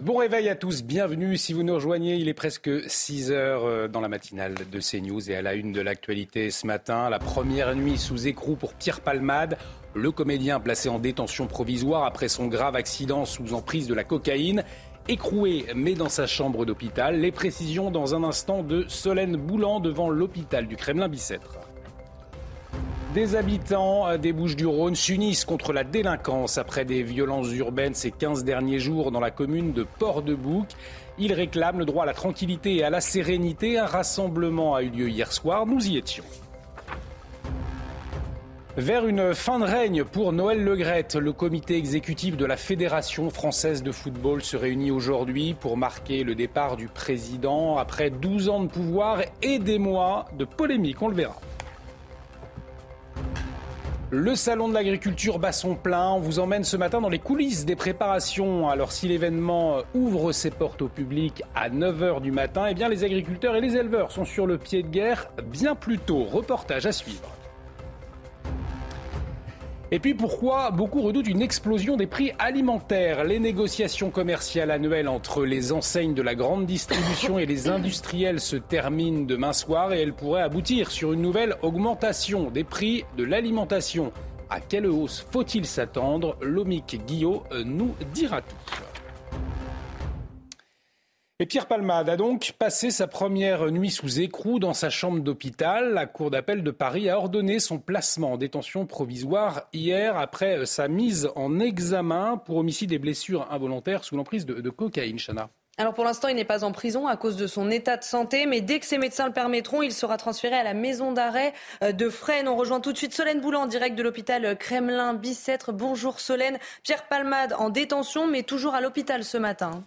Bon réveil à tous, bienvenue. Si vous nous rejoignez, il est presque 6 heures euh, dans la matinale de CNews et à la une de l'actualité ce matin. La première nuit sous écrou pour Pierre Palmade. Le comédien placé en détention provisoire après son grave accident sous emprise de la cocaïne. Écroué, mais dans sa chambre d'hôpital. Les précisions dans un instant de Solène Boulan devant l'hôpital du Kremlin-Bicêtre. Des habitants euh, des Bouches-du-Rhône s'unissent contre la délinquance après des violences urbaines ces 15 derniers jours dans la commune de Port-de-Bouc. Ils réclament le droit à la tranquillité et à la sérénité. Un rassemblement a eu lieu hier soir. Nous y étions. Vers une fin de règne pour Noël Legrette, le comité exécutif de la Fédération française de football se réunit aujourd'hui pour marquer le départ du président après 12 ans de pouvoir et des mois de polémique. On le verra. Le salon de l'agriculture bat son plein. On vous emmène ce matin dans les coulisses des préparations. Alors si l'événement ouvre ses portes au public à 9h du matin, eh les agriculteurs et les éleveurs sont sur le pied de guerre bien plus tôt. Reportage à suivre. Et puis pourquoi beaucoup redoutent une explosion des prix alimentaires? Les négociations commerciales annuelles entre les enseignes de la grande distribution et les industriels se terminent demain soir et elles pourraient aboutir sur une nouvelle augmentation des prix de l'alimentation. À quelle hausse faut-il s'attendre? Lomic Guillot nous dira tout. Et Pierre Palmade a donc passé sa première nuit sous écrou dans sa chambre d'hôpital. La Cour d'appel de Paris a ordonné son placement en détention provisoire hier après sa mise en examen pour homicide et blessures involontaires sous l'emprise de, cocaïne. Chana. Alors pour l'instant, il n'est pas en prison à cause de son état de santé, mais dès que ses médecins le permettront, il sera transféré à la maison d'arrêt euh, de Fresnes. On rejoint tout de suite Solène Boulan en direct de l'hôpital Kremlin-Bicêtre. Bonjour Solène. Pierre Palmade en détention, mais toujours à l'hôpital ce matin.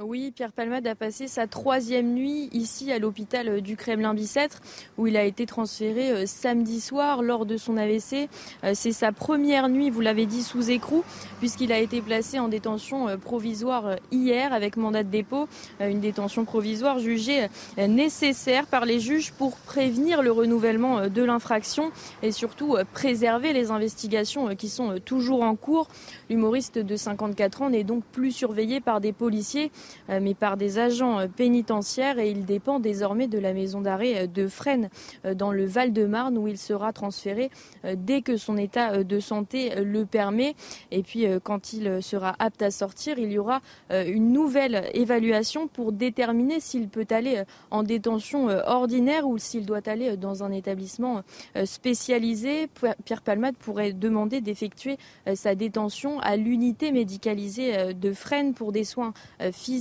Oui, Pierre Palmade a passé sa troisième nuit ici à l'hôpital du Kremlin-Bicêtre où il a été transféré euh, samedi soir lors de son AVC. Euh, c'est sa première nuit, vous l'avez dit, sous écrou puisqu'il a été placé en détention euh, provisoire hier avec mandat de dépôt. Une détention provisoire jugée nécessaire par les juges pour prévenir le renouvellement de l'infraction et surtout préserver les investigations qui sont toujours en cours. L'humoriste de 54 ans n'est donc plus surveillé par des policiers euh, mais par des agents euh, pénitentiaires et il dépend désormais de la maison d'arrêt euh, de Fresnes dans le Val-de-Marne où il sera transféré dès que son état de santé le permet. Et puis quand il sera apte à sortir, il y aura une nouvelle évaluation pour déterminer s'il peut aller en détention ordinaire ou s'il doit aller dans un établissement spécialisé. Pierre Palmade pourrait demander d'effectuer sa détention à l'unité médicalisée de Fresnes pour des soins physiques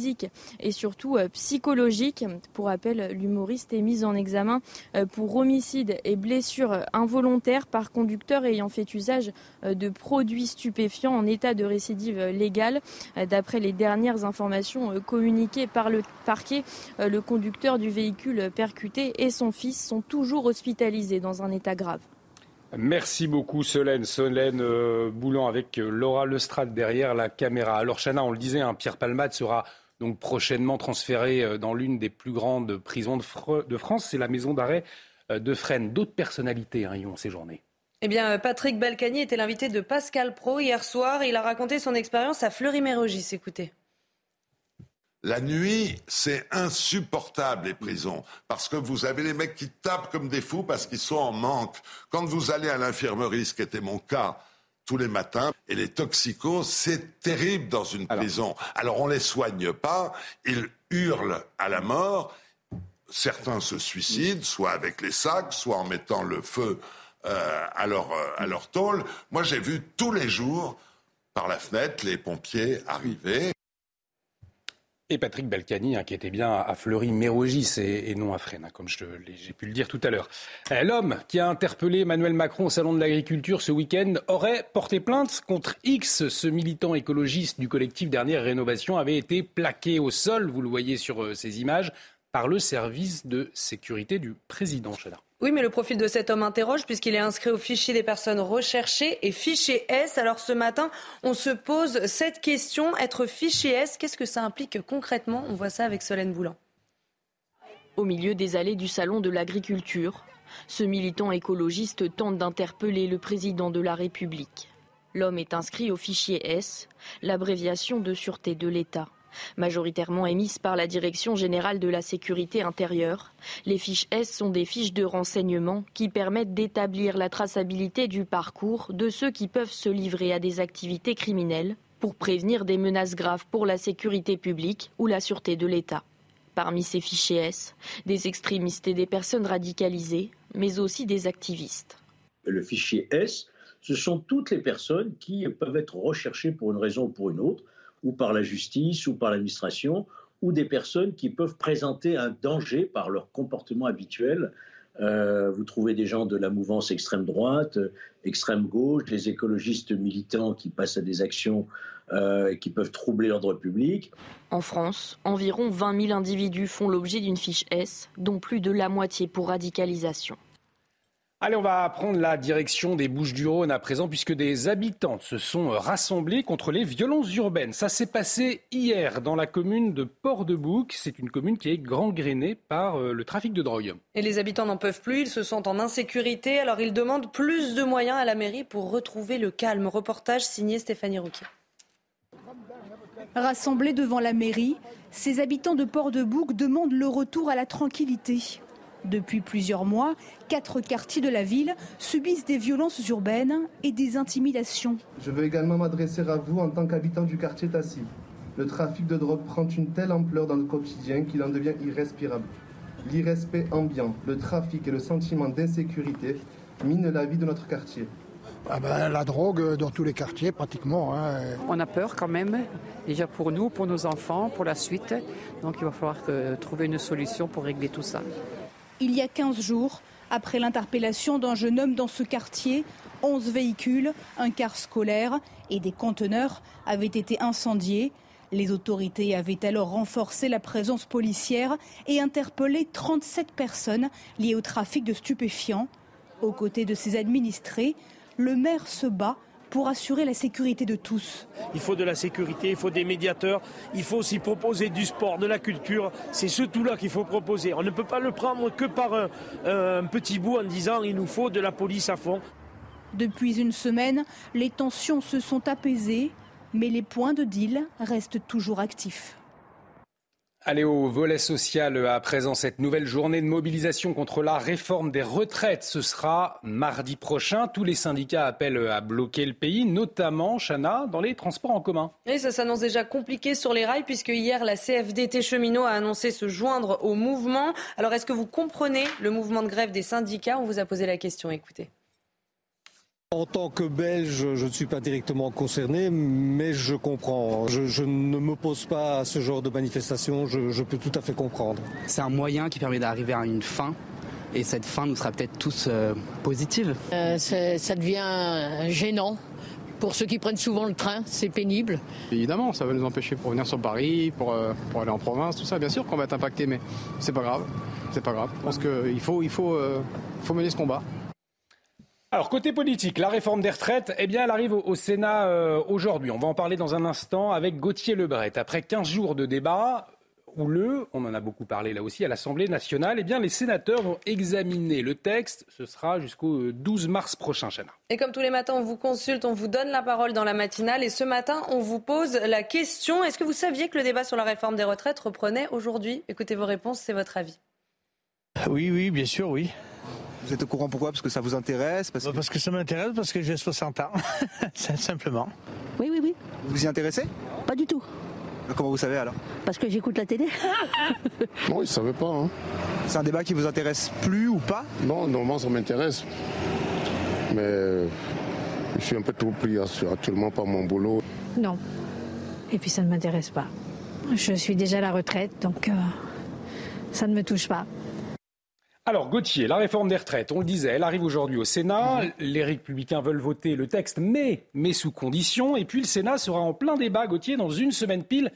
et surtout euh, psychologique. Pour rappel, l'humoriste est mis en examen euh, pour homicide et blessure involontaire par conducteur ayant fait usage euh, de produits stupéfiants en état de récidive légale. D'après les dernières informations communiquées par le parquet, le conducteur du véhicule percuté et son fils sont toujours hospitalisés dans un état grave. Merci beaucoup Solène. Solène Boulan avec Laura Lestrade derrière la caméra. Alors Chana, on le disait, hein, Pierre Palmade sera donc prochainement transféré euh, dans l'une des plus grandes prisons de, France, c'est la maison d'arrêt euh, de Fresnes. D'autres personnalités hein, y ont séjourné. Eh bien, Patrick Balkany était l'invité de Pascal Pro hier soir. Il a raconté son expérience à Fleury-Mérogis. Écoutez. La nuit, c'est insupportable, les prisons, parce que vous avez les mecs qui tapent comme des fous parce qu'ils sont en manque. Quand vous allez à l'infirmerie, ce qui était mon cas, tous les matins. Et les toxicos, c'est terrible dans une prison. Alors on les soigne pas, ils hurlent à la mort. Certains se suicident, soit avec les sacs, soit en mettant le feu euh, à, leur, euh, à leur tôle. Moi, j'ai vu tous les jours par la fenêtre les pompiers arriver. Et Patrick Balkany, hein, qui était bien à Fleury-Mérogis et, non à Fresnes, hein, comme j'ai pu le dire tout à l'heure. Euh, l'homme qui a interpellé Emmanuel Macron au Salon de l'Agriculture ce week-end aurait porté plainte contre X. Ce militant écologiste du collectif Dernière Rénovation avait été plaqué au sol, vous le voyez sur euh, ces images, par le service de sécurité du président Chadar. Oui, mais le profil de cet homme interroge puisqu'il est inscrit au fichier des personnes recherchées et fichier S. Alors ce matin, on se pose cette question. Être fichier S, qu'est-ce que ça implique concrètement? On voit ça avec Solène Boulan. Au milieu des allées du Salon de l'Agriculture, ce militant écologiste tente d'interpeller le président de la République. L'homme est inscrit au fichier S, l'abréviation de sûreté de l'État. Majoritairement émises par la Direction générale de la sécurité intérieure, les fiches S sont des fiches de renseignement qui permettent d'établir la traçabilité du parcours de ceux qui peuvent se livrer à des activités criminelles pour prévenir des menaces graves pour la sécurité publique ou la sûreté de l'État. Parmi ces fichiers S, des extrémistes et des personnes radicalisées, mais aussi des activistes. Le fichier S, ce sont toutes les personnes qui peuvent être recherchées pour une raison ou pour une autre, ou par la justice ou par l'administration, ou des personnes qui peuvent présenter un danger par leur comportement habituel. Euh, vous trouvez des gens de la mouvance extrême droite, extrême gauche, des écologistes militants qui passent à des actions euh, qui peuvent troubler l'ordre public. En France, environ 20 000 individus font l'objet d'une fiche S, dont plus de la moitié pour radicalisation. Allez, on va prendre la direction des Bouches-du-Rhône à présent, puisque des habitants se sont rassemblés contre les violences urbaines. Ça s'est passé hier dans la commune de Port-de-Bouc. C'est une commune qui est gangrénée par euh, le trafic de drogue. Et les habitants n'en peuvent plus, ils se sentent en insécurité, alors ils demandent plus de moyens à la mairie pour retrouver le calme. Reportage signé Stéphanie Rouquier. Rassemblés devant la mairie, ces habitants de Port-de-Bouc demandent le retour à la tranquillité. Depuis plusieurs mois, quatre quartiers de la ville subissent des violences urbaines et des intimidations. Je veux également m'adresser à vous en tant qu'habitant du quartier Tassi. Le trafic de drogue prend une telle ampleur dans le quotidien qu'il en devient irrespirable. L'irrespect ambiant, le trafic et le sentiment d'insécurité minent la vie de notre quartier. Ah ben, la drogue dans tous les quartiers pratiquement. Hein. On a peur quand même, déjà pour nous, pour nos enfants, pour la suite. Donc il va falloir trouver une solution pour régler tout ça. Il y a 15 jours, après l'interpellation d'un jeune homme dans ce quartier, 11 véhicules, un car scolaire et des conteneurs avaient été incendiés. Les autorités avaient alors renforcé la présence policière et interpellé 37 personnes liées au trafic de stupéfiants. Aux côtés de ses administrés, le maire se bat pour assurer la sécurité de tous. Il faut de la sécurité, il faut des médiateurs, il faut aussi proposer du sport, de la culture. C'est ce tout-là qu'il faut proposer. On ne peut pas le prendre que par un, un petit bout en disant il nous faut de la police à fond. Depuis une semaine, les tensions se sont apaisées, mais les points de deal restent toujours actifs. Allez au volet social à présent. Cette nouvelle journée de mobilisation contre la réforme des retraites, ce sera mardi prochain. Tous les syndicats appellent à bloquer le pays, notamment, Chana, dans les transports en commun. Et ça s'annonce déjà compliqué sur les rails, puisque hier, la CFDT cheminot a annoncé se joindre au mouvement. Alors, est-ce que vous comprenez le mouvement de grève des syndicats? On vous a posé la question, écoutez. En tant que Belge, je ne suis pas directement concerné, mais je comprends. Je, ne m'oppose pas à ce genre de manifestation, je, peux tout à fait comprendre. C'est un moyen qui permet d'arriver à une fin, et cette fin nous sera peut-être tous euh, positive. Euh, ça devient gênant. Pour ceux qui prennent souvent le train, c'est pénible. Évidemment, ça va nous empêcher pour venir sur Paris, pour, euh, pour aller en province, tout ça. Bien sûr qu'on va être impacté, mais c'est pas grave. C'est pas grave. Je pense qu'il faut, il faut, faut mener ce combat. Alors côté politique, la réforme des retraites, eh bien, elle arrive au, Sénat euh, aujourd'hui. On va en parler dans un instant avec Gauthier Lebret. Après 15 jours de débat, le, on en a beaucoup parlé là aussi à l'Assemblée nationale, eh bien, les sénateurs vont examiner le texte. Ce sera jusqu'au 12 mars prochain, Chana. Et comme tous les matins, on vous consulte, on vous donne la parole dans la matinale. Et ce matin, on vous pose la question est-ce que vous saviez que le débat sur la réforme des retraites reprenait aujourd'hui? Écoutez vos réponses, c'est votre avis. Oui, oui, bien sûr, oui. Vous êtes au courant pourquoi? Parce que ça vous intéresse parce que... ça m'intéresse, parce que j'ai 60 ans, simplement. Oui, oui, oui. Vous vous y intéressez? Pas du tout. Comment vous savez alors? Parce que j'écoute la télé. non, il ne savait pas. Hein. C'est un débat qui vous intéresse plus ou pas? Non, normalement ça m'intéresse. Mais je suis un peu trop pris actuellement par mon boulot. Non. Et puis ça ne m'intéresse pas. Je suis déjà à la retraite, donc euh, ça ne me touche pas. Alors Gauthier, la réforme des retraites, on le disait, elle arrive aujourd'hui au Sénat. Mhm. Les républicains veulent voter le texte, mais, mais sous condition. Et puis le Sénat sera en plein débat, Gauthier, dans une semaine pile,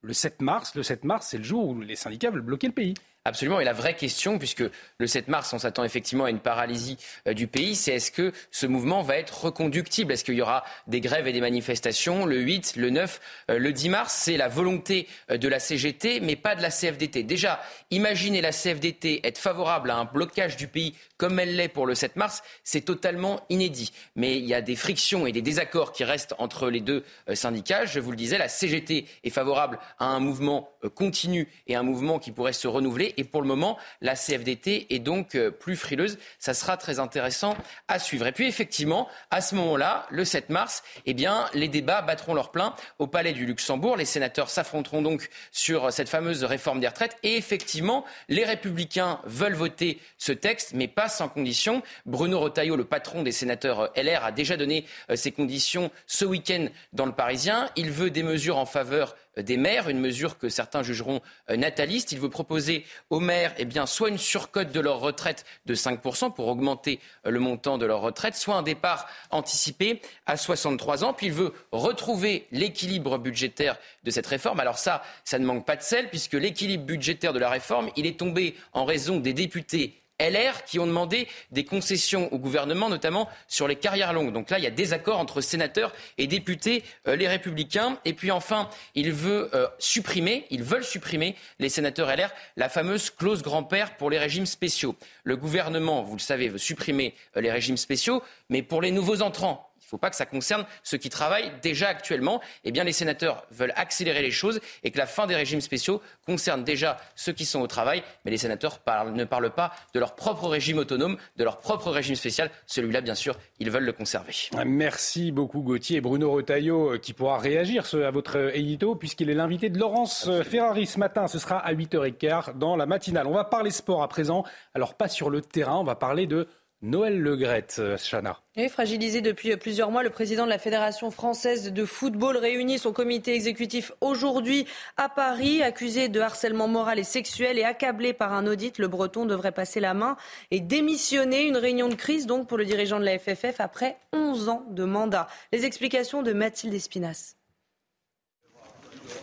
le 7 mars. Le 7 mars, c'est le jour où les syndicats veulent bloquer le pays. Absolument. Et la vraie question, puisque le 7 mars, on s'attend effectivement à une paralysie euh, du pays, c'est est-ce que ce mouvement va être reconductible? Est-ce qu'il y aura des grèves et des manifestations le 8, le 9, euh, le 10 mars? C'est la volonté euh, de la CGT, mais pas de la CFDT. Déjà, imaginez la CFDT être favorable à un blocage du pays comme elle l'est pour le 7 mars, c'est totalement inédit. Mais il y a des frictions et des désaccords qui restent entre les deux syndicats. Je vous le disais, la CGT est favorable à un mouvement continu et un mouvement qui pourrait se renouveler et pour le moment, la CFDT est donc euh, plus frileuse. Ça sera très intéressant à suivre. Et puis effectivement, à ce moment-là, le 7 mars, eh les débats battront leur plein au Palais du Luxembourg. Les sénateurs s'affronteront donc sur cette fameuse réforme des retraites. Et effectivement, les républicains veulent voter ce texte, mais pas sans conditions. Bruno Retailleau, le patron des sénateurs euh, LR, a déjà donné euh, ses conditions ce week-end dans le Parisien. Il veut des mesures en faveur des maires, une mesure que certains jugeront euh, nataliste. Il veut proposer aux maires eh soit une surcote de leur retraite de 5% pour augmenter euh, le montant de leur retraite, soit un départ anticipé à 63 ans. Puis il veut retrouver l'équilibre budgétaire de cette réforme. Alors ça, ça ne manque pas de sel, puisque l'équilibre budgétaire de la réforme, est tombé en raison des députés LR qui ont demandé des concessions au gouvernement, notamment sur les carrières longues. Donc là, il y a des accords entre sénateurs et députés, euh, les républicains. Et puis enfin, il veut euh, supprimer, ils veulent supprimer, les sénateurs LR, la fameuse clause grand-père pour les régimes spéciaux. Le gouvernement, vous le savez, veut supprimer euh, les régimes spéciaux, mais pour les nouveaux entrants, faut pas que ça concerne ceux qui travaillent déjà actuellement. Eh bien, les sénateurs veulent accélérer les choses et que la fin des régimes spéciaux concerne déjà ceux qui sont au travail. Mais les sénateurs ne parlent pas de leur propre régime autonome, de leur propre régime spécial. Celui-là, bien sûr, ils veulent le conserver. Merci beaucoup, Gauthier. Et Bruno Retailleau, euh, qui pourra réagir à votre euh, édito, puisqu'il est l'invité de Laurence euh, Ferrari ce matin. Ce sera à 8h15 dans la matinale. On va parler sport à présent. Alors, pas sur le terrain, on va parler de Noël Legrette, euh, Chana. Fragilisé depuis plusieurs mois, le président de la Fédération française de football réunit son comité exécutif aujourd'hui à Paris, accusé de harcèlement moral et sexuel et accablé par un audit. Le Breton devrait passer la main et démissionner. Une réunion de crise donc pour le dirigeant de la FFF après 11 ans de mandat. Les explications de Mathilde Espinas.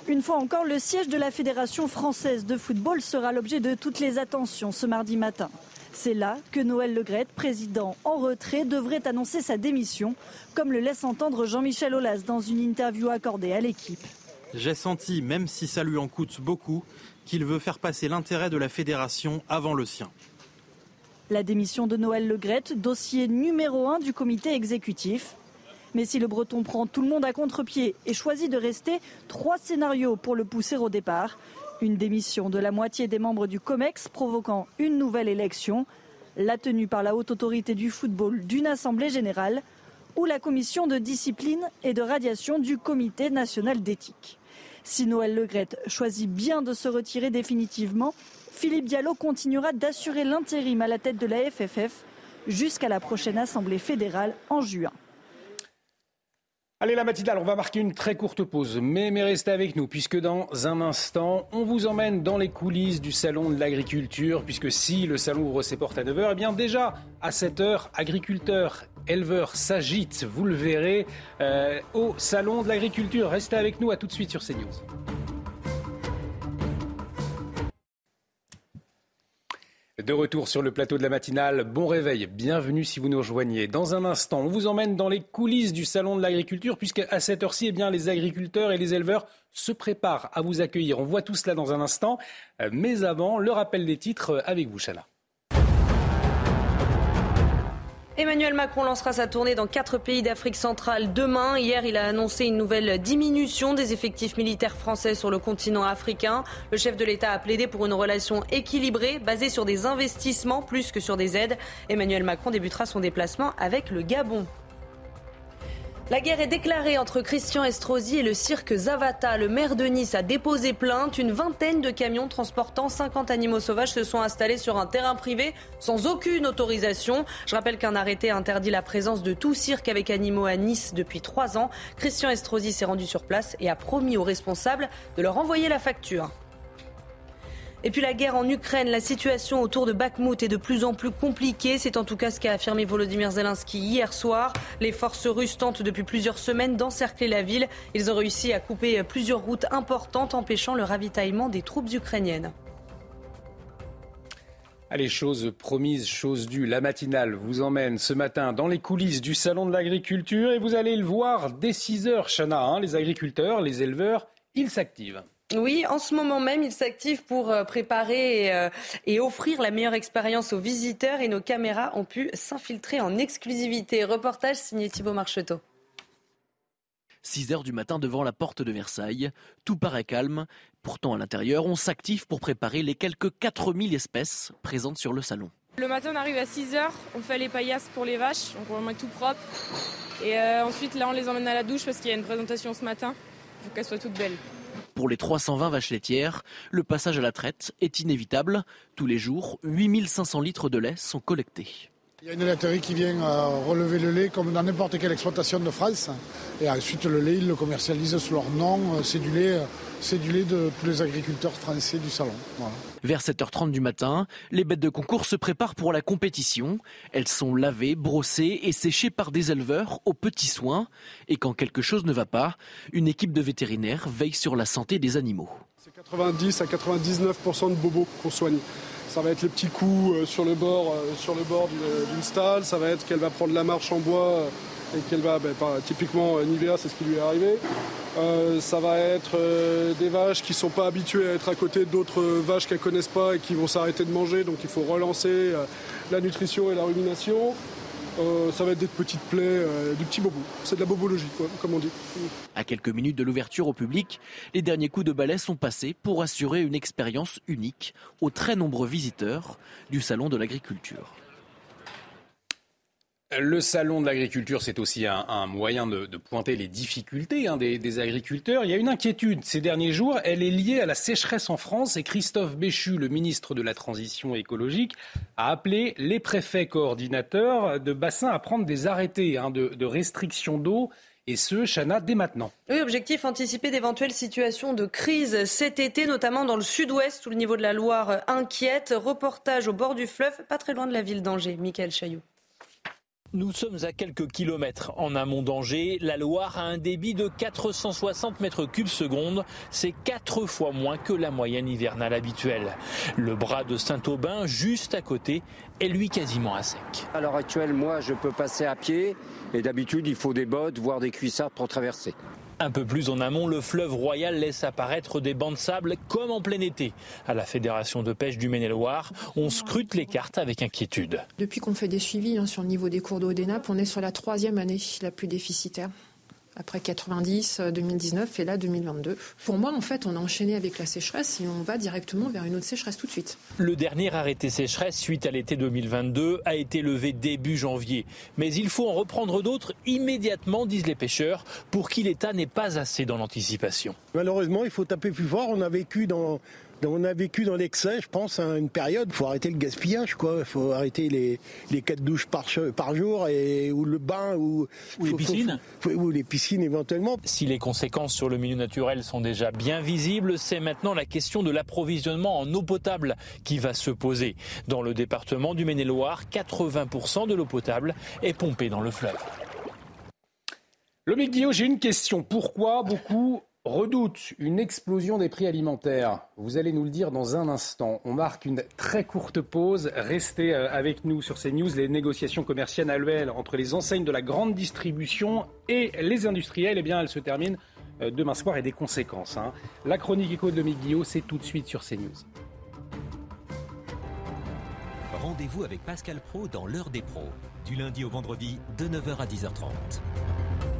Une fois encore, le siège de la Fédération française de football sera l'objet de toutes les attentions ce mardi matin. C'est là que Noël Legrette, président en retrait, devrait annoncer sa démission, comme le laisse entendre Jean-Michel Aulas dans une interview accordée à l'équipe. J'ai senti, même si ça lui en coûte beaucoup, qu'il veut faire passer l'intérêt de la fédération avant le sien. La démission de Noël Legrette, dossier numéro un du comité exécutif. Mais si le Breton prend tout le monde à contre-pied et choisit de rester, trois scénarios pour le pousser au départ. Une démission de la moitié des membres du COMEX provoquant une nouvelle élection, la tenue par la haute autorité du football d'une assemblée générale ou la commission de discipline et de radiation du comité national d'éthique. Si Noël Legrette choisit bien de se retirer définitivement, Philippe Diallo continuera d'assurer l'intérim à la tête de la FFF jusqu'à la prochaine assemblée fédérale en juin. Allez, la matinale, on va marquer une très courte pause, mais, restez avec nous, puisque dans un instant, on vous emmène dans les coulisses du Salon de l'agriculture, puisque si le salon ouvre ses portes à 9h, eh bien déjà, à 7h, agriculteurs, éleveurs s'agitent, vous le verrez, euh, au Salon de l'agriculture. Restez avec nous, à tout de suite sur CNews. De retour sur le plateau de la matinale, bon réveil, bienvenue si vous nous rejoignez. Dans un instant, on vous emmène dans les coulisses du salon de l'agriculture, puisque à cette heure-ci, eh bien, les agriculteurs et les éleveurs se préparent à vous accueillir. On voit tout cela dans un instant, euh, mais avant, le rappel des titres avec vous, Chana. Emmanuel Macron lancera sa tournée dans quatre pays d'Afrique centrale demain. Hier, il a annoncé une nouvelle diminution des effectifs militaires français sur le continent africain. Le chef de l'État a plaidé pour une relation équilibrée, basée sur des investissements plus que sur des aides. Emmanuel Macron débutera son déplacement avec le Gabon. La guerre est déclarée entre Christian Estrosi et le cirque Zavata. Le maire de Nice a déposé plainte. Une vingtaine de camions transportant 50 animaux sauvages se sont installés sur un terrain privé sans aucune autorisation. Je rappelle qu'un arrêté interdit la présence de tout cirque avec animaux à Nice depuis trois ans. Christian Estrosi s'est rendu sur place et a promis aux responsables de leur envoyer la facture. Et puis la guerre en Ukraine, la situation autour de Bakhmut est de plus en plus compliquée. C'est en tout cas ce qu'a affirmé Volodymyr Zelensky hier soir. Les forces russes tentent depuis plusieurs semaines d'encercler la ville. Ils ont réussi à couper plusieurs routes importantes, empêchant le ravitaillement des troupes ukrainiennes. Allez, chose promise, chose due. La matinale vous emmène ce matin dans les coulisses du Salon de l'agriculture et vous allez le voir dès 6 heures, Chana. Hein, les agriculteurs, les éleveurs, ils s'activent. Oui, en ce moment même, il s'active pour euh, préparer euh, et, offrir la meilleure expérience aux visiteurs et nos caméras ont pu s'infiltrer en exclusivité. Reportage signé Thibault Marcheteau. 6 heures du matin devant la porte de Versailles, tout paraît calme. Pourtant, à l'intérieur, on s'active pour préparer les quelques 4000 espèces présentes sur le salon. Le matin, on arrive à 6 heures, on fait les paillasses pour les vaches, donc on met tout propre. Et euh, ensuite, là, on les emmène à la douche parce qu'il y a une présentation ce matin. Il faut qu'elles soient toutes belles. Pour les 320 vaches laitières, le passage à la traite est inévitable. Tous les jours, 8500 litres de lait sont collectés. Il y a une laiterie qui vient euh, relever le lait comme dans n'importe quelle exploitation de France. Et ensuite, le lait, ils le commercialisent sous leur nom. Euh, c'est du lait, euh, c'est du lait de tous les agriculteurs français du salon. Vers 7h30 du matin, les bêtes de concours se préparent pour la compétition. Elles sont lavées, brossées et séchées par des éleveurs aux petits soins. Et quand quelque chose ne va pas, une équipe de vétérinaires veille sur la santé des animaux. C'est 90 à 99% de bobos qu'on soigne. Ça va être les petits coups euh, sur le bord, euh, sur le bord d'une stalle. Ça va être qu'elle va prendre la marche en bois euh, et qu'elle va, ben, typiquement Nivea, c'est ce qui lui est arrivé. ça va être des vaches qui ne sont pas habituées à être à côté d'autres vaches qu'elles connaissent pas et qui vont s'arrêter de manger. Donc il faut relancer la nutrition et la rumination. Euh, ça va être des petites plaies, euh, du petit bobo. C'est de la bobologie, comme on dit. À quelques minutes de l'ouverture au public, les derniers coups de balai sont passés pour assurer une expérience unique aux très nombreux visiteurs du Salon de l'agriculture. Le salon de l'agriculture, c'est aussi un, moyen de, pointer les difficultés hein, des, agriculteurs. Il y a une inquiétude ces derniers jours, elle est liée à la sécheresse en France et Christophe Béchu, le ministre de la Transition écologique, a appelé les préfets coordinateurs de bassins à prendre des arrêtés hein, de, de restriction d'eau et ce, Chana, dès maintenant. Oui, objectif anticiper d'éventuelles situations de crise cet été, notamment dans le sud-ouest où le niveau de la Loire inquiète. Reportage au bord du fleuve, pas très loin de la ville d'Angers. Michael Chailloux. Nous sommes à quelques kilomètres en amont d'Angers. La Loire a un débit de 460 mètres cubes seconde. C'est quatre fois moins que la moyenne hivernale habituelle. Le bras de Saint-Aubin, juste à côté, est lui quasiment à sec. À l'heure actuelle, moi, je peux passer à pied et d'habitude, il faut des bottes, voire des cuissards pour traverser. Un peu plus en amont, le fleuve Royal laisse apparaître des bancs de sable comme en plein été. À la Fédération de pêche du Maine-et-Loire, on scrute les cartes avec inquiétude. Depuis qu'on fait des suivis hein, sur le niveau des cours d'eau des nappes, on est sur la troisième année la plus déficitaire après 90, 2019 et là 2022. Pour moi, en fait, on a enchaîné avec la sécheresse et on va directement vers une autre sécheresse tout de suite. Le dernier arrêté sécheresse suite à l'été 2022 a été levé début janvier. Mais il faut en reprendre d'autres immédiatement, disent les pêcheurs, pour qui l'État n'est pas assez dans l'anticipation. Malheureusement, il faut taper plus fort. On a vécu dans on a vécu dans l'excès, je pense, à une période. Il faut arrêter le gaspillage, quoi. Il faut arrêter les, les quatre douches par, par jour et, ou le bain ou, les piscines. ou les piscines éventuellement. Si les conséquences sur le milieu naturel sont déjà bien visibles, c'est maintenant la question de l'approvisionnement en eau potable qui va se poser. Dans le département du Maine-et-Loire, 80% de l'eau potable est pompée dans le fleuve. Le Guillaume, j'ai une question. Pourquoi beaucoup redoute une explosion des prix alimentaires. Vous allez nous le dire dans un instant. On marque une très courte pause. Restez euh, avec nous sur ces news. Les négociations commerciales annuelles entre les enseignes de la grande distribution et les industriels, eh bien, elles se terminent euh, demain soir et des conséquences. Hein. La chronique éco de Guillaume, c'est tout de suite sur CNews. Rendez-vous avec Pascal Pro dans l'heure des pros, du lundi au vendredi de 9h à 10h30.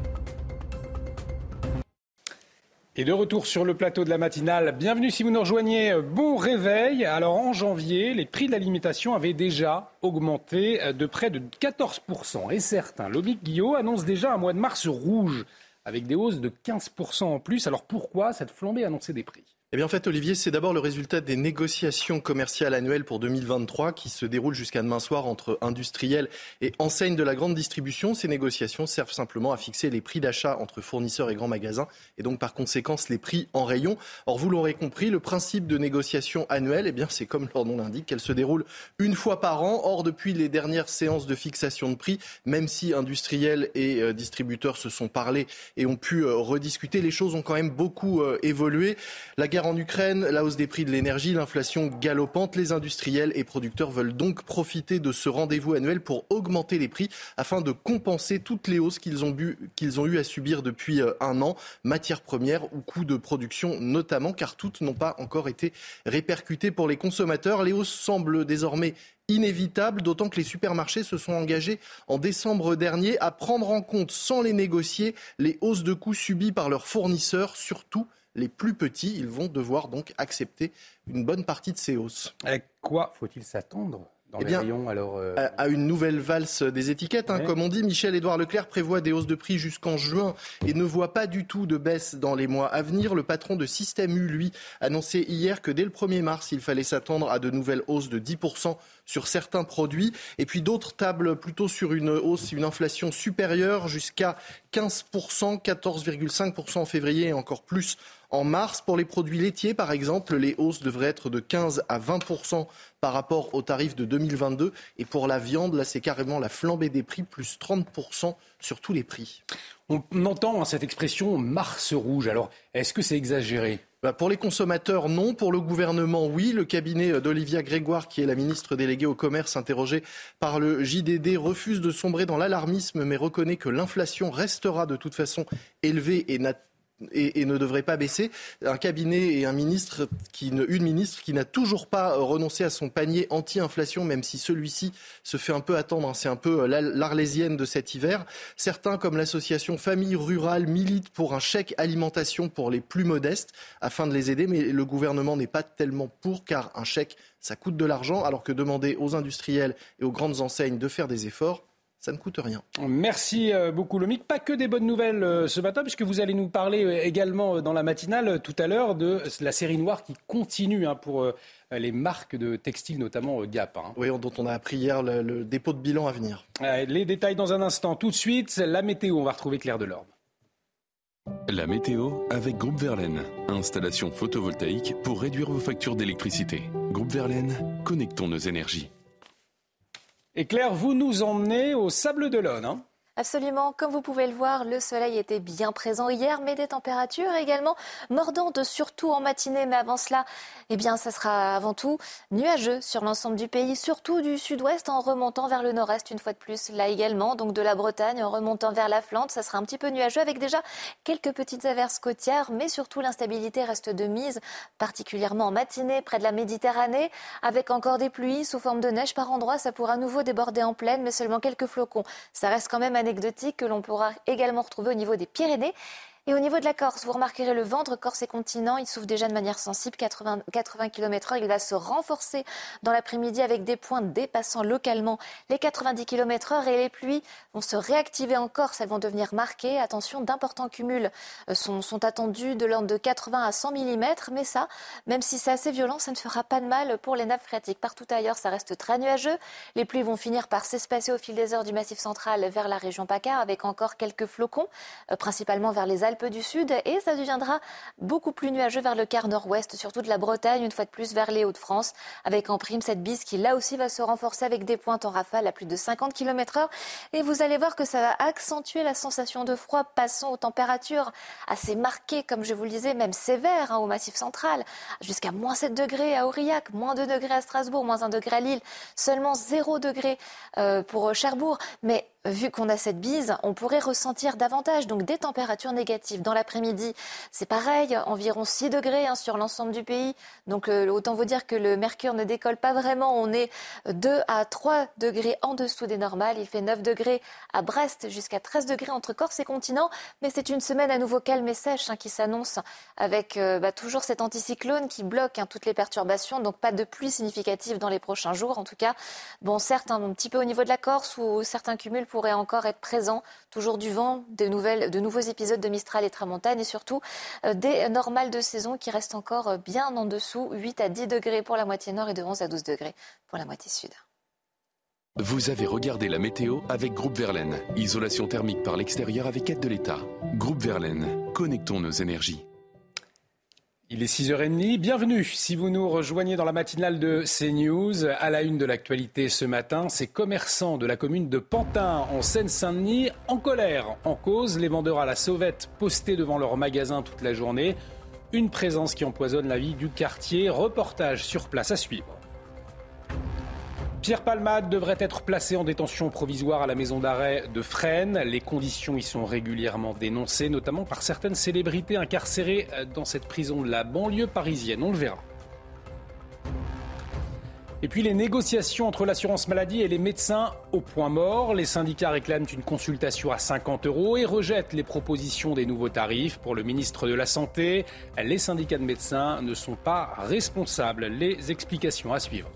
Et de retour sur le plateau de la matinale, bienvenue si vous nous rejoignez, bon réveil. Alors en janvier, les prix de l'alimentation avaient déjà augmenté de près de 14%. Et certains, Lomic Guillot, annonce déjà un mois de mars rouge, avec des hausses de 15% en plus. Alors pourquoi cette flambée annoncée des prix? Eh bien, en fait, Olivier, c'est d'abord le résultat des négociations commerciales annuelles pour 2023 qui se déroulent jusqu'à demain soir entre industriels et enseignes de la grande distribution. Ces négociations servent simplement à fixer les prix d'achat entre fournisseurs et grands magasins et donc par conséquence les prix en rayon. Or, vous l'aurez compris, le principe de négociation annuelle, eh bien, c'est comme leur nom l'indique, qu'elle se déroule une fois par an. Or, depuis les dernières séances de fixation de prix, même si industriels et euh, distributeurs se sont parlé et ont pu euh, rediscuter, les choses ont quand même beaucoup euh, évolué. En Ukraine, la hausse des prix de l'énergie, l'inflation galopante, les industriels et producteurs veulent donc profiter de ce rendez-vous annuel pour augmenter les prix afin de compenser toutes les hausses qu'ils ont, qu'ils ont eu à subir depuis euh, un an, matières premières ou coûts de production notamment, car toutes n'ont pas encore été répercutées pour les consommateurs. Les hausses semblent désormais inévitables, d'autant que les supermarchés se sont engagés en décembre dernier à prendre en compte, sans les négocier, les hausses de coûts subies par leurs fournisseurs, surtout les plus petits, ils vont devoir donc accepter une bonne partie de ces hausses. À quoi faut-il s'attendre dans eh les rayons, alors euh, à, une nouvelle valse des étiquettes. Hein, Comme on dit, Michel-Édouard Leclerc prévoit des hausses de prix jusqu'en juin et ne voit pas du tout de baisse dans les mois à venir. Le patron de Système U, lui, annonçait hier que dès le 1er mars, il fallait s'attendre à de nouvelles hausses de 10% sur certains produits. Et puis d'autres tablent plutôt sur une hausse, une inflation supérieure jusqu'à 15%, 14,5% en février et encore plus en mars. Pour les produits laitiers, par exemple, les hausses devraient être de 15 à 20% par rapport aux tarifs de 2022. Et pour la viande, là, c'est carrément la flambée des prix, plus 30% sur tous les prix. On entend cette expression Mars rouge. Alors, est-ce que c'est exagéré? Bah, pour les consommateurs, non. Pour le gouvernement, oui. Le cabinet d'Olivia Grégoire, qui est la ministre déléguée au commerce interrogée par le JDD, refuse de sombrer dans l'alarmisme, mais reconnaît que l'inflation restera de toute façon élevée et n'a et, ne devrait pas baisser. Un cabinet et un ministre qui une ministre qui n'a toujours pas euh, renoncé à son panier anti-inflation, même si celui-ci se fait un peu attendre. Hein. C'est un peu euh, l'arlésienne de cet hiver. Certains, comme l'association Famille Rurale, militent pour un chèque alimentation pour les plus modestes afin de les aider, mais le gouvernement n'est pas tellement pour, car un chèque, ça coûte de l'argent, alors que demander aux industriels et aux grandes enseignes de faire des efforts, ça ne coûte rien. Merci euh, beaucoup Lomic. Pas que des bonnes nouvelles euh, ce matin, puisque vous allez nous parler euh, également dans la matinale tout à l'heure de la série noire qui continue hein, pour les marques de textiles, notamment Gap. Hein. Oui, dont on a appris hier le, dépôt de bilan à venir. les détails dans un instant. Tout de suite, la météo, on va retrouver Claire Delorme. La météo avec Groupe Verlaine. Installation photovoltaïque pour réduire vos factures d'électricité. Groupe Verlaine, connectons nos énergies. Et Claire, vous nous emmenez au Sable d'Olonne. Hein Absolument. Comme vous pouvez le voir, le soleil était bien présent hier, mais des températures également mordantes, surtout en matinée. Mais avant cela, eh bien, ça sera avant tout nuageux sur l'ensemble du pays, surtout du sud-ouest en remontant vers le nord-est une fois de plus. Là également, donc de la Bretagne en remontant vers la Flandre, ça sera un petit peu nuageux avec déjà quelques petites averses côtières, mais surtout l'instabilité reste de mise, particulièrement en matinée près de la Méditerranée, avec encore des pluies sous forme de neige par endroits. Ça pourra à nouveau déborder en pleine, mais seulement quelques flocons. Ça reste quand même que l'on pourra également retrouver au niveau des Pyrénées. Et au niveau de la Corse, vous remarquerez le ventre Corse et continent, il souffle déjà de manière sensible, 80, 80 km h Il va se renforcer dans l'après-midi avec des points dépassant localement les 90 km h et les pluies vont se réactiver en Corse. Elles vont devenir marquées. Attention, d'importants cumuls euh, sont, sont attendus de l'ordre de 80 à 100 mm. Mais ça, même si c'est assez violent, ça ne fera pas de mal pour les nappes phréatiques. Partout ailleurs, ça reste très nuageux. Les pluies vont finir par s'espacer au fil des heures du massif central vers la région PACA avec encore quelques flocons, euh, principalement vers les Alpes peu du Sud et ça deviendra beaucoup plus nuageux vers le quart nord-ouest, surtout de la Bretagne, une fois de plus vers les Hauts-de-France, avec en prime cette bise qui là aussi va se renforcer avec des pointes en rafale à plus de 50 km heure. Et vous allez voir que ça va accentuer la sensation de froid. Passons aux températures assez marquées, comme je vous le disais, même sévères hein, au Massif central, jusqu'à moins 7 degrés à Aurillac, moins 2 degrés à Strasbourg, moins 1 degré à Lille, seulement 0 degré euh, pour Cherbourg. Mais vu qu'on a cette bise, on pourrait ressentir davantage donc des températures négatives. Dans l'après-midi, c'est pareil, environ 6 degrés hein, sur l'ensemble du pays. Donc euh, autant vous dire que le mercure ne décolle pas vraiment. On est 2 à 3 degrés en dessous des normales. Il fait 9 degrés à Brest jusqu'à 13 degrés entre Corse et continent. Mais c'est une semaine à nouveau calme et sèche hein, qui s'annonce avec euh, bah, toujours cet anticyclone qui bloque hein, toutes les perturbations. Donc pas de pluie significative dans les prochains jours en tout cas. Bon, certes, un petit peu au niveau de la Corse où certains cumuls pourraient encore être présents. Toujours du vent, de, nouvelles, de nouveaux épisodes de Mistral et Tramontane et surtout euh, des normales de saison qui restent encore euh, bien en dessous, 8 à 10 degrés pour la moitié nord et de 11 à 12 degrés pour la moitié sud. Vous avez regardé la météo avec Groupe Verlaine. Isolation thermique par l'extérieur avec aide de l'État. Groupe Verlaine, connectons nos énergies. Il est 6h30, bienvenue si vous nous rejoignez dans la matinale de CNews. À la une de l'actualité ce matin, ces commerçants de la commune de Pantin en Seine-Saint-Denis en colère. En cause, les vendeurs à la sauvette postés devant leur magasin toute la journée. Une présence qui empoisonne la vie du quartier. Reportage sur place à suivre. Pierre Palmade devrait être placé en détention provisoire à la maison d'arrêt de Fresnes. Les conditions y sont régulièrement dénoncées, notamment par certaines célébrités incarcérées dans cette prison de la banlieue parisienne. On le verra. Et puis les négociations entre l'assurance maladie et les médecins au point mort. Les syndicats réclament une consultation à 50 euros et rejettent les propositions des nouveaux tarifs. Pour le ministre de la Santé, les syndicats de médecins ne sont pas responsables. Les explications à suivre.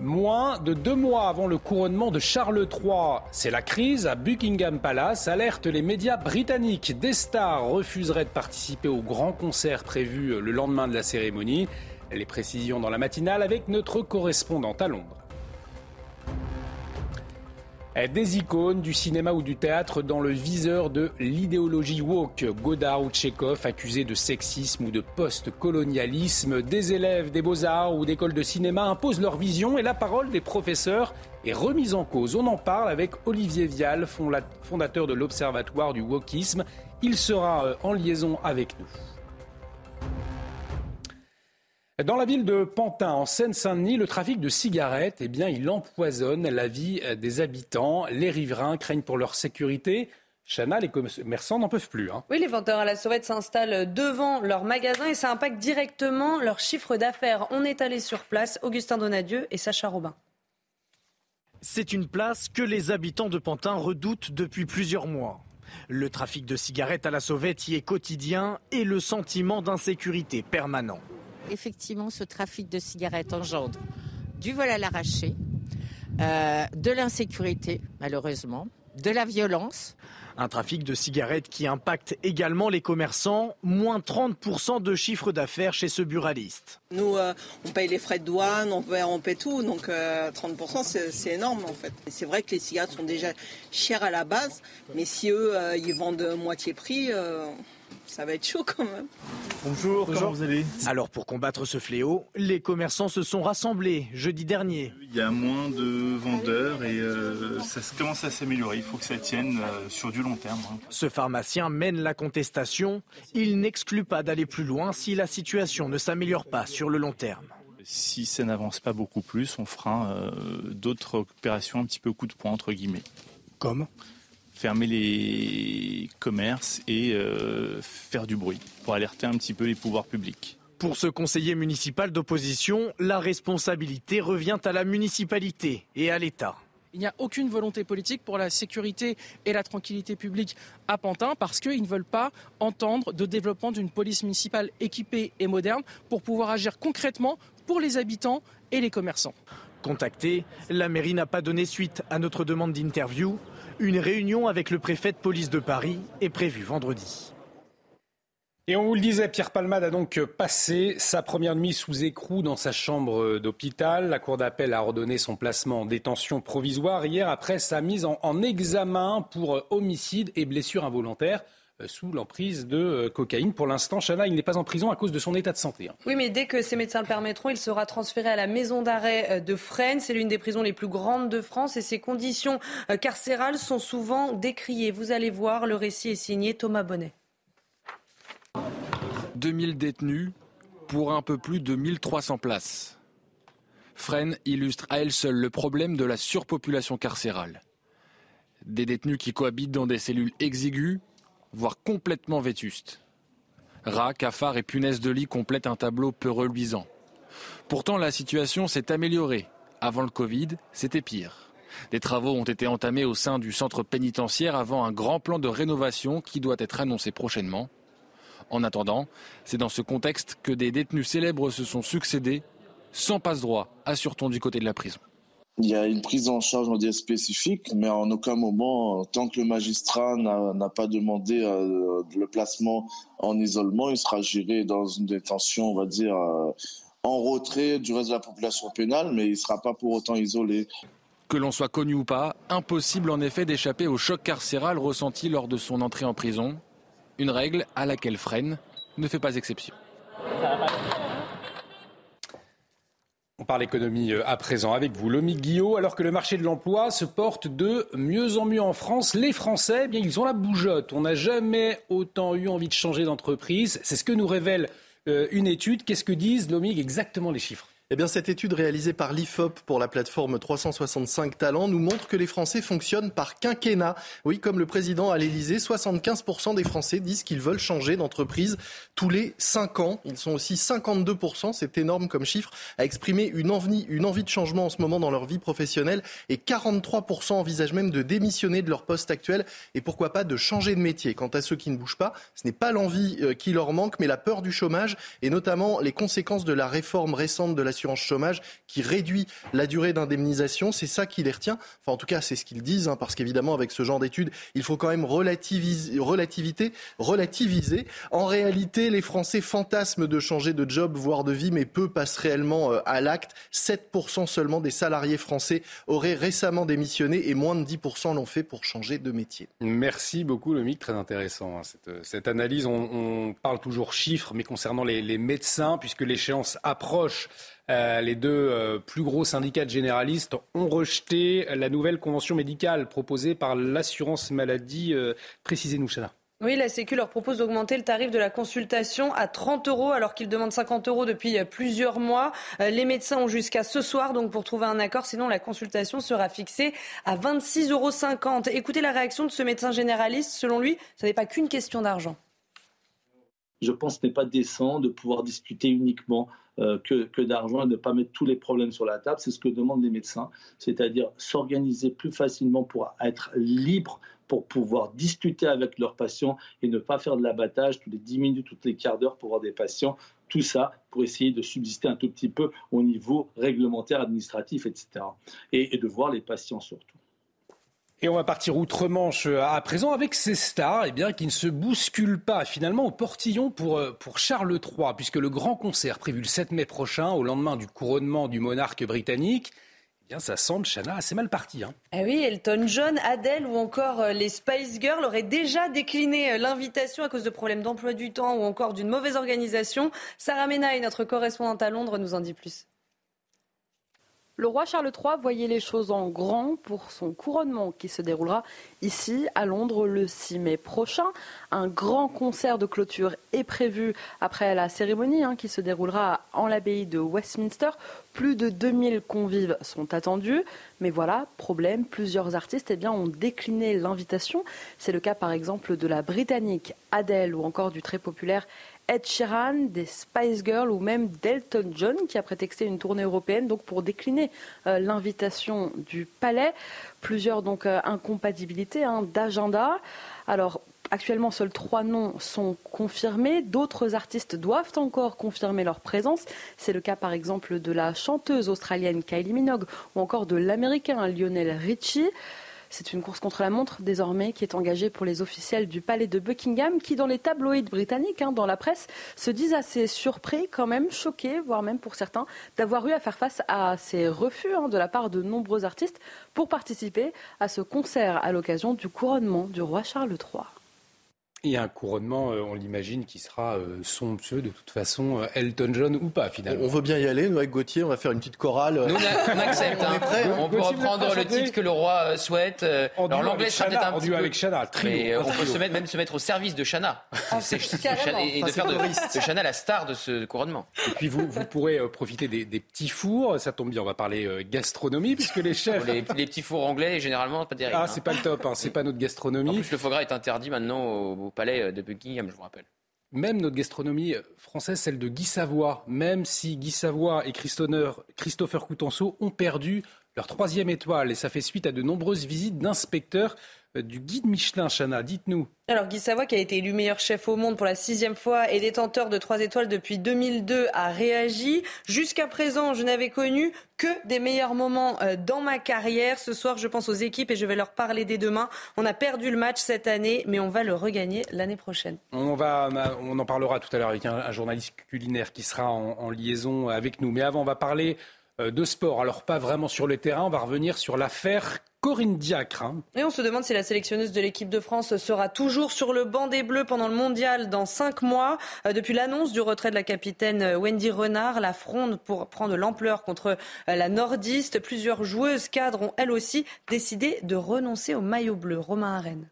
Moins de deux mois avant le couronnement de Charles III, c'est la crise à Buckingham Palace, alerte les médias britanniques. Des stars refuseraient de participer au grand concert prévu le lendemain de la cérémonie. Les précisions dans la matinale avec notre correspondante à Londres. Des icônes du cinéma ou du théâtre dans le viseur de l'idéologie woke. Godard ou Tchekhov accusés de sexisme ou de post-colonialisme. Des élèves des beaux-arts ou d'écoles de cinéma imposent leur vision et la parole des professeurs est remise en cause. On en parle avec Olivier Vial, fondateur de l'Observatoire du wokisme. Il sera euh, en liaison avec nous. Dans la ville de Pantin, en Seine-Saint-Denis, le trafic de cigarettes, eh bien, il empoisonne la vie des habitants. Les riverains craignent pour leur sécurité. Chana, les commerçants n'en peuvent plus. Hein. Oui, les vendeurs à la sauvette s'installent devant leur magasin et ça impacte directement leur chiffre d'affaires. On est allé sur place, Augustin Donadieu et Sacha Robin. C'est une place que les habitants de Pantin redoutent depuis plusieurs mois. Le trafic de cigarettes à la sauvette y est quotidien et le sentiment d'insécurité permanent effectivement, ce trafic de cigarettes engendre du vol à l'arraché, euh, de l'insécurité, malheureusement, de la violence. Un trafic de cigarettes qui impacte également les commerçants, moins 30% de chiffre d'affaires chez ce buraliste. Nous, euh, on paye les frais de douane, on paye, on paye tout, donc 30% euh, c'est énorme en fait. C'est vrai que les cigarettes sont déjà chères à la base, mais si eux, ils vendent moitié prix ça va être chaud quand même. Bonjour, comment vous allez? Alors pour combattre ce fléau, les commerçants se sont rassemblés jeudi dernier. Il y a moins de vendeurs et euh, ça commence à s'améliorer. Il faut que ça tienne euh, sur du long terme. Hein. Ce pharmacien mène la contestation. Il n'exclut pas d'aller plus loin si la situation ne s'améliore pas sur le long terme. Si ça n'avance pas beaucoup plus, on fera euh, d'autres opérations un petit peu coup de poing entre guillemets. Comme? Fermer les commerces et euh, faire du bruit pour alerter un petit peu les pouvoirs publics. Pour ce conseiller municipal d'opposition, la responsabilité revient à la municipalité et à l'État. Il n'y a aucune volonté politique pour la sécurité et la tranquillité publique à Pantin parce qu'ils ne veulent pas entendre de développement d'une police municipale équipée et moderne pour pouvoir agir concrètement pour les habitants et les commerçants. Contacté, la mairie n'a pas donné suite à notre demande d'interview. Une réunion avec le préfet de police de Paris est prévue vendredi. Et on vous le disait, Pierre Palmade a donc passé sa première nuit sous écrou dans sa chambre d'hôpital. La Cour d'appel a ordonné son placement en détention provisoire hier après sa mise en, en examen pour homicide et blessure involontaire. Euh, sous l'emprise de euh, cocaïne. Pour l'instant, Chana, il n'est pas en prison à cause de son état de santé. Hein. Oui, mais dès que ses médecins le permettront, il sera transféré à la maison d'arrêt euh, de Fresnes. C'est l'une des prisons les plus grandes de France et ses conditions carcérales sont souvent décriées. Vous allez voir, le récit est signé Thomas Bonnet. 2000 détenus pour un peu plus de 1300 places. Fresnes illustre à elle seule le problème de la surpopulation carcérale. Des détenus qui cohabitent dans des cellules exiguës, voire complètement vétustes. Rats, cafards et punaises de lit complètent un tableau peu reluisant. Pourtant, la situation s'est améliorée. Avant le Covid, c'était pire. Des travaux ont été entamés au sein du centre pénitentiaire avant un grand plan de rénovation qui doit être annoncé prochainement. En attendant, c'est dans ce contexte que des détenus célèbres se sont succédés, sans passe-droit, assure-t-on du côté de la prison. Il y a une prise en charge on spécifique, mais en aucun moment, tant que le magistrat n'a pas demandé euh, le placement en isolement, il sera géré dans une détention, on va dire, euh, en retrait du reste de la population pénale, mais il ne sera pas pour autant isolé. Que l'on soit connu ou pas, impossible en effet d'échapper au choc carcéral ressenti lors de son entrée en prison. Une règle à laquelle Fresnes ne fait pas exception. On parle économie euh, à présent avec vous, Lomi Guillot. Alors que le marché de l'emploi se porte de mieux en mieux en France, les Français, eh bien, ils ont la bougeotte. On n'a jamais autant eu envie de changer d'entreprise. C'est ce que nous révèle euh, une étude. Qu'est-ce que disent, Lomi, exactement les chiffres? Eh bien, cette étude réalisée par l'IFOP pour la plateforme 365 Talents nous montre que les Français fonctionnent par quinquennat. Oui, comme le président à l'Elysée, 75% des Français disent qu'ils veulent changer d'entreprise tous les 5 ans. Ils sont aussi 52%, c'est énorme comme chiffre, à exprimer une envie, une envie de changement en ce moment dans leur vie professionnelle. Et 43% envisagent même de démissionner de leur poste actuel et pourquoi pas de changer de métier? Quant à ceux qui ne bougent pas, ce n'est pas l'envie euh, qui leur manque, mais la peur du chômage et notamment les conséquences de la réforme récente de la l'assurance chômage qui réduit la durée d'indemnisation. C'est ça qui les retient. Enfin, en tout cas, c'est ce qu'ils disent, hein, parce qu'évidemment, avec ce genre d'études, il faut quand même relativiser, relativité, relativiser. En réalité, les Français fantasment de changer de job, voire de vie, mais peu passent réellement euh, à l'acte. 7% seulement des salariés français auraient récemment démissionné et moins de 10% l'ont fait pour changer de métier. Merci beaucoup, Lomic. Très intéressant, hein, cette, analyse. On, parle toujours chiffres, mais concernant les, médecins, puisque l'échéance approche, euh, les deux euh, plus gros syndicats de généralistes ont rejeté la nouvelle convention médicale proposée par l'assurance maladie. Euh, précisez-nous, Chana. Oui, la Sécu leur propose d'augmenter le tarif de la consultation à 30 euros alors qu'ils demandent 50 euros depuis plusieurs mois. Les médecins ont jusqu'à ce soir donc pour trouver un accord, sinon la consultation sera fixée à 26,50 euros. Écoutez la réaction de ce médecin généraliste. Selon lui, ce n'est pas qu'une question d'argent. Je pense n'est pas décent de pouvoir discuter uniquement euh, que, d'argent et de ne pas mettre tous les problèmes sur la table. C'est ce que demandent les médecins, c'est-à-dire s'organiser plus facilement pour être libre pour pouvoir discuter avec leurs patients et ne pas faire de l'abattage tous les 10 minutes, tous les quarts d'heure pour voir des patients. Tout ça pour essayer de subsister un tout petit peu au niveau réglementaire, administratif, etc. et de voir les patients surtout. Et on va partir outre-Manche euh, à présent avec ces stars eh bien, qui ne se bousculent pas finalement au portillon pour, euh, pour Charles III, puisque le grand concert prévu le 7 mai prochain, au lendemain du couronnement du monarque britannique, eh bien, ça semble, Chana, assez mal parti. Hein. Eh oui, Elton John, Adele ou encore euh, les Spice Girls auraient déjà décliné l'invitation à cause de problèmes d'emploi du temps ou encore d'une mauvaise organisation. Sarah Menaille, notre correspondante à Londres, nous en dit plus. Le roi Charles III voyait les choses en grand pour son couronnement qui se déroulera ici à Londres le 6 mai prochain. Un grand concert de clôture est prévu après la cérémonie hein, qui se déroulera en l'abbaye de Westminster. Plus de 2000 convives sont attendus. Mais voilà, problème, plusieurs artistes eh ont décliné l'invitation. C'est le cas par exemple de la Britannique Adele ou encore du très populaire Ed Sheeran, des Spice Girls ou même d'Elton John qui a prétexté une tournée européenne donc pour décliner euh, l'invitation du palais. Plusieurs donc euh, incompatibilités hein, d'agenda. Alors Actuellement, seuls trois noms sont confirmés. D'autres artistes doivent encore confirmer leur présence. C'est le cas par exemple de la chanteuse australienne Kylie Minogue ou encore de l'américain Lionel Richie. C'est une course contre la montre désormais qui est engagée pour les officiels du palais de Buckingham qui, dans les tabloïds britanniques, hein, dans la presse, se disent assez surpris, quand même choqués, voire même pour certains, d'avoir eu à faire face à ces refus hein, de la part de nombreux artistes pour participer à ce concert à l'occasion du couronnement du roi Charles III. Et un couronnement, euh, on l'imagine, qui sera euh, somptueux de toute façon, euh, Elton John ou pas finalement. On veut bien y aller, nous avec Gauthier, on va faire une petite chorale. Nous, on, accepte. on, hein. on peut reprendre le titre que le roi souhaite. Alors l'anglais sera peut-être un petit peu... avec Chana, mais on peut se mettre, même se mettre au service de Chana. Ah, et de faire de, de, la star de ce couronnement. Et puis vous, vous pourrez profiter des, des, petits fours. Ça tombe bien, on va parler gastronomie puisque les chefs. Les, les, petits fours anglais, généralement, pas terrible. Ah, hein. c'est pas le top. Hein. C'est pas notre gastronomie. En plus, le foie gras est interdit maintenant au palais Buckingham je vous rappelle. Même notre gastronomie française, celle de Guy Savoie, même si Guy Savoie et Christopher Coutenceau ont perdu leur troisième étoile, et ça fait suite à de nombreuses visites d'inspecteurs euh, du guide Michelin, Chana. Dites-nous. Alors Guy Savoie, qui a été élu meilleur chef au monde pour la sixième fois et détenteur de trois étoiles depuis 2002, a réagi. Jusqu'à présent, je n'avais connu que des meilleurs moments euh, dans ma carrière. Ce soir, je pense aux équipes et je vais leur parler dès demain. On a perdu le match cette année, mais on va le regagner l'année prochaine. On, va, on en parlera tout à l'heure avec un, journaliste culinaire qui sera en, en liaison avec nous. Mais avant, on va parler euh, de sport. Alors pas vraiment sur le terrain, on va revenir sur l'affaire Corinne Diacre. Hein. Et on se demande si la sélectionneuse de l'équipe de France sera toujours sur le banc des Bleus pendant le mondial dans cinq mois. Euh, depuis l'annonce du retrait de la capitaine euh, Wendy Renard, la fronde pour prendre l'ampleur contre la nordiste. Plusieurs joueuses cadres ont elles aussi décidé de renoncer au maillot bleu. Romain Arène.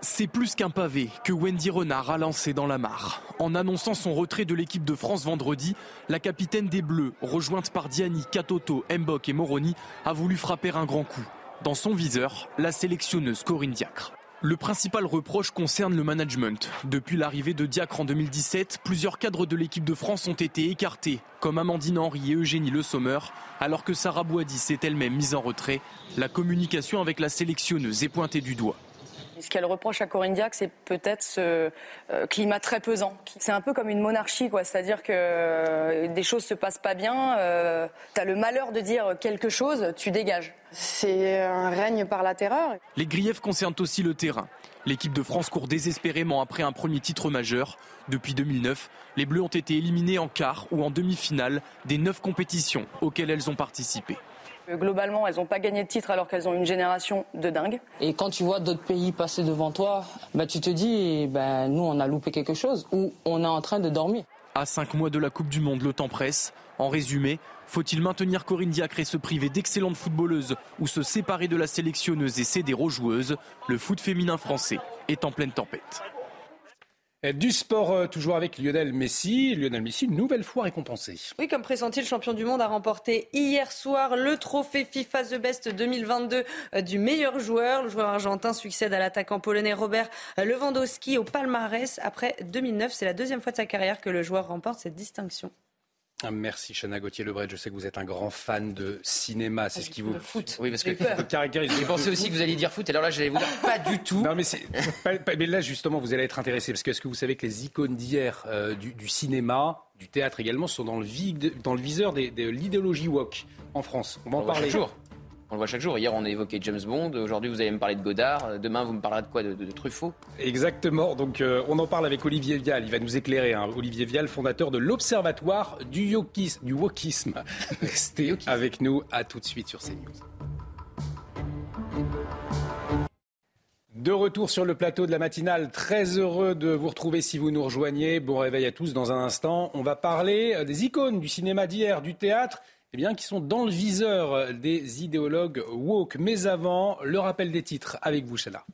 C'est plus qu'un pavé que Wendy Renard a lancé dans la mare. En annonçant son retrait de l'équipe de France vendredi, la capitaine des Bleus, rejointe par Diani, Katoto, Mbok et Moroni, a voulu frapper un grand coup. Dans son viseur, la sélectionneuse Corinne Diacre. Le principal reproche concerne le management. Depuis l'arrivée de Diacre en 2017, plusieurs cadres de l'équipe de France ont été écartés, comme Amandine Henry et Eugénie Le Sommer, alors que Sarah Boadi s'est elle-même mise en retrait. La communication avec la sélectionneuse est pointée du doigt. Ce qu'elle reproche à Corinne Diac, c'est peut-être ce euh, climat très pesant. C'est un peu comme une monarchie, quoi. C'est-à-dire que euh, des choses se passent pas bien, euh, tu as le malheur de dire quelque chose, tu dégages. C'est un règne par la terreur. Les griefs concernent aussi le terrain. L'équipe de France court désespérément après un premier titre majeur. Depuis 2009, les Bleus ont été éliminés en quart ou en demi-finale des neuf compétitions auxquelles elles ont participé. Globalement, elles n'ont pas gagné de titre alors qu'elles ont une génération de dingue. Et quand tu vois d'autres pays passer devant toi, bah, tu te dis, bah, nous, on a loupé quelque chose ou on est en train de dormir. À cinq mois de la Coupe du Monde, le temps presse. En résumé, faut-il maintenir Corinne Diacre et se priver d'excellentes footballeuses ou se séparer de la sélectionneuse et céder aux joueuses? Le foot féminin français est en pleine tempête. Du sport, euh, toujours avec Lionel Messi. Lionel Messi, une nouvelle fois récompensé. Oui, comme pressenti, le champion du monde a remporté hier soir le trophée FIFA The Best 2022 euh, du meilleur joueur. Le joueur argentin succède à l'attaquant polonais Robert Lewandowski au palmarès. Après 2009, c'est la deuxième fois de sa carrière que le joueur remporte cette distinction. Ah, merci Chana Gauthier-Lebret. Je sais que vous êtes un grand fan de cinéma. C'est ce qui vous. foot. Oui, parce que J'ai pensé aussi que vous alliez dire foot. Alors là, j'allais vous dire pas du tout. Non, mais, mais là, justement, vous allez être intéressé. Parce que est-ce que vous savez que les icônes d'hier euh, du, cinéma, du théâtre également, sont dans le, dans le viseur de l'idéologie woke en France? On va en parler. Chaque jour. On le voit chaque jour. Hier, on a évoqué James Bond. Aujourd'hui, vous allez me parler de Godard. Demain, vous me parlerez de quoi de, Truffaut? Exactement. Donc, euh, on en parle avec Olivier Vial. Il va nous éclairer. Hein. Olivier Vial, fondateur de l'Observatoire du, du wokisme. Restez avec nous. À tout de suite sur CNews. De retour sur le plateau de la matinale, très heureux de vous retrouver si vous nous rejoignez. Bon réveil à tous. Dans un instant, on va parler euh, des icônes du cinéma d'hier, du théâtre eh bien, qui sont dans le viseur des idéologues woke. Mais avant, le rappel des titres avec vous, Chana.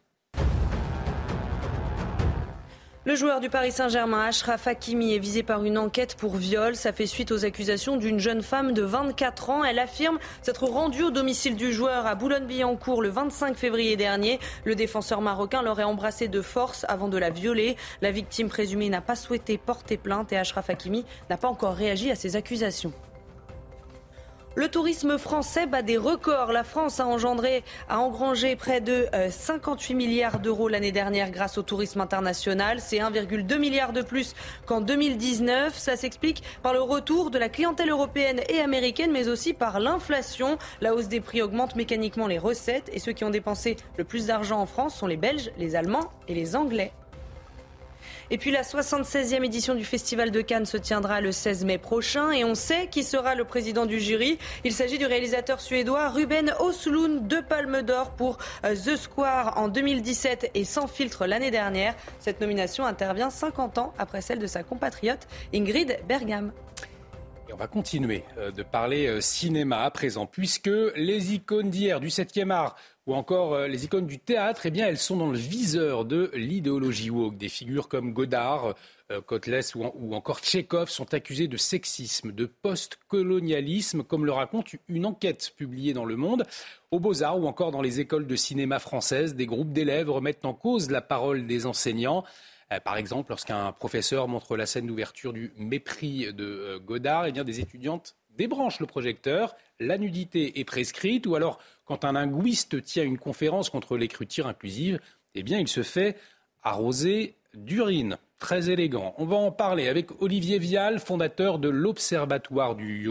Le joueur du Paris Saint-Germain, Ashraf Hakimi, est visé par une enquête pour viol. Ça fait suite aux accusations d'une jeune femme de 24 ans. Elle affirme s'être rendue au domicile du joueur à Boulogne-Billancourt le 25 février dernier. Le défenseur marocain l'aurait embrassée de force avant de la violer. La victime présumée n'a pas souhaité porter plainte et Ashraf Hakimi n'a pas encore réagi à ces accusations. Le tourisme français bat des records. La France a engendré, a engrangé près de 58 euh, milliards d'euros l'année dernière grâce au tourisme international. C'est 1,2 milliard de plus qu'en 2019. Ça s'explique par le retour de la clientèle européenne et américaine, mais aussi par l'inflation. La hausse des prix augmente mécaniquement les recettes et ceux qui ont dépensé le plus d'argent en France sont les Belges, les Allemands et les Anglais. Et puis la 76e édition du Festival de Cannes se tiendra le 16 mai prochain et on sait qui sera le président du jury. Il s'agit du réalisateur suédois Ruben Oslund, deux palmes d'or pour euh, The Square en 2017 et Sans filtre l'année dernière. Cette nomination intervient 50 ans après celle de sa compatriote Ingrid Bergam. Et on va continuer euh, de parler euh, cinéma à présent, puisque les icônes d'hier du 7e art ou encore euh, les icônes du théâtre, eh bien, elles sont dans le viseur de l'idéologie woke. Des figures comme Godard, Kotless ou, encore Tchekhov sont accusées de sexisme, de post-colonialisme, comme le raconte une enquête publiée dans Le Monde. Aux Beaux-Arts ou encore dans les écoles de cinéma françaises, des groupes d'élèves remettent en cause la parole des enseignants. Euh, par exemple, lorsqu'un professeur montre la scène d'ouverture du mépris de euh, Godard, eh bien, des étudiantes débranchent le projecteur, la nudité est prescrite, ou alors quand un linguiste tient une conférence contre l'écriture inclusive, eh bien, il se fait arroser d'urine. Très élégant. On va en parler avec Olivier Vial, fondateur de l'Observatoire du,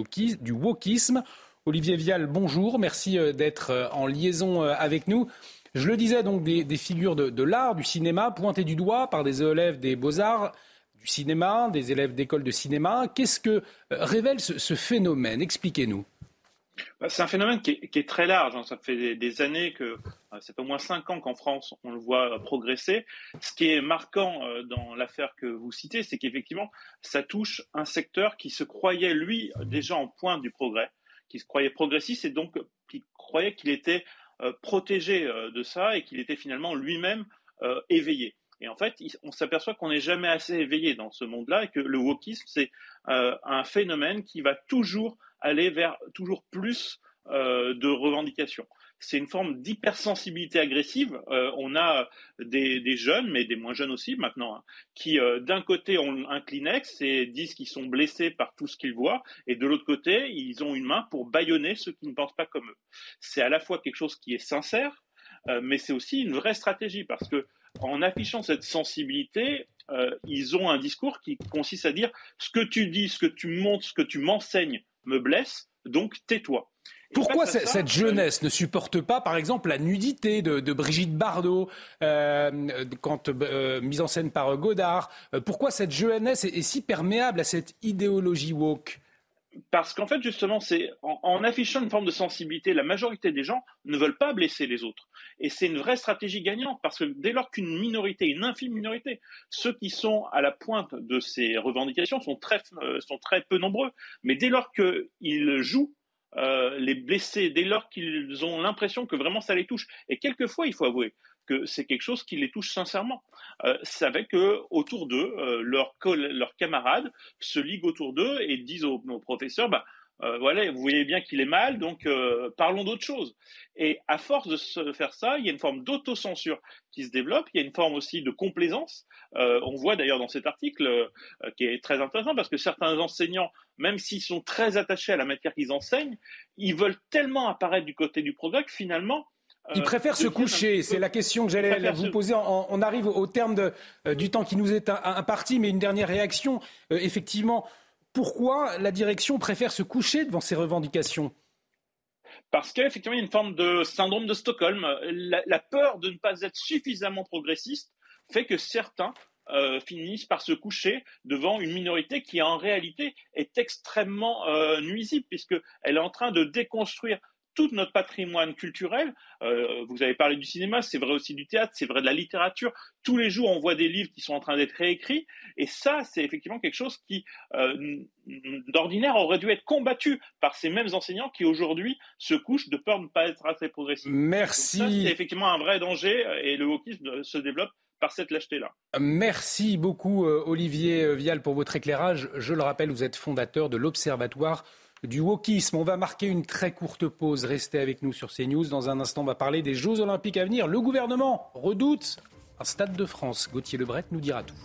wokisme. Olivier Vial, bonjour. Merci euh, d'être en liaison avec nous. Je le disais donc, des, figures de, l'art, du cinéma, pointées du doigt par des élèves des beaux-arts, du cinéma, des élèves d'école de cinéma. Qu'est-ce que euh, révèle ce, phénomène? Expliquez-nous. Bah, c'est un phénomène qui est, très large. Hein. Ça fait des, années que, euh, c'est au moins cinq ans qu'en France, on le voit progresser. Ce qui est marquant euh, dans l'affaire que vous citez, c'est qu'effectivement, ça touche un secteur qui se croyait, lui, déjà en pointe du progrès, qui se croyait progressiste et donc qui croyait qu'il était euh, protégé euh, de ça et qu'il était finalement lui-même euh, éveillé. Et en fait, on s'aperçoit qu'on n'est jamais assez éveillé dans ce monde-là et que le wokisme, c'est un phénomène qui va toujours aller vers toujours plus de revendications c'est une forme d'hypersensibilité agressive. Euh, on a des, jeunes, mais des moins jeunes aussi maintenant, hein, qui euh, d'un côté ont un Kleenex et disent qu'ils sont blessés par tout ce qu'ils voient, et de l'autre côté, ils ont une main pour bâillonner ceux qui ne pensent pas comme eux. C'est à la fois quelque chose qui est sincère, euh, mais c'est aussi une vraie stratégie parce que en affichant cette sensibilité, ils ont un discours qui consiste à dire ce que tu dis, ce que tu montres, ce que tu m'enseignes me blesse, donc tais-toi. Pourquoi cette jeunesse ne supporte pas, par exemple, la nudité de, Brigitte Bardot, euh, quand euh, mise en scène par Godard? Euh, Pourquoi cette jeunesse est, si perméable à cette idéologie woke? Parce qu'en fait, justement, c'est en, affichant une forme de sensibilité, la majorité des gens ne veulent pas blesser les autres. Et c'est une vraie stratégie gagnante, parce que dès lors qu'une minorité, une infime minorité, ceux qui sont à la pointe de ces revendications sont très, sont très peu nombreux, mais dès lors qu'ils jouent euh, les blessés dès lors qu'ils ont l'impression que vraiment ça les touche. Et quelquefois, il faut avouer que c'est quelque chose qui les touche sincèrement. Euh, avec que autour d'eux, euh, leurs, camarades se liguent autour d'eux et disent aux, aux professeurs, bah, euh, voilà, vous voyez bien qu'il est mal, donc euh, parlons d'autre chose. Et à force de se faire ça, il y a une forme d'autocensure qui se développe, il y a une forme aussi de complaisance. On voit d'ailleurs dans cet article qui est très intéressant parce que certains enseignants, même s'ils sont très attachés à la matière qu'ils enseignent, ils veulent tellement apparaître du côté du progrès que finalement, ils préfèrent se coucher. C'est la question que j'allais vous poser. On arrive au terme du temps qui nous est imparti, mais une dernière réaction. effectivement, pourquoi la direction préfère se coucher devant ces revendications? Parce qu'effectivement, il y a une forme de syndrome de Stockholm. La, peur de ne pas être suffisamment progressiste fait que certains euh, finissent par se coucher devant une minorité qui, en réalité, est extrêmement euh, nuisible, puisqu'elle est en train de déconstruire tout notre patrimoine culturel. Euh, vous avez parlé du cinéma, c'est vrai aussi du théâtre, c'est vrai de la littérature. Tous les jours, on voit des livres qui sont en train d'être réécrits. Et ça, c'est effectivement quelque chose qui, euh, d'ordinaire, aurait dû être combattu par ces mêmes enseignants qui, aujourd'hui, se couchent de peur de ne pas être assez progressistes. Merci. c'est effectivement un vrai danger et le wokisme se développe par cette lâcheté-là. Merci beaucoup, euh, Olivier Vial, pour votre éclairage. Je le rappelle, vous êtes fondateur de l'Observatoire du wokisme. On va marquer une très courte pause. Restez avec nous sur CNews. Dans un instant, on va parler des Jeux Olympiques à venir. Le gouvernement redoute un Stade de France. Gauthier Lebret nous dira tout.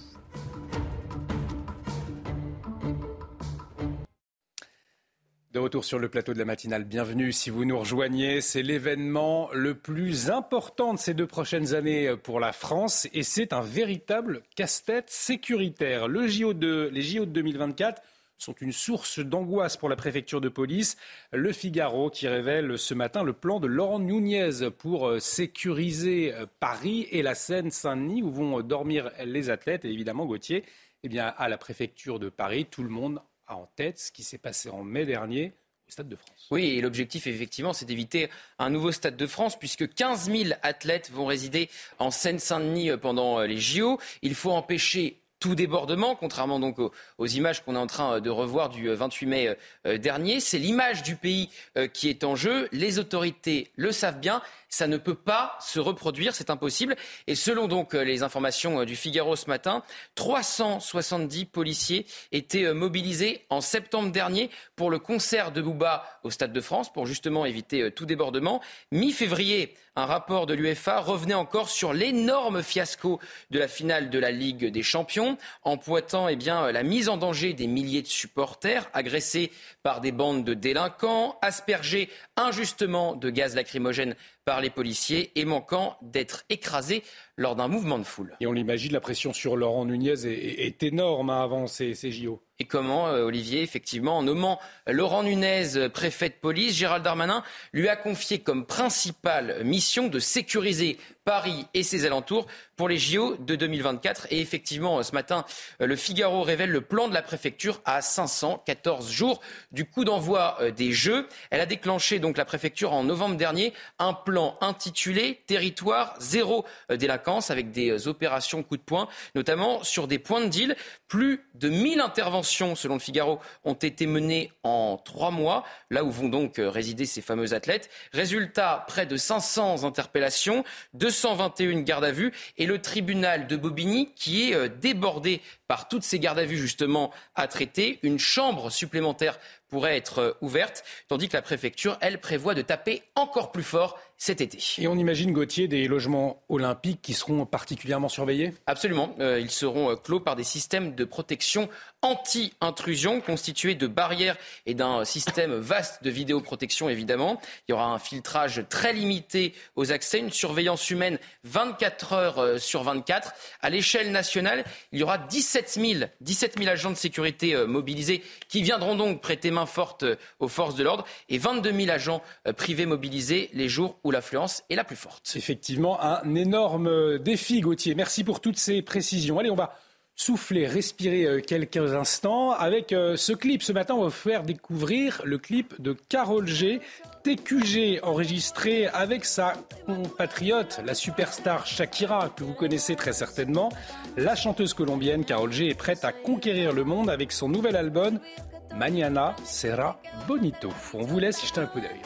De retour sur le plateau de la matinale, bienvenue si vous nous rejoignez. C'est l'événement le plus important de ces deux prochaines années pour la France et c'est un véritable casse-tête sécuritaire. Le JO de, les JO de 2024 sont une source d'angoisse pour la préfecture de police. Le Figaro qui révèle ce matin le plan de Laurent Nunez pour euh, sécuriser euh, Paris et la Seine-Saint-Denis où vont dormir les athlètes. Et évidemment, Gauthier, eh bien, à la préfecture de Paris, tout le monde a en tête ce qui s'est passé en mai dernier Stade de France. Oui, et l'objectif, effectivement, c'est d'éviter un nouveau Stade de France, puisque 15 000 athlètes vont résider en Seine-Saint-Denis euh, pendant les JO. Il faut empêcher tout débordement, contrairement donc aux, images qu'on est en train euh, de revoir du 28 euh, mai euh, dernier. C'est l'image du pays qui est en jeu. Les autorités le savent bien. Ça ne peut pas se reproduire, c'est impossible. Et selon donc les informations du Figaro ce matin, 370 policiers étaient mobilisés en septembre dernier pour le concert de Bouba au Stade de France, pour justement éviter tout débordement. Mi-février, un rapport de l'UEFA revenait encore sur l'énorme fiasco de la finale de la Ligue des Champions, en pointant eh bien, la mise en danger des milliers de supporters agressés par des bandes de délinquants, aspergés injustement de gaz lacrymogène par les policiers et manquant d'être écrasés lors d'un mouvement de foule. Et on l'imagine, la pression sur Laurent Nunez est, énorme avant ces, ces JO. Et comment, euh, Olivier, effectivement, en nommant Laurent Nunez euh, préfet de police, Gérald Darmanin lui a confié comme principale mission de sécuriser Paris et ses alentours pour les JO de 2024. Et effectivement, ce matin, le Figaro révèle le plan de la préfecture à 514 jours du coup d'envoi euh, des Jeux. Elle a déclenché donc la préfecture en novembre dernier un plan intitulé Territoire zéro euh, délinquance avec des euh, opérations coup de poing, notamment sur des points de deal. Plus de 1000 interventions, selon le Figaro, ont été menées en trois mois, là où vont donc résider ces fameux athlètes. Résultat, près de 500 interpellations, 221 gardes à vue et le tribunal de Bobigny qui est euh, débordé par toutes ces gardes à vue justement à traiter. Une chambre supplémentaire pourrait être euh, ouverte, tandis que la préfecture, elle, prévoit de taper encore plus fort cet été. Et on imagine, Gauthier, des logements olympiques qui seront particulièrement surveillés? Absolument. Euh, ils seront clos par des systèmes de protection anti-intrusion constitués de barrières et d'un système vaste de vidéoprotection, évidemment. Il y aura un filtrage très limité aux accès, une surveillance humaine 24 heures sur 24. À l'échelle nationale, il y aura 17 000, 17 000 agents de sécurité mobilisés qui viendront donc prêter main forte aux forces de l'ordre et 22 000 agents privés mobilisés les jours où l'affluence est la plus forte. Effectivement, un énorme défi, Gauthier. Merci pour toutes ces précisions. Allez, on va souffler, respirer euh, quelques instants avec euh, ce clip. Ce matin, on va vous faire découvrir le clip de Carole G. TQG enregistré avec sa compatriote, la superstar Shakira, que vous connaissez très certainement. La chanteuse colombienne Carole G est prête à conquérir le monde avec son nouvel album Mañana Será Bonito. On vous laisse y jeter un coup d'œil.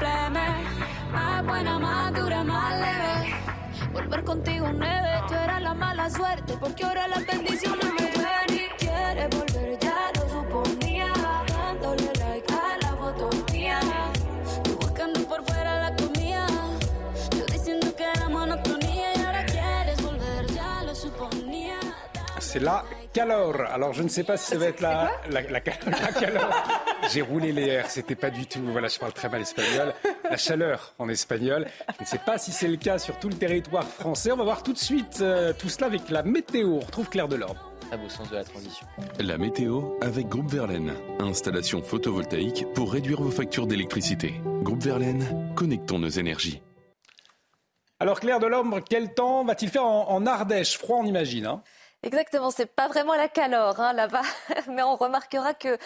Más buena, más dura, más leve. Volver contigo nueve, tú eras la mala suerte, porque ahora las bendiciones me C'est la calor. Alors je ne sais pas si ça va être la, la, la, la calor. J'ai roulé les airs, c'était pas du tout. Voilà, je parle très mal espagnol. La chaleur en espagnol. Je ne sais pas si c'est le cas sur tout le territoire français. On va voir tout de suite euh, tout cela avec la météo. On retrouve Claire Delorme. À beau sens de la transition. La météo avec Groupe Verlaine. Installation photovoltaïque pour réduire vos factures d'électricité. Groupe Verlaine, connectons nos énergies. Alors Claire Delorme, quel temps va-t-il faire en, en Ardèche? Froid, on imagine. Hein Exactement, c'est pas vraiment la calore hein, là-bas, mais on remarquera que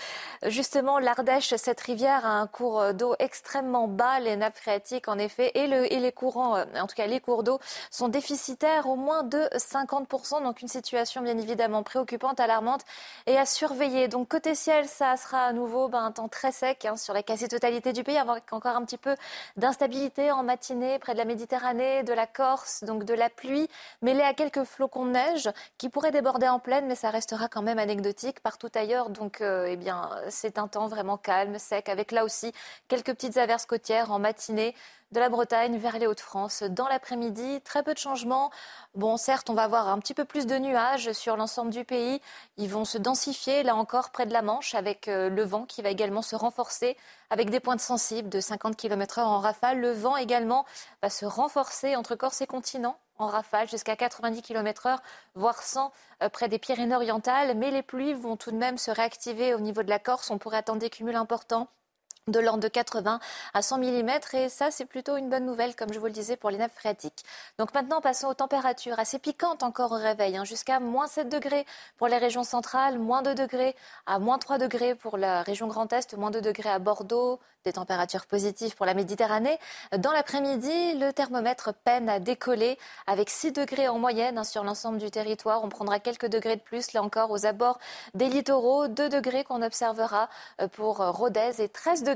justement l'Ardèche, cette rivière a un cours d'eau extrêmement bas, les nappes phréatiques en effet, et les courants, euh, en tout cas les cours d'eau, sont déficitaires au moins de 50%, donc une situation bien évidemment préoccupante, alarmante et à surveiller. Donc côté ciel, ça sera à nouveau ben, un temps très sec hein, sur la quasi-totalité du pays, avec encore un petit peu d'instabilité en matinée près de la Méditerranée, de la Corse, donc de la pluie mêlée à quelques flocons de neige qui pourraient pourrait déborder en pleine, mais ça restera quand même anecdotique partout ailleurs. Donc, euh, eh bien, c'est un temps vraiment calme, sec, avec là aussi quelques petites averses côtières en matinée de la Bretagne vers les Hauts-de-France. Dans l'après-midi, très peu de changements. Bon, certes, on va avoir un petit peu plus de nuages sur l'ensemble du pays. Ils vont se densifier, là encore, près de la Manche, avec euh, le vent qui va également se renforcer, avec des pointes sensibles de 50 km/h en rafale. Le vent également va se renforcer entre Corse et continent en rafale jusqu'à 90 km/h, voire 100 euh, près des Pyrénées-Orientales. Mais les pluies vont tout de même se réactiver au niveau de la Corse. On pourrait attendre des cumuls importants de l'ordre de 80 à 100 mm et ça c'est plutôt une bonne nouvelle comme je vous le disais pour les nappes phréatiques. Donc maintenant passons aux températures assez piquantes encore au réveil, hein, jusqu'à moins 7 degrés pour les régions centrales, moins 2 degrés à moins 3 degrés pour la région Grand Est, moins 2 degrés à Bordeaux, des températures positives pour la Méditerranée. Dans l'après-midi, le thermomètre peine à décoller avec 6 degrés en moyenne hein, sur l'ensemble du territoire. On prendra quelques degrés de plus là encore aux abords des littoraux, 2 degrés qu'on observera euh, pour Rodez et 13 degrés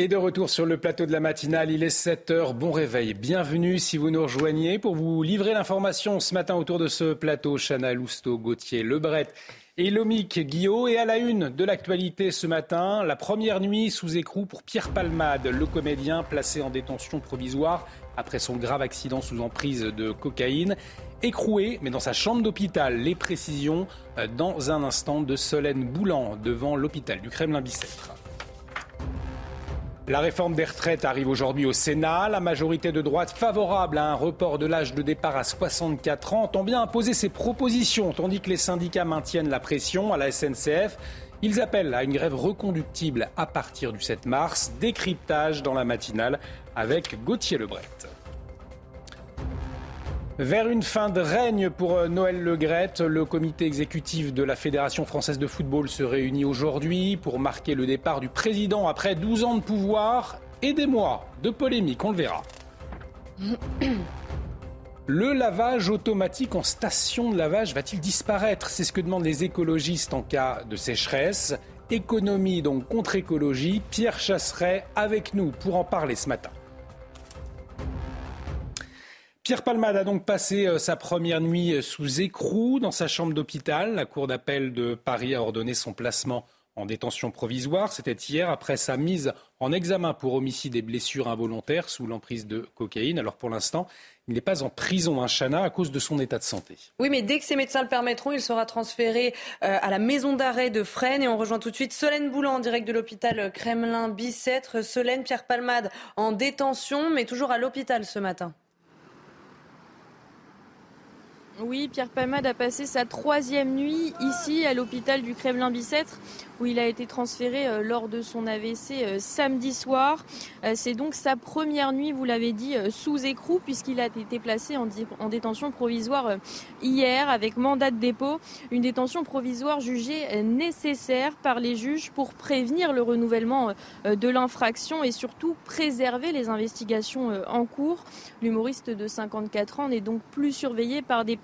Et de retour sur le plateau de la matinale, il est 7h, bon réveil. Bienvenue si vous nous rejoignez pour vous livrer l'information ce matin autour de ce plateau. Chana Lousteau, Gauthier, Lebret et Lomic Guillot. Et à la une de l'actualité ce matin, la première nuit sous écrou pour Pierre Palmade, le comédien placé en détention provisoire après son grave accident sous emprise de cocaïne. Écroué, mais dans sa chambre d'hôpital. Les précisions euh, dans un instant de Solène Boulan devant l'hôpital du Kremlin-Bicêtre. La réforme des retraites arrive aujourd'hui au Sénat. La majorité de droite favorable à un report de l'âge de départ à 64 ans entend bien imposer ses propositions, tandis que les syndicats maintiennent la pression à la SNCF. Ils appellent à une grève reconductible à partir du 7 mars. Décryptage dans la matinale avec Gauthier Lebret. Vers une fin de règne pour euh, Noël Legrette, le comité exécutif de la Fédération française de football se réunit aujourd'hui pour marquer le départ du président après 12 ans de pouvoir et des mois de polémique, on le verra. Le lavage automatique en station de lavage va-t-il disparaître? C'est ce que demandent les écologistes en cas de sécheresse. Économie donc contre écologie. Pierre Chasseret avec nous pour en parler ce matin. Pierre Palmade a donc passé euh, sa première nuit euh, sous écrou dans sa chambre d'hôpital. La Cour d'appel de Paris a ordonné son placement en détention provisoire. C'était hier après sa mise en examen pour homicide et blessures involontaires sous l'emprise de cocaïne. Alors pour l'instant, il n'est pas en prison, un Chana, à cause de son état de santé. Oui, mais dès que ses médecins le permettront, il sera transféré euh, à la maison d'arrêt de Fresnes. Et on rejoint tout de suite Solène Boulan en direct de l'hôpital Kremlin-Bicêtre. Solène, Pierre Palmade en détention, mais toujours à l'hôpital ce matin. Oui, Pierre Palmade a passé sa troisième nuit ici à l'hôpital du Kremlin-Bicêtre où il a été transféré euh, lors de son AVC euh, samedi soir. Euh, c'est donc sa première nuit, vous l'avez dit, sous écrou puisqu'il a été placé en, détention provisoire hier avec mandat de dépôt. Une détention provisoire jugée nécessaire par les juges pour prévenir le renouvellement de l'infraction et surtout préserver les investigations en cours. L'humoriste de 54 ans n'est donc plus surveillé par des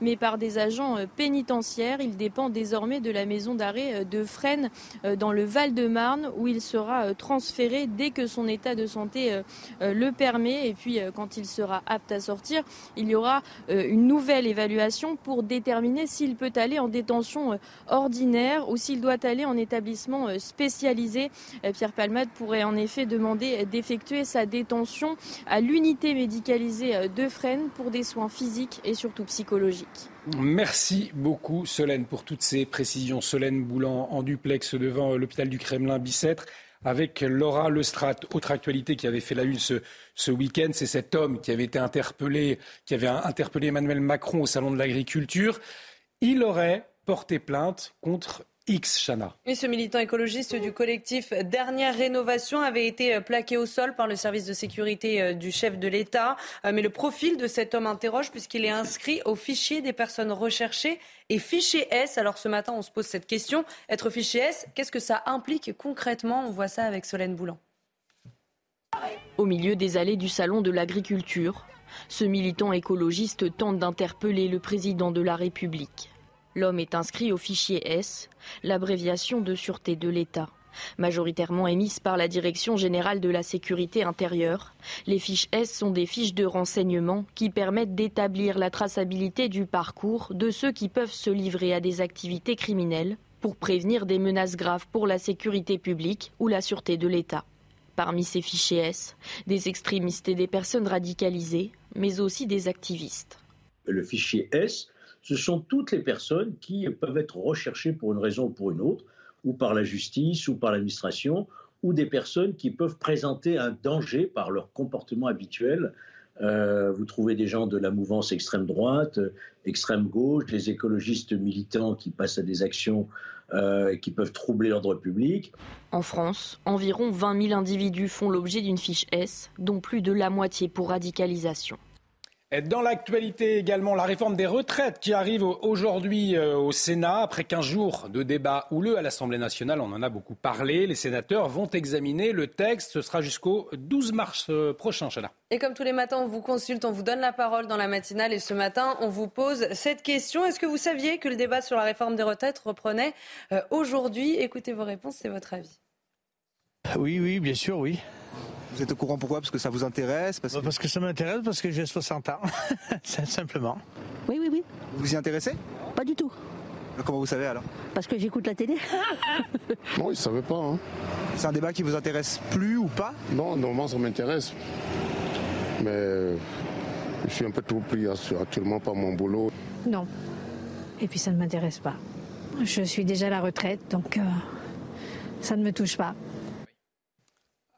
mais par des agents pénitentiaires. Il dépend désormais de la maison d'arrêt de Fresnes euh, dans le Val-de-Marne où il sera euh, transféré dès que son état de santé euh, le permet. Et puis quand il sera apte à sortir, il y aura une nouvelle évaluation pour déterminer s'il peut aller en détention ordinaire ou s'il doit aller en établissement spécialisé. Pierre Palmade pourrait en effet demander d'effectuer sa détention à l'unité médicalisée de Fresnes pour des soins physiques et surtout psychologiques. Merci beaucoup Solène pour toutes ces précisions. Solène Boulan en duplex devant l'hôpital du Kremlin Bicêtre avec Laura Lestrade. Autre actualité qui avait fait la une ce, ce week-end, c'est cet homme qui avait été interpellé, qui avait interpellé Emmanuel Macron au salon de l'agriculture. Il aurait porté plainte contre X, Chana. Et ce militant écologiste du collectif Dernière Rénovation avait été euh, plaqué au sol par le service de sécurité euh, du chef de l'État. Euh, mais le profil de cet homme interroge puisqu'il est inscrit au fichier des personnes recherchées et fichier S. Alors ce matin, on se pose cette question. Être fichier S, qu'est-ce que ça implique concrètement? On voit ça avec Solène Boulan. Au milieu des allées du salon de l'agriculture, ce militant écologiste tente d'interpeller le président de la République. L'homme est inscrit au fichier S, l'abréviation de sûreté de l'État. Majoritairement émises par la Direction générale de la sécurité intérieure, les fiches S sont des fiches de renseignement qui permettent d'établir la traçabilité du parcours de ceux qui peuvent se livrer à des activités criminelles pour prévenir des menaces graves pour la sécurité publique ou la sûreté de l'État. Parmi ces fichiers S, des extrémistes et des personnes radicalisées, mais aussi des activistes. Le fichier S, ce sont toutes les personnes qui peuvent être recherchées pour une raison ou pour une autre, ou par la justice ou par l'administration, ou des personnes qui peuvent présenter un danger par leur comportement habituel. Euh, vous trouvez des gens de la mouvance extrême droite, extrême gauche, des écologistes militants qui passent à des actions euh, qui peuvent troubler l'ordre public. En France, environ 20 000 individus font l'objet d'une fiche S, dont plus de la moitié pour radicalisation. Dans l'actualité également, la réforme des retraites qui arrive aujourd'hui euh, au Sénat. Après 15 jours de débat houleux à l'Assemblée nationale, on en a beaucoup parlé. Les sénateurs vont examiner le texte. Ce sera jusqu'au 12 mars euh, prochain, Chana. Et comme tous les matins, on vous consulte, on vous donne la parole dans la matinale. Et ce matin, on vous pose cette question. Est-ce que vous saviez que le débat sur la réforme des retraites reprenait euh, aujourd'hui? Écoutez vos réponses, c'est votre avis. Oui, oui, bien sûr, oui. Vous êtes au courant pourquoi? Parce que ça vous intéresse parce que... parce que ça m'intéresse, parce que j'ai 60 ans, simplement. Oui, oui, oui. Vous y intéressez? Pas du tout. Comment vous savez alors? Parce que j'écoute la télé. non, ils ne savaient pas. Hein. C'est un débat qui vous intéresse plus ou pas? Non, normalement ça m'intéresse. Mais je suis un peu trop pris actuellement par mon boulot. Non. Et puis ça ne m'intéresse pas. Je suis déjà à la retraite, donc euh, ça ne me touche pas.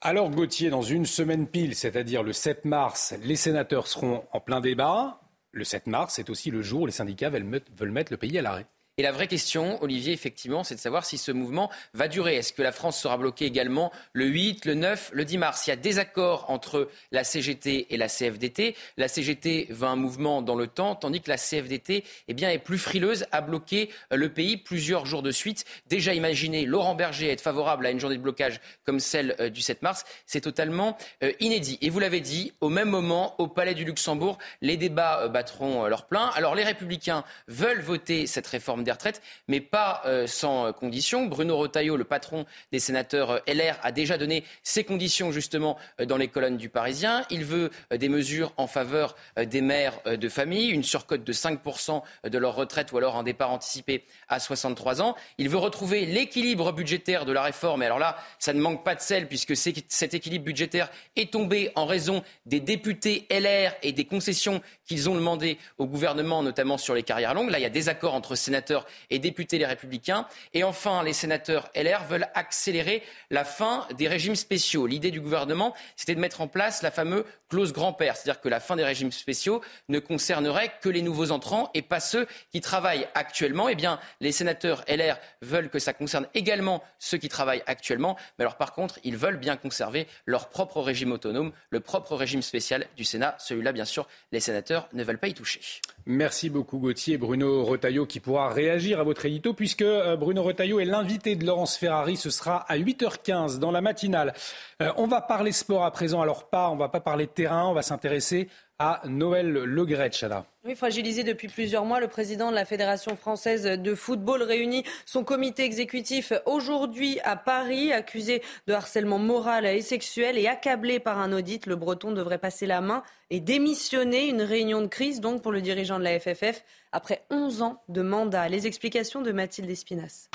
Alors Gauthier, dans une semaine pile, c'est-à-dire le 7 mars, les sénateurs seront en plein débat. Le 7 mars, c'est aussi le jour où les syndicats veulent mettre le pays à l'arrêt. Et la vraie question, Olivier, effectivement, c'est de savoir si ce mouvement va durer. Est-ce que la France sera bloquée également le 8, le 9, le 10 mars? Il y a des accords entre la CGT et la CFDT. La CGT veut un mouvement dans le temps, tandis que la CFDT eh est plus frileuse à bloquer euh, le pays plusieurs jours de suite. Déjà, imaginez Laurent Berger être favorable à une journée de blocage comme celle euh, du 7 mars, c'est totalement euh, inédit. Et vous l'avez dit, au même moment, au Palais du Luxembourg, les débats battront leur plein. Alors les républicains veulent voter cette réforme des retraites, mais pas euh, sans conditions. Bruno Retailleau, le patron des sénateurs euh, LR, a déjà donné ses conditions justement euh, dans les colonnes du Parisien. Il veut des mesures en faveur des mères de famille, une surcote de 5% de leur retraite ou alors un départ anticipé à 63 ans. Il veut retrouver l'équilibre budgétaire de la réforme. Et alors là, ça ne manque pas de sel puisque cet équilibre budgétaire est tombé en raison des députés LR et des concessions qu'ils ont demandées au gouvernement, notamment sur les carrières longues. Là, il y a des accords entre sénateurs et députés les républicains. Et enfin, les sénateurs LR veulent accélérer la fin des régimes spéciaux. L'idée du gouvernement, c'était de mettre en place la fameuse clause grand-père, c'est-à-dire que la fin des régimes spéciaux ne concernerait que les nouveaux entrants et pas ceux qui travaillent actuellement. Eh bien, les sénateurs LR veulent que ça concerne également ceux qui travaillent actuellement. Mais alors, par contre, ils veulent bien conserver leur propre régime autonome, le propre régime spécial du Sénat. Celui-là, bien sûr, les sénateurs ne veulent pas y toucher. Merci beaucoup, Gauthier. Bruno Retailleau qui pourra réagir à votre édito, puisque euh, Bruno Retailleau est l'invité de Laurence Ferrari. Ce sera à 8h15 dans la matinale. Euh, on va parler sport à présent. Alors, pas, on va pas parler terrain, on va s'intéresser à Noël Legret, Chana. Oui, fragilisé depuis plusieurs mois, le président de la Fédération française de football réunit son comité exécutif aujourd'hui à Paris, accusé de harcèlement moral et sexuel et accablé par un audit. Le Breton devrait passer la main et démissionner. Une réunion de crise donc pour le dirigeant de la FFF après 11 ans de mandat. Les explications de Mathilde Espinas.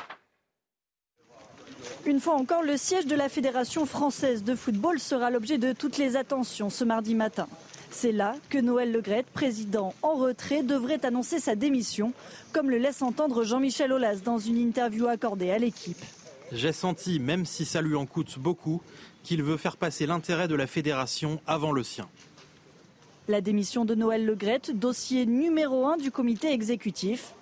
Une fois encore, le siège de la Fédération française de football sera l'objet de toutes les attentions ce mardi matin. C'est là que Noël Legrette, président en retrait, devrait annoncer sa démission, comme le laisse entendre Jean-Michel Aulas dans une interview accordée à l'équipe. J'ai senti, même si ça lui en coûte beaucoup, qu'il veut faire passer l'intérêt de la fédération avant le sien. La démission de Noël Legrette, dossier numéro un du comité exécutif.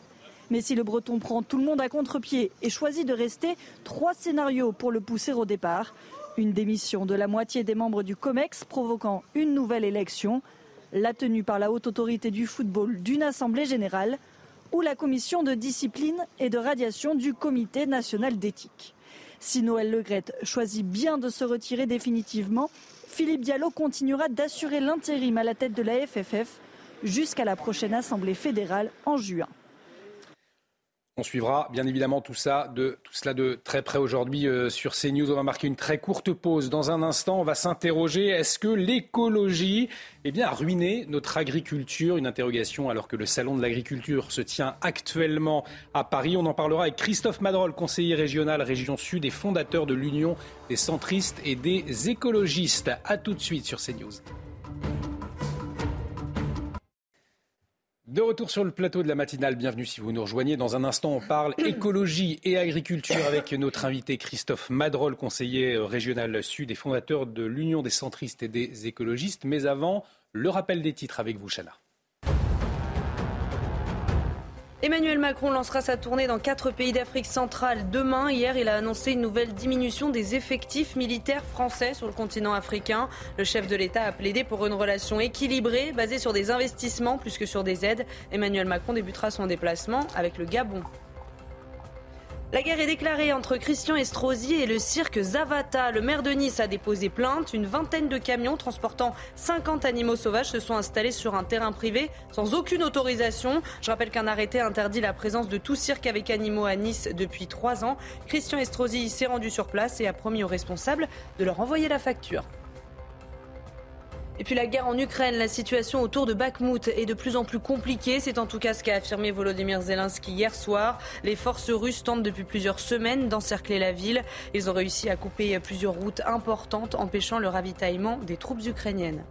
Mais si le Breton prend tout le monde à contre-pied et choisit de rester, trois scénarios pour le pousser au départ. Une démission de la moitié des membres du COMEX provoquant une nouvelle élection, la tenue par la haute autorité du football d'une assemblée générale ou la commission de discipline et de radiation du comité national d'éthique. Si Noël Legrette choisit bien de se retirer définitivement, Philippe Diallo continuera d'assurer l'intérim à la tête de la FFF jusqu'à la prochaine assemblée fédérale en juin. On suivra bien évidemment tout ça de tout cela de très près aujourd'hui euh, sur CNews. On va marquer une très courte pause. Dans un instant, on va s'interroger est-ce que l'écologie eh bien, a ruiné notre agriculture? Une interrogation alors que le salon de l'agriculture se tient actuellement à Paris. On en parlera avec Christophe Madrol, conseiller régional région Sud et fondateur de l'Union des centristes et des écologistes. A tout de suite sur CNews. De retour sur le plateau de la matinale, bienvenue si vous nous rejoignez. Dans un instant, on parle écologie et agriculture avec notre invité Christophe Madrol, conseiller régional sud et fondateur de l'Union des centristes et des écologistes. Mais avant, le rappel des titres avec vous, Chana. Emmanuel Macron lancera sa tournée dans quatre pays d'Afrique centrale demain. Hier, il a annoncé une nouvelle diminution des effectifs militaires français sur le continent africain. Le chef de l'État a plaidé pour une relation équilibrée, basée sur des investissements plus que sur des aides. Emmanuel Macron débutera son déplacement avec le Gabon. La guerre est déclarée entre Christian Estrosi et le cirque Zavata. Le maire de Nice a déposé plainte. Une vingtaine de camions transportant 50 animaux sauvages se sont installés sur un terrain privé sans aucune autorisation. Je rappelle qu'un arrêté interdit la présence de tout cirque avec animaux à Nice depuis trois ans. Christian Estrosi s'est rendu sur place et a promis aux responsables de leur envoyer la facture. Et puis la guerre en Ukraine, la situation autour de Bakhmut est de plus en plus compliquée. C'est en tout cas ce qu'a affirmé Volodymyr Zelensky hier soir. Les forces russes tentent depuis plusieurs semaines d'encercler la ville. Ils ont réussi à couper plusieurs routes importantes, empêchant le ravitaillement des troupes ukrainiennes.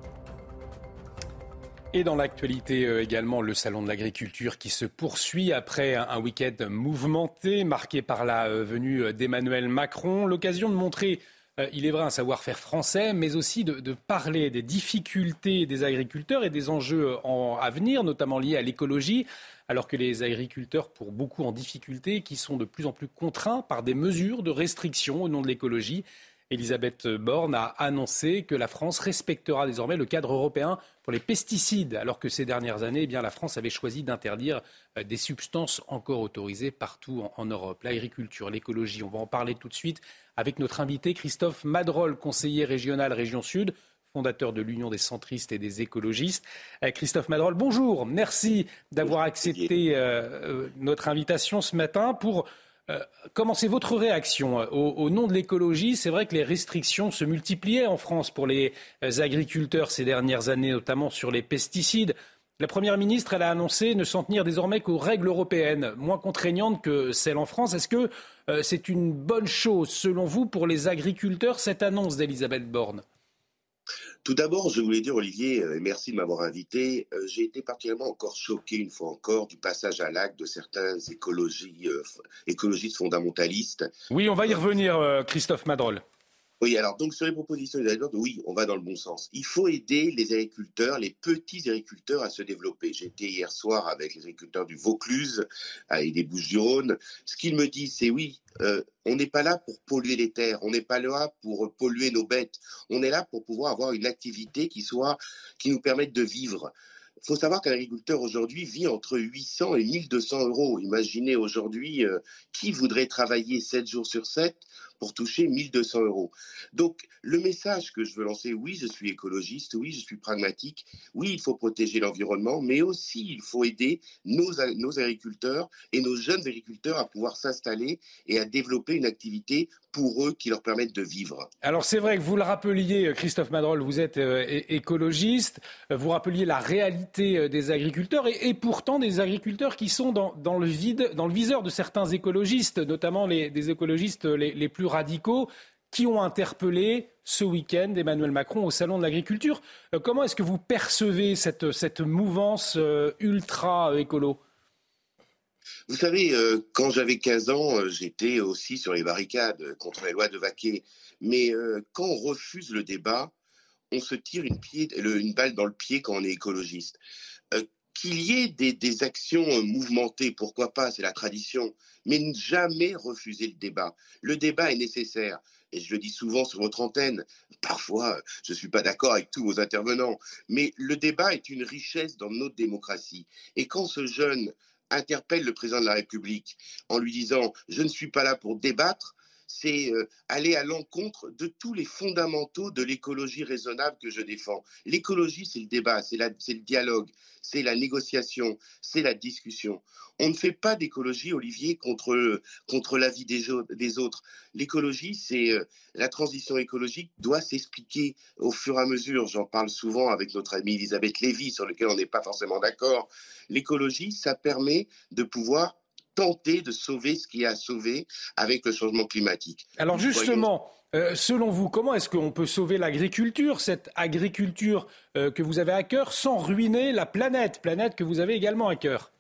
Et dans l'actualité euh, également, le salon de l'agriculture qui se poursuit après un week-end mouvementé, marqué par la euh, venue d'Emmanuel Macron. L'occasion de montrer euh, il est vrai, un savoir-faire français, mais aussi de, parler des difficultés des agriculteurs et des enjeux à venir, notamment liés à l'écologie, alors que les agriculteurs, pour beaucoup en difficulté, qui sont de plus en plus contraints par des mesures de restriction au nom de l'écologie, Elisabeth Borne a annoncé que la France respectera désormais le cadre européen pour les pesticides, alors que ces dernières années, eh la France avait choisi d'interdire euh, des substances encore autorisées partout en, Europe. L'agriculture, l'écologie, on va en parler tout de suite avec notre invité Christophe Madrol, conseiller régional Région Sud fondateur de l'Union des centristes et des écologistes. Euh, Christophe Madrol, bonjour. Merci d'avoir accepté euh, notre invitation ce matin pour euh, comment c'est votre réaction euh, au, nom de l'écologie? C'est vrai que les restrictions se multipliaient en France pour les euh, agriculteurs ces dernières années, notamment sur les pesticides. La Première ministre, elle a annoncé ne s'en tenir désormais qu'aux règles européennes, moins contraignantes que celles en France. Est-ce que c'est une bonne chose, selon vous, pour les agriculteurs, cette annonce d'Elisabeth Borne? Tout d'abord, je voulais dire, Olivier, euh, et merci de m'avoir invité, euh, j'ai été particulièrement encore choqué, une fois encore, du passage à l'acte de certains euh, écologistes fondamentalistes. Oui, on va y revenir, Christophe Madrol. Oui, alors donc sur les propositions des agriculteurs, oui, on va dans le bon sens. Il faut aider les agriculteurs, les petits agriculteurs à se développer. J'étais hier soir avec les agriculteurs du Vaucluse et des Bouches-du-Rhône. Ce qu'ils me disent, c'est oui, euh, on n'est pas là pour polluer les terres, on n'est pas là pour polluer nos bêtes. On est là pour pouvoir avoir une activité qui soit, qui nous permette de vivre. Il faut savoir qu'un agriculteur aujourd'hui vit entre 800 et 1200 euros. Imaginez aujourd'hui euh, qui voudrait travailler 7 jours sur 7 pour toucher 1200 euros. Donc, le message que je veux lancer, oui, je suis écologiste, oui, je suis pragmatique, oui, il faut protéger l'environnement, mais aussi il faut aider nos, agriculteurs et nos jeunes agriculteurs à pouvoir s'installer et à développer une activité pour eux qui leur permettent de vivre. Alors c'est vrai que vous le rappeliez, Christophe Madrol, vous êtes euh, écologiste, vous rappeliez la réalité euh, des agriculteurs et, pourtant des agriculteurs qui sont dans, le vide, dans le viseur de certains écologistes, notamment des écologistes les plus radicaux qui ont interpellé ce week-end Emmanuel Macron au Salon de l'Agriculture. Euh, comment est-ce que vous percevez cette, mouvance euh, ultra-écolo vous savez, euh, quand j'avais 15 ans, j'étais aussi sur les barricades contre les lois de Vaquet. Mais quand on refuse le débat, on se tire une, balle dans le pied quand on est écologiste. Qu'il y ait des, actions mouvementées, pourquoi pas, c'est la tradition, mais ne jamais refuser le débat. Le débat est nécessaire et je le dis souvent sur votre antenne, parfois je ne suis pas d'accord avec tous vos intervenants, mais le débat est une richesse dans notre démocratie. Et quand ce jeune interpelle le président de la République en lui disant ⁇ Je ne suis pas là pour débattre ⁇ c'est euh, aller à l'encontre de tous les fondamentaux de l'écologie raisonnable que je défends. L'écologie, c'est le débat, c'est le dialogue, c'est la négociation, c'est la discussion. On ne fait pas d'écologie, Olivier, contre, contre des autres. L'écologie, c'est euh, la transition écologique doit s'expliquer au fur et à mesure. J'en parle souvent avec notre amie Elisabeth Lévy, sur lequel on n'est pas forcément d'accord. L'écologie, ça permet de pouvoir tenter de sauver ce qui a sauvé avec le changement climatique. Alors justement, euh, selon vous, comment est-ce qu'on peut sauver l'agriculture, cette agriculture euh, que vous avez à cœur, sans ruiner la planète, planète que vous avez également à cœur?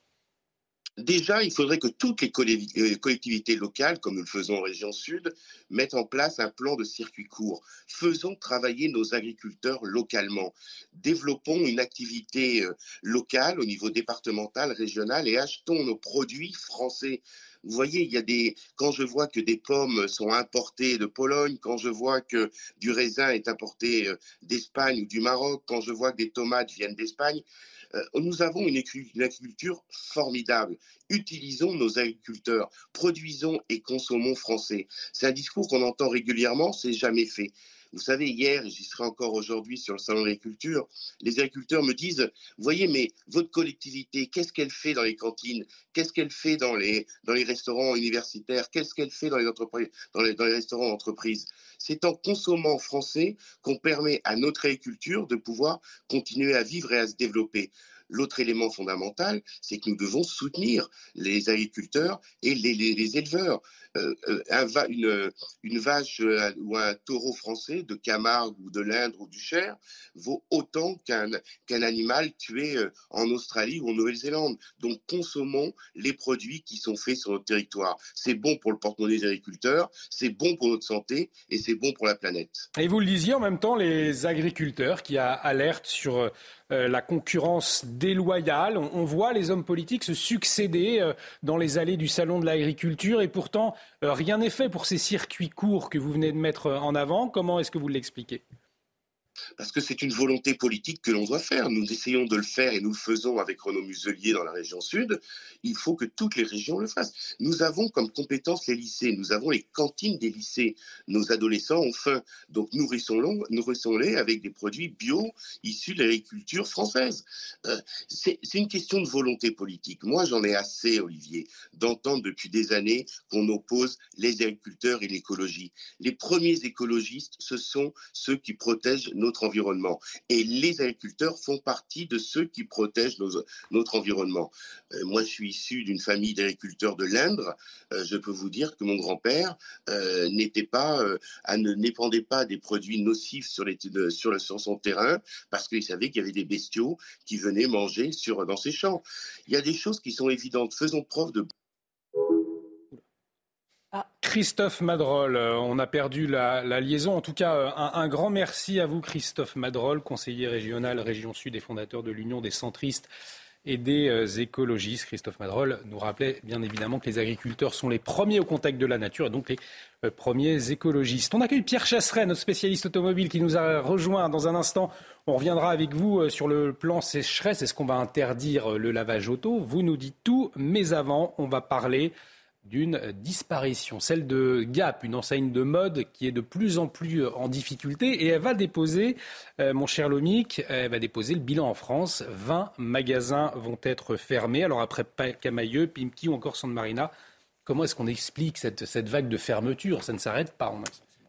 Déjà, il faudrait que toutes les euh, collectivités locales, comme nous le faisons en région sud, mettent en place un plan de circuit court. Faisons travailler nos agriculteurs localement. Développons une activité euh, locale au niveau départemental, régional et achetons nos produits français. Vous voyez, il y a des. Quand je vois que des pommes sont importées de Pologne, quand je vois que du raisin est importé euh, d'Espagne ou du Maroc, quand je vois que des tomates viennent d'Espagne, euh, nous avons une agriculture formidable. Utilisons nos agriculteurs, produisons et consommons français. C'est un discours qu'on entend régulièrement, c'est jamais fait. Vous savez, hier, et j'y serai encore aujourd'hui sur le salon de l'agriculture, les agriculteurs me disent, voyez, mais votre collectivité, qu'est-ce qu'elle fait dans les cantines? Qu'est-ce qu'elle fait dans les, restaurants universitaires? Qu'est-ce qu'elle fait dans les, entreprises, dans les, dans les restaurants d'entreprise C'est en consommant français qu'on permet à notre agriculture de pouvoir continuer à vivre et à se développer. L'autre élément fondamental, c'est que nous devons soutenir les agriculteurs et les, éleveurs. Euh, euh, une, vache euh, ou un taureau français de Camargue ou de l'Indre ou du Cher vaut autant qu'un animal tué en Australie ou en Nouvelle-Zélande. Donc consommons les produits qui sont faits sur notre territoire. C'est bon pour le porte-monnaie des agriculteurs, c'est bon pour notre santé et c'est bon pour la planète. Et vous le disiez en même temps, les agriculteurs qui alertent sur la concurrence déloyale. On, voit les hommes politiques se succéder euh, dans les allées du salon de l'agriculture et pourtant euh, rien n'est fait pour ces circuits courts que vous venez de mettre en avant. Comment est-ce que vous l'expliquez? Parce que c'est une volonté politique que l'on doit faire. Nous essayons de le faire et nous le faisons avec Renaud Muselier dans la région sud. Il faut que toutes les régions le fassent. Nous avons comme compétence les lycées, nous avons les cantines des lycées. Nos adolescents ont faim, donc nourrissons-les avec des produits bio issus de l'agriculture française. Euh, c'est une question de volonté politique. Moi, j'en ai assez, Olivier, d'entendre depuis des années qu'on oppose les agriculteurs et l'écologie. Les premiers écologistes, ce sont ceux qui protègent nos notre environnement. Et les agriculteurs font partie de ceux qui protègent notre environnement. Euh, moi, je suis issu d'une famille d'agriculteurs de l'Indre. Euh, je peux vous dire que mon grand-père euh, n'était pas, ne n'épandait pas des produits nocifs sur, les, sur, le, sur son terrain parce qu'il savait qu'il y avait des bestiaux qui venaient manger sur, dans ses champs. Il y a des choses qui sont évidentes. Faisons preuve de. Christophe Madrol, euh, on a perdu la, liaison. En tout cas, euh, un, grand merci à vous, Christophe Madrol, conseiller régional Région Sud et fondateur de l'Union des centristes et des euh, écologistes. Christophe Madrol nous rappelait bien évidemment que les agriculteurs sont les premiers au contact de la nature et donc les premiers écologistes. On accueille Pierre Chasseret, notre spécialiste automobile, qui nous a rejoint dans un instant. On reviendra avec vous sur le plan sécheresse. Est-ce qu'on va interdire le lavage auto Vous nous dites tout, mais avant, on va parler d'une disparition, celle de Gap, une enseigne de mode qui est de plus en plus euh, en difficulté et elle va déposer, euh, mon cher Lomic, elle va déposer le bilan en France. 20 magasins vont être fermés. Alors après Camailleux, Pimki ou encore Santa Marina, comment est-ce qu'on explique cette, vague de fermeture? Ça ne s'arrête pas en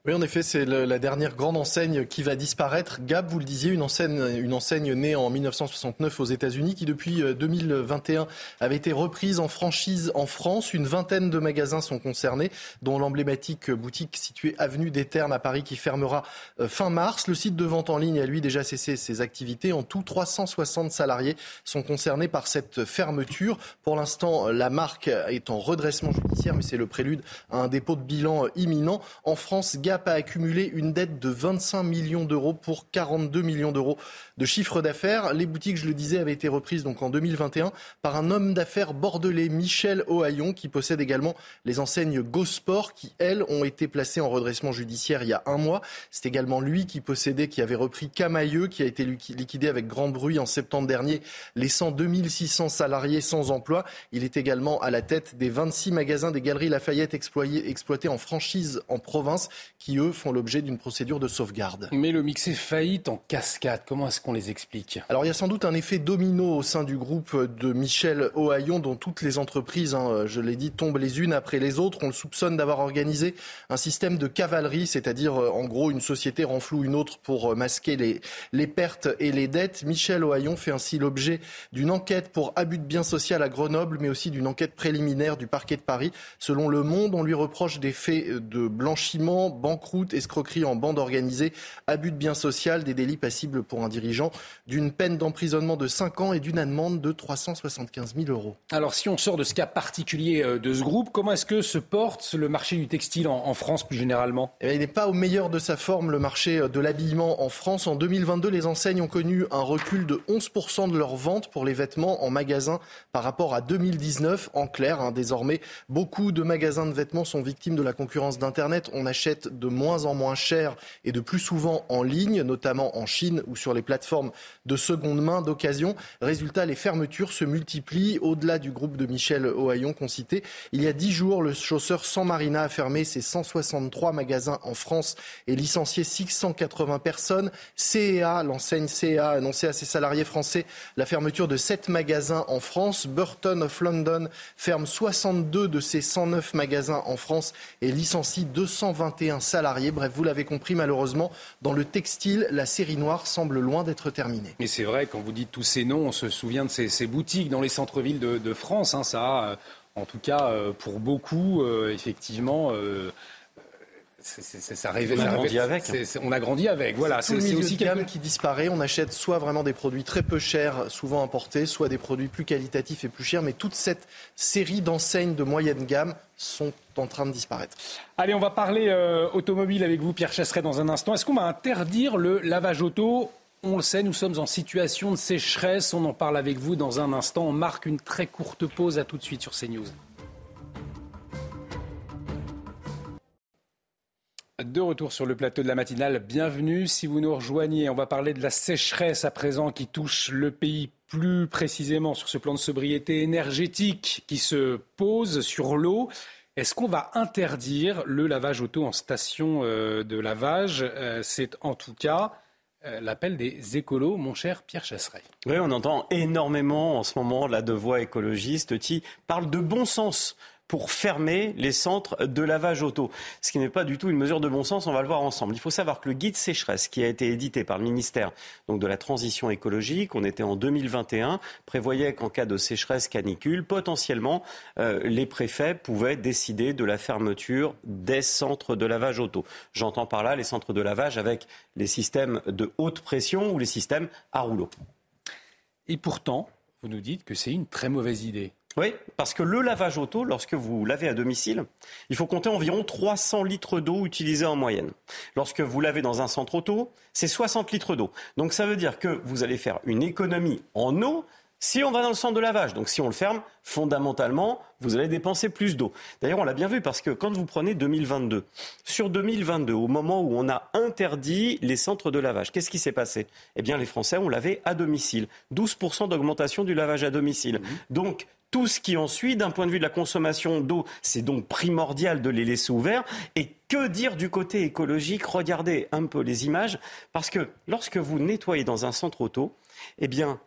oui, en effet, c'est la dernière grande enseigne qui va disparaître. Gap, vous le disiez, une enseigne, née en 1969 aux États-Unis qui, depuis 2021, euh, avait été reprise en franchise en France. Une vingtaine de magasins sont concernés, dont l'emblématique boutique située avenue des Ternes à Paris qui fermera euh, fin mars. Le site de vente en ligne a lui déjà cessé ses activités. En tout, 360 salariés sont concernés par cette fermeture. Pour l'instant, la marque est en redressement judiciaire, mais c'est le prélude à un dépôt de bilan imminent. En France, Gap A accumulé une dette de 25 millions d'euros pour 42 millions d'euros de chiffre d'affaires. Les boutiques, je le disais, avaient été reprises donc en 2021 par un homme d'affaires bordelais, Michel Ohaillon, qui possède également les enseignes GoSport, qui, elles, ont été placées en redressement judiciaire il y a un mois. C'est également lui qui possédait, qui avait repris Camailleux, qui a été liquidé avec grand bruit en septembre dernier, laissant 2600 salariés sans emploi. Il est également à la tête des 26 magasins des Galeries Lafayette exploités en franchise en province, qui, eux, font l'objet d'une procédure de sauvegarde. Mais le mix est faillite en cascade. Comment est-ce qu'on les explique? Alors, il y a sans doute un effet domino au sein du groupe de Michel Ohaillon, dont toutes les entreprises, hein, je l'ai dit, tombent les unes après les autres. On le soupçonne d'avoir organisé un système de cavalerie, c'est-à-dire, en gros, une société renfloue une autre pour masquer les, les pertes et les dettes. Michel Ohaillon fait ainsi l'objet d'une enquête pour abus de biens social à Grenoble, mais aussi d'une enquête préliminaire du parquet de Paris. Selon Le Monde, on lui reproche des faits de blanchiment, banqueroute, escroquerie en bande organisée, abus de biens social, des délits passibles pour un dirigeant, d'une peine d'emprisonnement de 5 ans et d'une amende de 375 000 euros. Alors si on sort de ce cas particulier euh, de ce groupe, comment est-ce que se porte le marché du textile en, France plus généralement? Eh Il n'est pas au meilleur de sa forme, le marché de l'habillement en France. En 2022, les enseignes ont connu un recul de 11% de leurs ventes pour les vêtements en magasin par rapport à 2019. En clair, hein, désormais, beaucoup de magasins de vêtements sont victimes de la concurrence d'Internet. On achète de moins en moins cher et de plus souvent en ligne, notamment en Chine ou sur les plateformes de seconde main, d'occasion. Résultat, les fermetures se multiplient au-delà du groupe de Michel Ohaillon qu'on citait. Il y a dix jours, le chausseur San Marina a fermé ses 163 magasins en France et licencié 680 personnes. CEA, l'enseigne CEA, a annoncé à ses salariés français la fermeture de sept magasins en France. Burton of London ferme 62 de ses 109 magasins en France et licencie 221 salariés. Bref, vous l'avez compris, malheureusement, dans le textile, la série noire semble loin d'être terminée. Mais c'est vrai, quand vous dites tous ces noms, on se souvient de ces, boutiques dans les centres-villes de, France. Hein. ça a, euh, en tout cas, euh, pour beaucoup, euh, ça on a grandi avec. on a grandi avec. Voilà, c'est aussi de gamme qui disparaît. On achète soit vraiment des produits très peu chers, souvent importés, soit des produits plus qualitatifs et plus chers. Mais toute cette série d'enseignes de moyenne gamme sont en train de disparaître. Allez, on va parler euh, automobile avec vous, Pierre Chasseret, dans un instant. Est-ce qu'on va interdire le lavage auto? On le sait, nous sommes en situation de sécheresse. On en parle avec vous dans un instant. On marque une très courte pause. À tout de suite sur CNews. De retour sur le plateau de la matinale, bienvenue. Si vous nous rejoignez, on va parler de la sécheresse à présent qui touche le pays plus précisément sur ce plan de sobriété énergétique qui se pose sur l'eau. Est-ce qu'on va interdire le lavage auto en station euh, de lavage? Euh, C'est en tout cas euh, l'appel des écolos, mon cher Pierre Chasseret. Oui, on entend énormément en ce moment là de voix écologistes qui parlent de bon sens pour fermer les centres de lavage auto. Ce qui n'est pas du tout une mesure de bon sens, on va le voir ensemble. Il faut savoir que le guide sécheresse qui a été édité par le ministère de la Transition écologique, on était en 2021, prévoyait qu'en cas de sécheresse canicule, potentiellement, euh, les préfets pouvaient décider de la fermeture des centres de lavage auto. J'entends par là les centres de lavage avec les systèmes de haute pression ou les systèmes à rouleau. Et pourtant, vous nous dites que c'est une très mauvaise idée. Oui, parce que le lavage auto, lorsque vous lavez à domicile, il faut compter environ 300 litres d'eau utilisée en moyenne. Lorsque vous lavez dans un centre auto, c'est 60 litres d'eau. Donc ça veut dire que vous allez faire une économie en eau si on va dans le centre de lavage, donc si on le ferme, fondamentalement, vous allez dépenser plus d'eau. D'ailleurs, on l'a bien vu parce que quand vous prenez 2022, sur 2022, au moment où on a interdit les centres de lavage, qu'est-ce qui s'est passé? Eh bien, les Français ont lavé à domicile. 12% d'augmentation du lavage à domicile. Mmh. Donc, tout ce qui en suit d'un point de vue de la consommation d'eau, c'est donc primordial de les laisser ouverts. Et que dire du côté écologique? Regardez un peu les images, parce que lorsque vous nettoyez dans un centre auto, eh bien,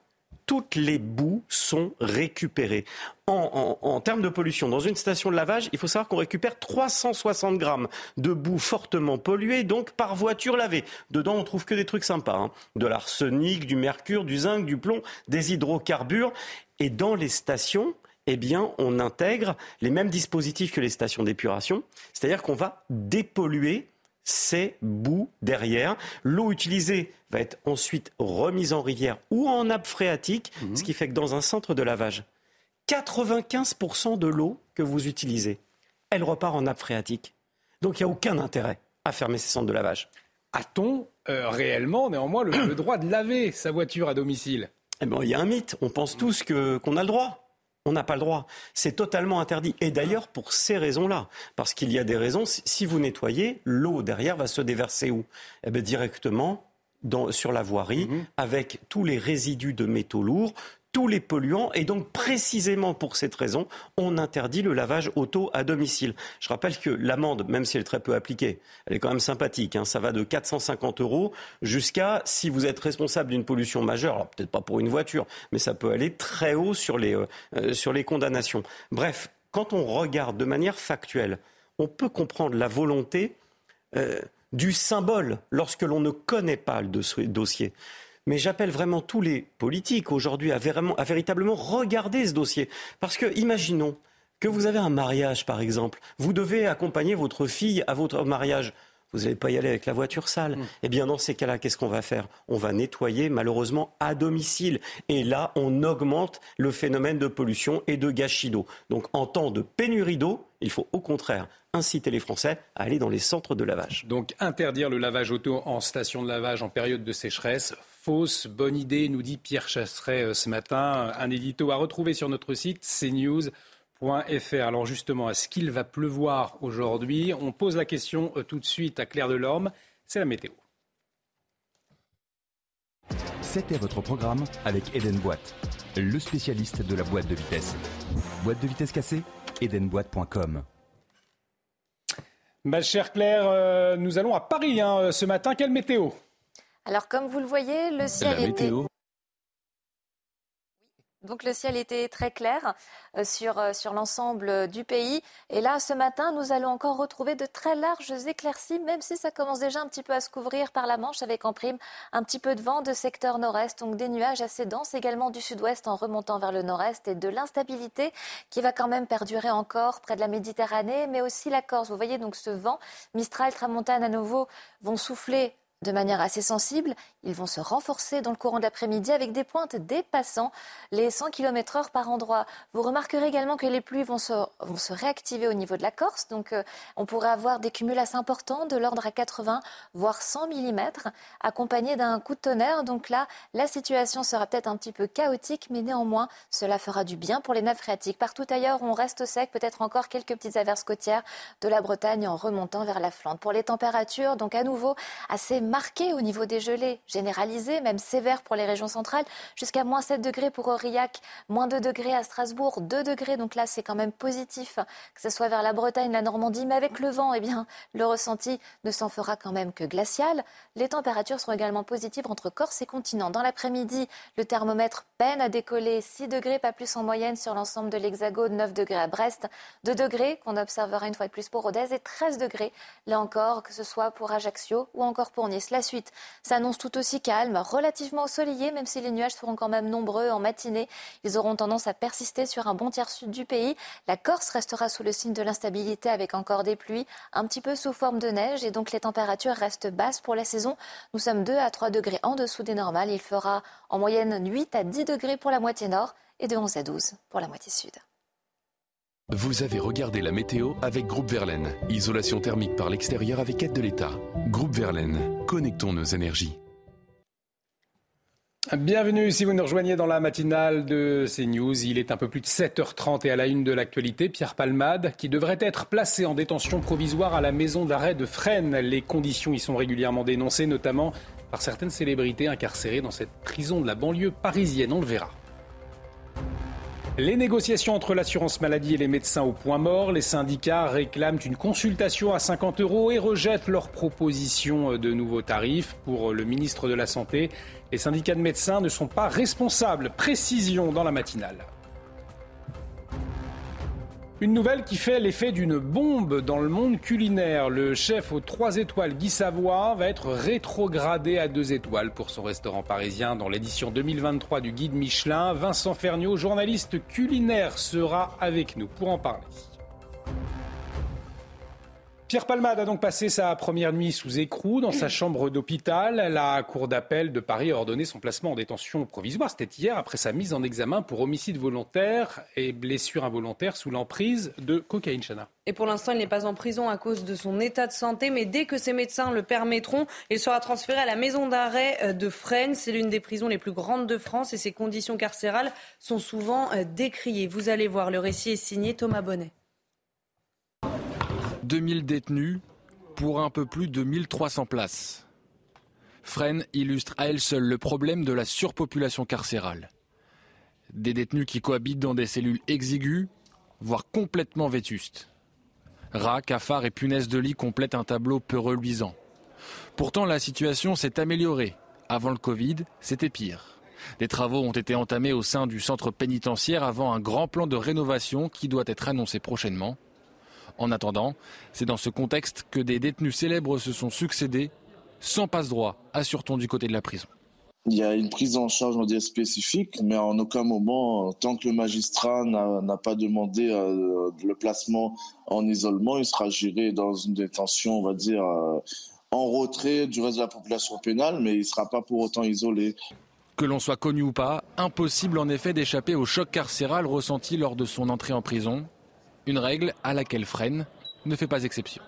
toutes les boues sont récupérées. En, termes de pollution, dans une station de lavage, il faut savoir qu'on récupère 360 grammes de boue fortement polluée, donc par voiture lavée. Dedans, on trouve que des trucs sympas. Hein. De l'arsenic, du mercure, du zinc, du plomb, des hydrocarbures. Et dans les stations, eh bien, on intègre les mêmes dispositifs que les stations d'épuration, c'est-à-dire qu'on va dépolluer ces boues derrière. L'eau utilisée va être ensuite remise en rivière ou en nappe phréatique, mhm. ce qui fait que dans un centre de lavage, 95% de l'eau que vous utilisez, elle repart en nappe phréatique. Donc il n'y a aucun intérêt à fermer ces centres de lavage. A-t-on euh, réellement, néanmoins, le, droit de laver sa voiture à domicile? Eh ben, Il y a un mythe. On pense tous qu'on a le droit. On n'a pas le droit. C'est totalement interdit. Et d'ailleurs, pour ces raisons-là. Parce qu'il y a des raisons. Si vous nettoyez, l'eau derrière va se déverser où? Eh bien, Directement sur la voirie, mhm. avec tous les résidus de métaux lourds, tous les polluants. Et donc, précisément pour cette raison, on interdit le lavage auto à domicile. Je rappelle que l'amende, même si elle est très peu appliquée, elle est quand même sympathique. Hein. Ça va de 450 euros jusqu'à, si vous êtes responsable d'une pollution majeure, alors peut-être pas pour une voiture, mais ça peut aller très haut sur les, euh, euh, sur les condamnations. Bref, quand on regarde de manière factuelle, on peut comprendre la volonté euh, du symbole lorsque l'on ne connaît pas le dossier. Mais j'appelle vraiment tous les politiques aujourd'hui à, véritablement regarder ce dossier. Parce que, imaginons que vous avez un mariage, par exemple. Vous devez accompagner votre fille à votre mariage. Vous n'allez pas y aller avec la voiture sale. Mm. Eh bien, dans ces cas-là, qu'est-ce qu'on va faire? On va nettoyer, malheureusement, à domicile. Et là, on augmente le phénomène de pollution et de gâchis d'eau. Donc, en temps de pénurie d'eau, il faut au contraire inciter les Français à aller dans les centres de lavage. Donc, interdire le lavage auto en station de lavage en période de sécheresse, fausse bonne idée, nous dit Pierre Chasseret euh, ce matin. Un édito à retrouver sur notre site Alors justement, est-ce qu'il va pleuvoir aujourd'hui? On pose la question euh, tout de suite à Claire Delorme. C'est la météo. C'était votre programme avec Eden Boîte, le spécialiste de la boîte de vitesse. Boîte de vitesse cassée Edenboîte.com. Ma chère Claire, euh, nous allons à Paris hein, ce matin. Quelle météo? Alors comme vous le voyez, le ciel était... Donc le ciel était très clair euh, sur, euh, sur l'ensemble du pays. Et là, ce matin, nous allons encore retrouver de très larges éclaircies, même si ça commence déjà un petit peu à se couvrir par la Manche avec en prime un petit peu de vent de secteur nord-est. Donc des nuages assez denses également du sud-ouest en remontant vers le nord-est et de l'instabilité qui va quand même perdurer encore près de la Méditerranée, mais aussi la Corse. Vous voyez donc ce vent, Mistral, Tramontane à nouveau vont souffler de manière assez sensible. Ils vont se renforcer dans le courant de l'après-midi avec des pointes dépassant les 100 km heure par endroit. Vous remarquerez également que les pluies vont se, vont se réactiver au niveau de la Corse. Donc, euh, on pourrait avoir des cumuls assez importants de l'ordre à 80, voire 100 mm, accompagnés d'un coup de tonnerre. Donc là, la situation sera peut-être un petit peu chaotique, mais néanmoins, cela fera du bien pour les nappes phréatiques. Partout ailleurs, on reste sec, peut-être encore quelques petites averses côtières de la Bretagne en remontant vers la Flandre. Pour les températures, donc à nouveau, assez marquées au niveau des gelées généralisé, même sévère pour les régions centrales, jusqu'à moins 7 degrés pour Aurillac, moins 2 degrés à Strasbourg, 2 degrés, donc là c'est quand même positif, que ce soit vers la Bretagne, la Normandie, mais avec le vent, eh bien, le ressenti ne s'en fera quand même que glacial. Les températures seront également positives entre Corse et continent. Dans l'après-midi, le thermomètre peine à décoller, 6 degrés, pas plus en moyenne sur l'ensemble de l'Hexagone, 9 degrés à Brest, 2 degrés qu'on observera une fois de plus pour Rodez et 13 degrés, là encore, que ce soit pour Ajaccio ou encore pour Nice. La suite s'annonce tout aussi calme, relativement ensoleillé, même si les nuages seront quand même nombreux en matinée. Ils auront tendance à persister sur un bon tiers sud du pays. La Corse restera sous le signe de l'instabilité avec encore des pluies, un petit peu sous forme de neige, et donc les températures restent basses pour la saison. Nous sommes 2 à 3 degrés en dessous des normales. Il fera en moyenne 8 à 10 degrés pour la moitié nord et de 11 à 12 pour la moitié sud. Vous avez regardé la météo avec Groupe Verlaine. Isolation thermique par l'extérieur avec aide de l'État. Groupe Verlaine, connectons nos énergies. Bienvenue si vous nous rejoignez dans la matinale de CNews. Il est un peu plus de 7h30 et à la une de l'actualité, Pierre Palmade, qui devrait être placé en détention provisoire à la maison d'arrêt de Fresnes. Les conditions y sont régulièrement dénoncées, notamment par certaines célébrités incarcérées dans cette prison de la banlieue parisienne. On le verra. Les négociations entre l'assurance maladie et les médecins au point mort. Les syndicats réclament une consultation à 50 euros et rejettent leur proposition de nouveaux tarifs. Pour le ministre de la Santé, les syndicats de médecins ne sont pas responsables. Précision dans la matinale. Une nouvelle qui fait l'effet d'une bombe dans le monde culinaire. Le chef aux trois étoiles Guy Savoie va être rétrogradé à deux étoiles pour son restaurant parisien dans l'édition 2023 du guide Michelin. Vincent Ferniaud, journaliste culinaire, sera avec nous pour en parler. Pierre Palmade a donc passé sa première nuit sous écrou dans sa chambre d'hôpital. La Cour d'appel de Paris a ordonné son placement en détention provisoire. C'était hier après sa mise en examen pour homicide volontaire et blessure involontaire sous l'emprise de cocaïne. Chana. Et pour l'instant, il n'est pas en prison à cause de son état de santé, mais dès que ses médecins le permettront, il sera transféré à la maison d'arrêt euh, de Fresnes. C'est l'une des prisons les plus grandes de France et ses conditions carcérales sont souvent euh, décriées. Vous allez voir, le récit est signé Thomas Bonnet. 2000 détenus pour un peu plus de 1300 places. Fresnes illustre à elle seule le problème de la surpopulation carcérale. Des détenus qui cohabitent dans des cellules exiguës, voire complètement vétustes. Rats, cafards et punaises de lit complètent un tableau peu reluisant. Pourtant, la situation s'est améliorée. Avant le Covid, c'était pire. Des travaux ont été entamés au sein du centre pénitentiaire avant un grand plan de rénovation qui doit être annoncé prochainement. En attendant, c'est dans ce contexte que des détenus célèbres se sont succédés, sans passe-droit, assure-t-on du côté de la prison. Il y a une prise en charge on spécifique, mais en aucun moment, tant que le magistrat n'a pas demandé euh, le placement en isolement, il sera géré dans une détention, on va dire, euh, en retrait du reste de la population pénale, mais il ne sera pas pour autant isolé. Que l'on soit connu ou pas, impossible en effet d'échapper au choc carcéral ressenti lors de son entrée en prison. Une règle à laquelle Fresnes ne fait pas exception.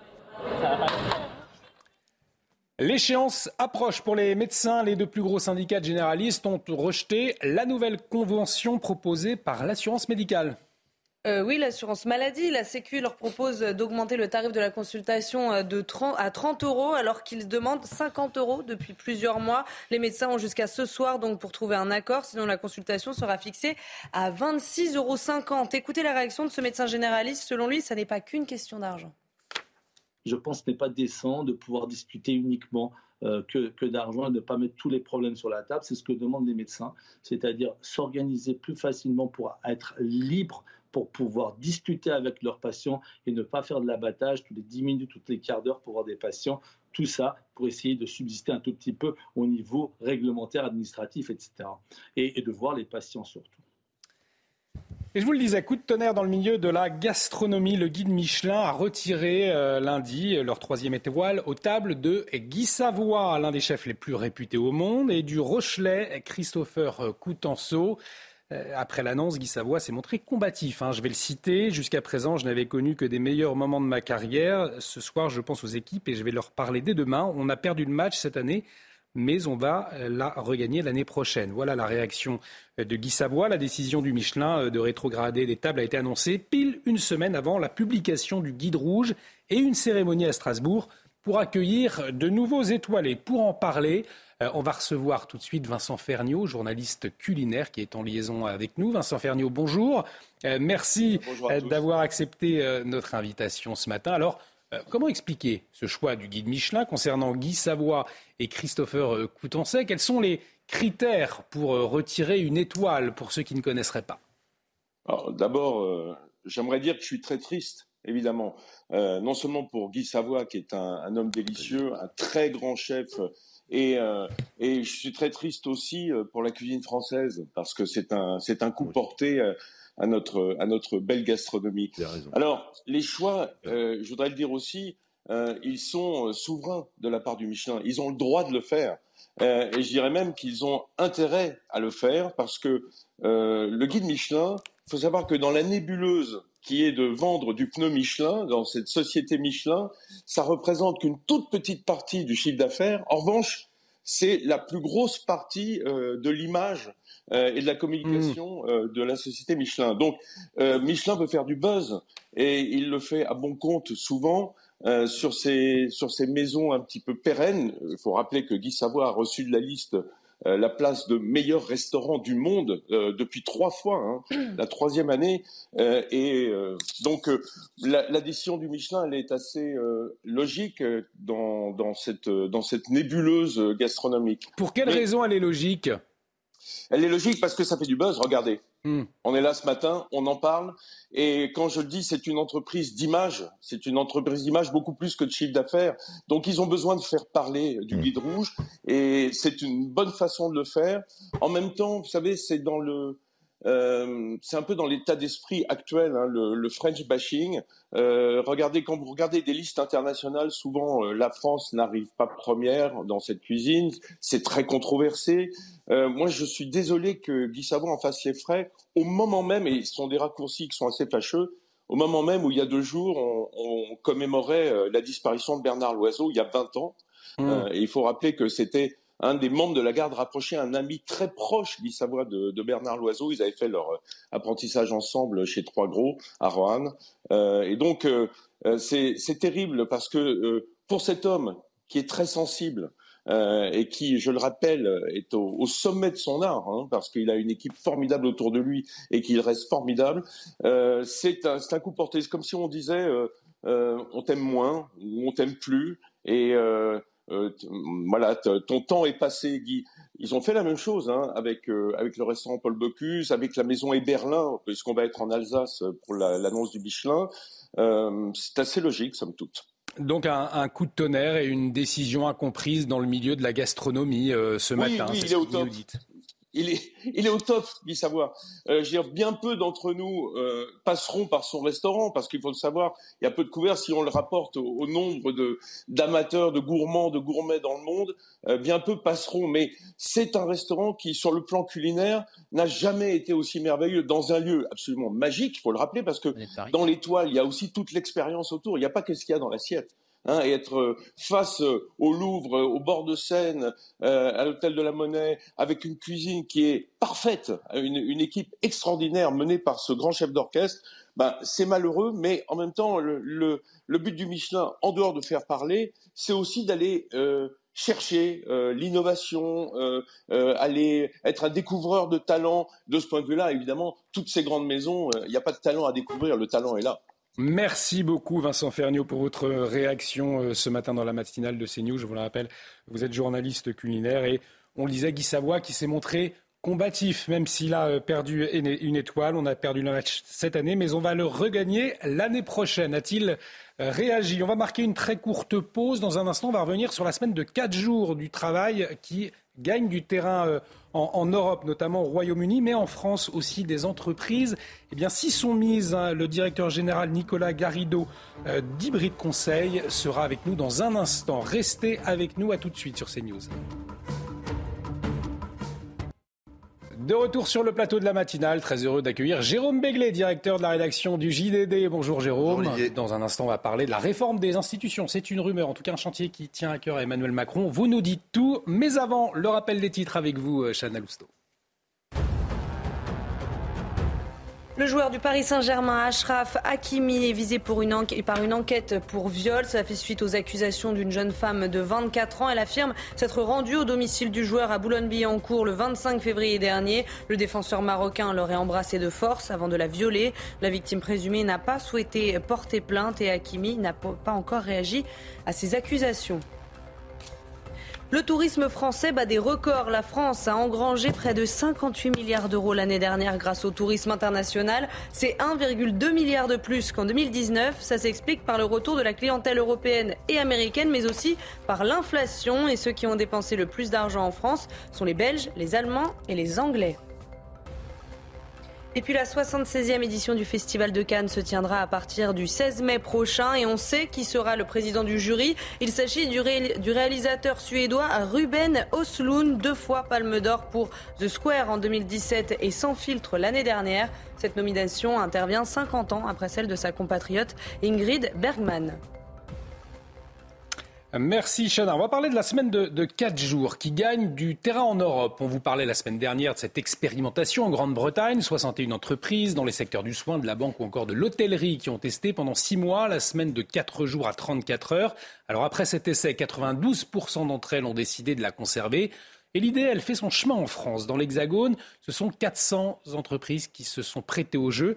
L'échéance approche pour les médecins. Les deux plus gros syndicats généralistes ont rejeté la nouvelle convention proposée par l'assurance médicale. Euh, oui, l'assurance maladie, la Sécu leur propose d'augmenter le tarif de la consultation euh, de 30 à 30 euros alors qu'ils demandent 50 euros depuis plusieurs mois. Les médecins ont jusqu'à ce soir donc pour trouver un accord, sinon la consultation sera fixée à 26,50 euros. Écoutez la réaction de ce médecin généraliste. Selon lui, ça n'est pas qu'une question d'argent. Je pense que ce n'est pas décent de pouvoir discuter uniquement euh, que, que d'argent et de ne pas mettre tous les problèmes sur la table. C'est ce que demandent les médecins, c'est-à-dire s'organiser plus facilement pour être libre pour pouvoir discuter avec leurs patients et ne pas faire de l'abattage tous les 10 minutes, toutes les quarts d'heure pour voir des patients. Tout ça pour essayer de subsister un tout petit peu au niveau réglementaire, administratif, etc. Et, de voir les patients surtout. Et je vous le disais, coup de tonnerre dans le milieu de la gastronomie. Le guide Michelin a retiré euh, lundi leur troisième étoile aux tables de Guy Savoie, l'un des chefs les plus réputés au monde, et du Rochelet, Christopher Coutenceau. Euh, après l'annonce, Guy Savoie s'est montré combatif. Hein. Je vais le citer. Jusqu'à présent, je n'avais connu que des meilleurs moments de ma carrière. Ce soir, je pense aux équipes et je vais leur parler dès demain. On a perdu le match cette année, mais on va euh, la regagner l'année prochaine. Voilà la réaction euh, de Guy Savoie. La décision du Michelin de rétrograder les tables a été annoncée pile une semaine avant la publication du guide rouge et une cérémonie à Strasbourg pour accueillir de nouveaux étoilés. Pour en parler, euh, on va recevoir tout de suite Vincent Ferniaud, journaliste culinaire qui est en liaison avec nous. Vincent Ferniaud, bonjour. Euh, merci euh, d'avoir accepté notre invitation ce matin. Alors, comment expliquer ce choix du guide Michelin concernant Guy Savoie et Christopher Coutencet Quels sont les critères pour retirer une étoile pour ceux qui ne connaisseraient pas? D'abord, j'aimerais dire que je suis très triste évidemment. non seulement pour Guy Savoie, qui est un, homme délicieux, un très grand chef euh, et, je suis très triste aussi euh, pour la cuisine française parce que c'est un c'est un coup porté euh, à notre à notre belle gastronomie. Alors les choix, je voudrais le dire aussi, ils sont souverains de la part du Michelin. Ils ont le droit de le faire. et je dirais même qu'ils ont intérêt à le faire parce que le guide Michelin, il faut savoir que dans la nébuleuse qui est de vendre du pneu Michelin dans cette société Michelin, ça représente qu'une toute petite partie du chiffre d'affaires. En revanche, c'est la plus grosse partie euh, de l'image euh, et de la communication mmh. euh, de la société Michelin. Donc, Michelin veut faire du buzz et il le fait à bon compte souvent. sur ces sur ces maisons un petit peu pérennes, il faut rappeler que Guy Savoie a reçu de la liste euh, la place de meilleur restaurant du monde euh, depuis trois fois, hein, la troisième année. Euh, et donc la, la, décision du Michelin, elle est assez logique dans, dans, cette, dans cette nébuleuse gastronomique. Pour quelle raison elle est logique? Elle est logique parce que ça fait du buzz. Regardez. Hmm. On est là ce matin, on en parle. Et quand je le dis, c'est une entreprise d'image. C'est une entreprise d'image beaucoup plus que de chiffre d'affaires. Donc, ils ont besoin de faire parler du hmm. guide rouge. Et c'est une bonne façon de le faire. En même temps, vous savez, c'est dans le, euh, c'est un peu dans l'état d'esprit actuel, hein, le, le, French bashing. Euh, regardez, quand vous regardez des listes internationales, souvent euh, la France n'arrive pas première dans cette cuisine. C'est très controversé. Euh, moi, je suis désolé que Guy Savon en fasse les frais au moment même, et ce sont des raccourcis qui sont assez fâcheux, au moment même où il y a deux jours, on, on commémorait euh, la disparition de Bernard Loiseau il y a 20 ans. Mmh. et il faut rappeler que c'était un des membres de la garde rapproché, un ami très proche, Guy Savoie, de, de, Bernard Loiseau. Ils avaient fait leur euh, apprentissage ensemble chez Trois Gros, à Roanne. Euh, et donc, euh, c'est terrible parce que pour cet homme qui est très sensible, et qui, je le rappelle, est au, sommet de son art, hein, parce qu'il a une équipe formidable autour de lui et qu'il reste formidable. C'est un, un, coup porté. C'est comme si on disait on t'aime moins ou on t'aime plus. Et voilà, ton temps est passé, Guy. Ils ont fait la même chose hein, avec euh, avec le restaurant Paul Bocuse, avec la maison Eberlin, puisqu'on va être en Alsace pour l'annonce du Michelin. Euh, c'est assez logique, somme toute. Donc un, un, coup de tonnerre et une décision incomprise dans le milieu de la gastronomie euh, ce oui, matin. Oui, il est au top il est, il est au top, Guy Savoir. Euh, je veux dire, bien peu d'entre nous euh, passeront par son restaurant, parce qu'il faut le savoir, il y a peu de couverts si on le rapporte au, au nombre de d'amateurs, de gourmands, de gourmets dans le monde. Euh, bien peu passeront, mais c'est un restaurant qui, sur le plan culinaire, n'a jamais été aussi merveilleux dans un lieu absolument magique. Il faut le rappeler, parce que dans l'étoile, il y a aussi toute l'expérience autour. Il n'y a pas que ce qu'il y a dans l'assiette. Hein, et être face au Louvre, au bord de Seine, euh, à l'hôtel de la Monnaie, avec une cuisine qui est parfaite, une, une équipe extraordinaire menée par ce grand chef d'orchestre, ben, c'est malheureux, mais en même temps, le, but du Michelin, en dehors de faire parler, c'est aussi d'aller euh, chercher euh, l'innovation, euh, euh, aller être un découvreur de talent. De ce point de vue-là, évidemment, toutes ces grandes maisons, il n'y a pas de talent à découvrir, le talent est là. Merci beaucoup Vincent Ferniaud pour votre réaction ce matin dans la matinale de CNews. Je vous le rappelle, vous êtes journaliste culinaire et on lisait Guy Savoie qui s'est montré combatif, même s'il a perdu une étoile. On a perdu le match cette année, mais on va le regagner l'année prochaine. A-t-il réagi? On va marquer une très courte pause. Dans un instant, on va revenir sur la semaine de quatre jours du travail qui gagne du terrain en, Europe, notamment au Royaume-Uni, mais en France aussi des entreprises. Eh bien, s'y sont mises. Hein, le directeur général Nicolas Garrido euh, d'Hybrid Conseil sera avec nous dans un instant. Restez avec nous. À tout de suite sur CNews. De retour sur le plateau de la matinale, très heureux d'accueillir Jérôme Béglé, directeur de la rédaction du JDD. Bonjour Jérôme. Bonjour, Dans un instant, on va parler de la réforme des institutions. C'est une rumeur, en tout cas un chantier qui tient à cœur à Emmanuel Macron. Vous nous dites tout, mais avant, le rappel des titres avec vous, Chana Lousteau. Le joueur du Paris Saint-Germain, Ashraf Hakimi, est visé par une enquête pour viol. Ça fait suite aux accusations d'une jeune femme de 24 ans. Elle affirme s'être rendue au domicile du joueur à Boulogne-Billancourt le 25 février dernier. Le défenseur marocain l'aurait embrassée de force avant de la violer. La victime présumée n'a pas souhaité porter plainte et Hakimi n'a pas encore réagi à ces accusations. Le tourisme français bat des records. La France a engrangé près de 58 milliards d'euros l'année dernière grâce au tourisme international. C'est 1,2 milliard de plus qu'en 2019. Ça s'explique par le retour de la clientèle européenne et américaine, mais aussi par l'inflation. Et ceux qui ont dépensé le plus d'argent en France sont les Belges, les Allemands et les Anglais. Et puis la 76e édition du Festival de Cannes se tiendra à partir du 16 mai prochain et on sait qui sera le président du jury. Il s'agit du, ré du, réalisateur suédois Ruben Oslund, deux fois Palme d'Or pour The Square en 2017 et Sans filtre l'année dernière. Cette nomination intervient 50 ans après celle de sa compatriote Ingrid Bergman. Merci Chana. On va parler de la semaine de, de 4 jours qui gagne du terrain en Europe. On vous parlait la semaine dernière de cette expérimentation en Grande-Bretagne. 61 entreprises dans les secteurs du soin, de la banque ou encore de l'hôtellerie qui ont testé pendant 6 mois la semaine de 4 jours à 34 heures. Alors après cet essai, 92% d'entre elles ont décidé de la conserver. Et l'idée, elle fait son chemin en France. Dans l'Hexagone, ce sont 400 entreprises qui se sont prêtées au jeu.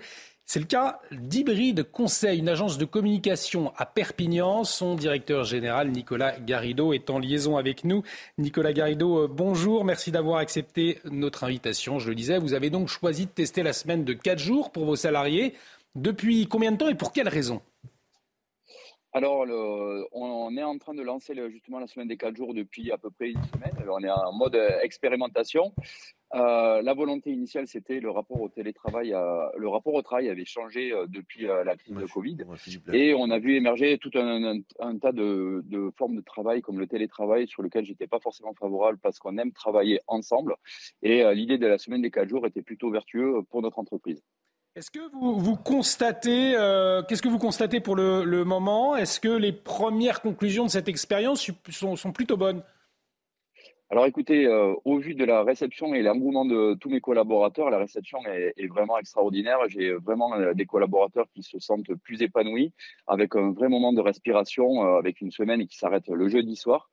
C'est le cas d'Hybride Conseil, une agence de communication à Perpignan. Son directeur général, Nicolas Garrido, est en liaison avec nous. Nicolas Garrido, bonjour. Merci d'avoir accepté notre invitation. Je le disais, vous avez donc choisi de tester la semaine de 4 jours pour vos salariés. Depuis combien de temps et pour quelles raisons alors, on est en train de lancer justement la semaine des 4 jours depuis à peu près une semaine. On est en mode expérimentation. Euh, la volonté initiale, c'était le rapport au télétravail. le rapport au travail avait changé euh, depuis euh, la crise de Covid. Et on a vu émerger tout un, tas de, formes de travail, comme le télétravail, sur lequel j'étais pas forcément favorable parce qu'on aime travailler ensemble. Et l'idée de la semaine des quatre jours était plutôt vertueux pour notre entreprise. Est-ce que vous, constatez, qu'est-ce que vous constatez pour le, moment? Est-ce que les premières conclusions de cette expérience sont plutôt bonnes? Alors écoutez, euh, au vu de la réception et l'engouement de tous mes collaborateurs, la réception est, vraiment extraordinaire. J'ai vraiment euh, des collaborateurs qui se sentent plus épanouis, avec un vrai moment de respiration, euh, avec une semaine qui s'arrête le jeudi soir.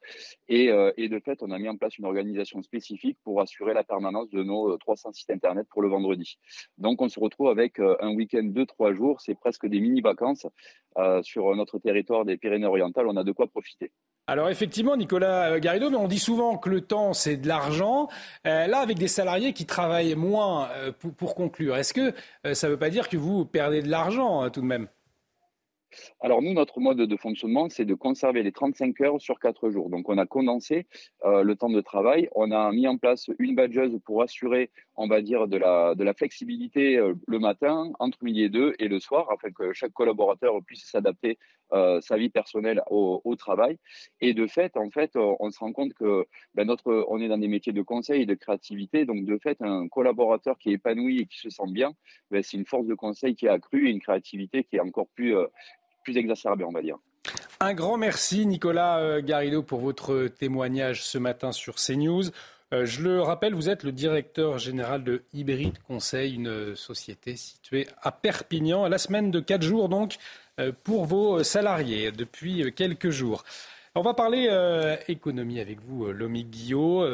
Et, et, de fait, on a mis en place une organisation spécifique pour assurer la permanence de nos 300 sites Internet pour le vendredi. Donc on se retrouve avec un week-end de trois jours, c'est presque des mini-vacances sur notre territoire des Pyrénées-Orientales. On a de quoi profiter. Alors effectivement, Nicolas euh, Garrido, mais on dit souvent que le temps, c'est de l'argent. Euh, là, avec des salariés qui travaillent moins, euh, pour, conclure, est-ce que ça ne veut pas dire que vous perdez de l'argent tout de même? Alors nous, notre mode de fonctionnement, c'est de conserver les 35 heures sur 4 jours. Donc on a condensé euh, le temps de travail, on a mis en place une badgeuse pour assurer, on va dire, de la, de la flexibilité euh, le matin, entre midi et deux et le soir, afin que chaque collaborateur puisse s'adapter euh, sa vie personnelle au, travail. Et de fait, en fait, on se rend compte que ben, notre, on est dans des métiers de conseil et de créativité. Donc de fait, un collaborateur qui est épanoui et qui se sent bien, ben, c'est une force de conseil qui est accrue et une créativité qui est encore plus plus exacerbé, on va dire. Un grand merci, Nicolas euh, Garrido, pour votre témoignage ce matin sur CNews. Euh, je le rappelle, vous êtes le directeur général de Hybrid Conseil, une société située à Perpignan. La semaine de 4 jours, donc, euh, pour vos salariés depuis quelques jours. On va parler économie avec vous, Lomi Guillot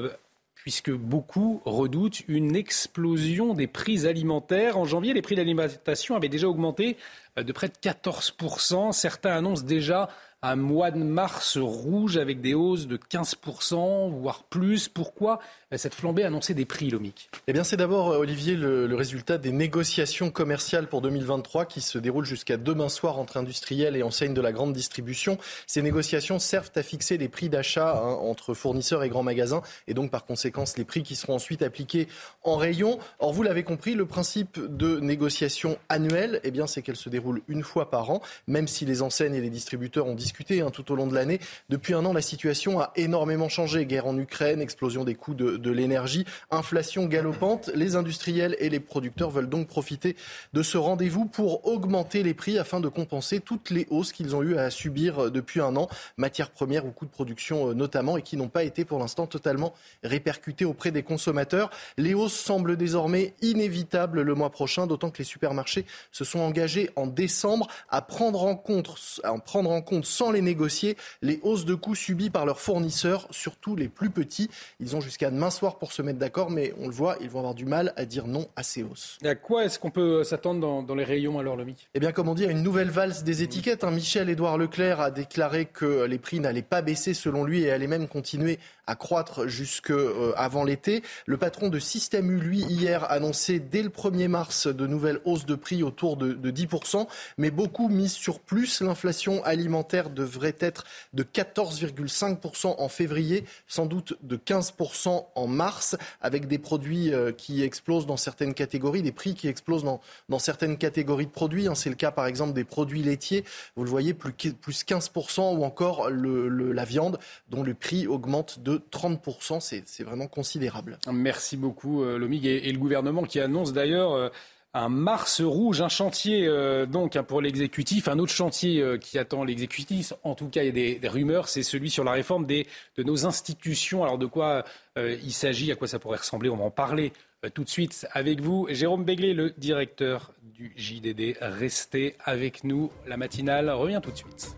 puisque beaucoup redoutent une explosion des prix alimentaires. En janvier, les prix d'alimentation avaient déjà augmenté euh, de près de 14%. Certains annoncent déjà un mois de mars rouge avec des hausses de 15%, voire plus. Pourquoi cette flambée annoncée des prix, Lomic Eh bien, c'est d'abord, euh, Olivier, le, résultat des négociations commerciales pour 2023 qui se déroulent jusqu'à demain soir entre industriels et enseignes de la grande distribution. Ces négociations servent à fixer les prix d'achat hein, entre fournisseurs et grands magasins et donc, par conséquence, les prix qui seront ensuite appliqués en rayon. Or, vous l'avez compris, le principe de négociation annuelle, eh bien, c'est qu'elle se déroule une fois par an, même si les enseignes et les distributeurs ont hein, tout au long de l'année. Depuis un an, la situation a énormément changé. Guerre en Ukraine, explosion des coûts de, de l'énergie, inflation galopante. Les industriels et les producteurs veulent donc profiter de ce rendez-vous pour augmenter les prix afin de compenser toutes les hausses qu'ils ont eu à subir depuis un an, matières premières ou coûts de production euh, notamment, et qui n'ont pas été pour l'instant totalement répercutés auprès des consommateurs. Les hausses semblent désormais inévitables le mois prochain, d'autant que les supermarchés se sont engagés en décembre à prendre en compte, à prendre en compte sans les négocier les hausses de coûts subies par leurs fournisseurs, surtout les plus petits. Ils ont jusqu'à demain soir pour se mettre d'accord, mais on le voit, ils vont avoir du mal à dire non à ces hausses. à quoi est-ce qu'on peut s'attendre dans, les rayons alors, Lomic Eh bien, comme on dit, à une nouvelle valse des étiquettes. Hein. Michel-Édouard Leclerc a déclaré que les prix n'allaient pas baisser selon lui et allaient même continuer à croître jusque euh, avant l'été. Le patron de Système U, lui, hier, annoncé dès le 1er mars de nouvelles hausses de prix autour de, de 10%, mais beaucoup misent sur plus. L'inflation alimentaire devrait être de 14,5% en février, sans doute de 15% en mars, avec des produits euh, qui explosent dans certaines catégories, des prix qui explosent dans, certaines catégories de produits. Hein. C'est le cas, par exemple, des produits laitiers. Vous le voyez, plus, plus 15%, ou encore la viande, dont le prix augmente de 30%. C'est vraiment considérable. Merci beaucoup, euh, Lomig. Et, le gouvernement qui annonce d'ailleurs euh, un Mars rouge, un chantier euh, donc hein, pour l'exécutif, un autre chantier qui attend l'exécutif. En tout cas, il y a des, rumeurs, c'est celui sur la réforme des, de nos institutions. Alors de quoi il s'agit, à quoi ça pourrait ressembler On va en parler tout de suite avec vous. Jérôme Béglé, le directeur du JDD. Restez avec nous. La matinale revient tout de suite.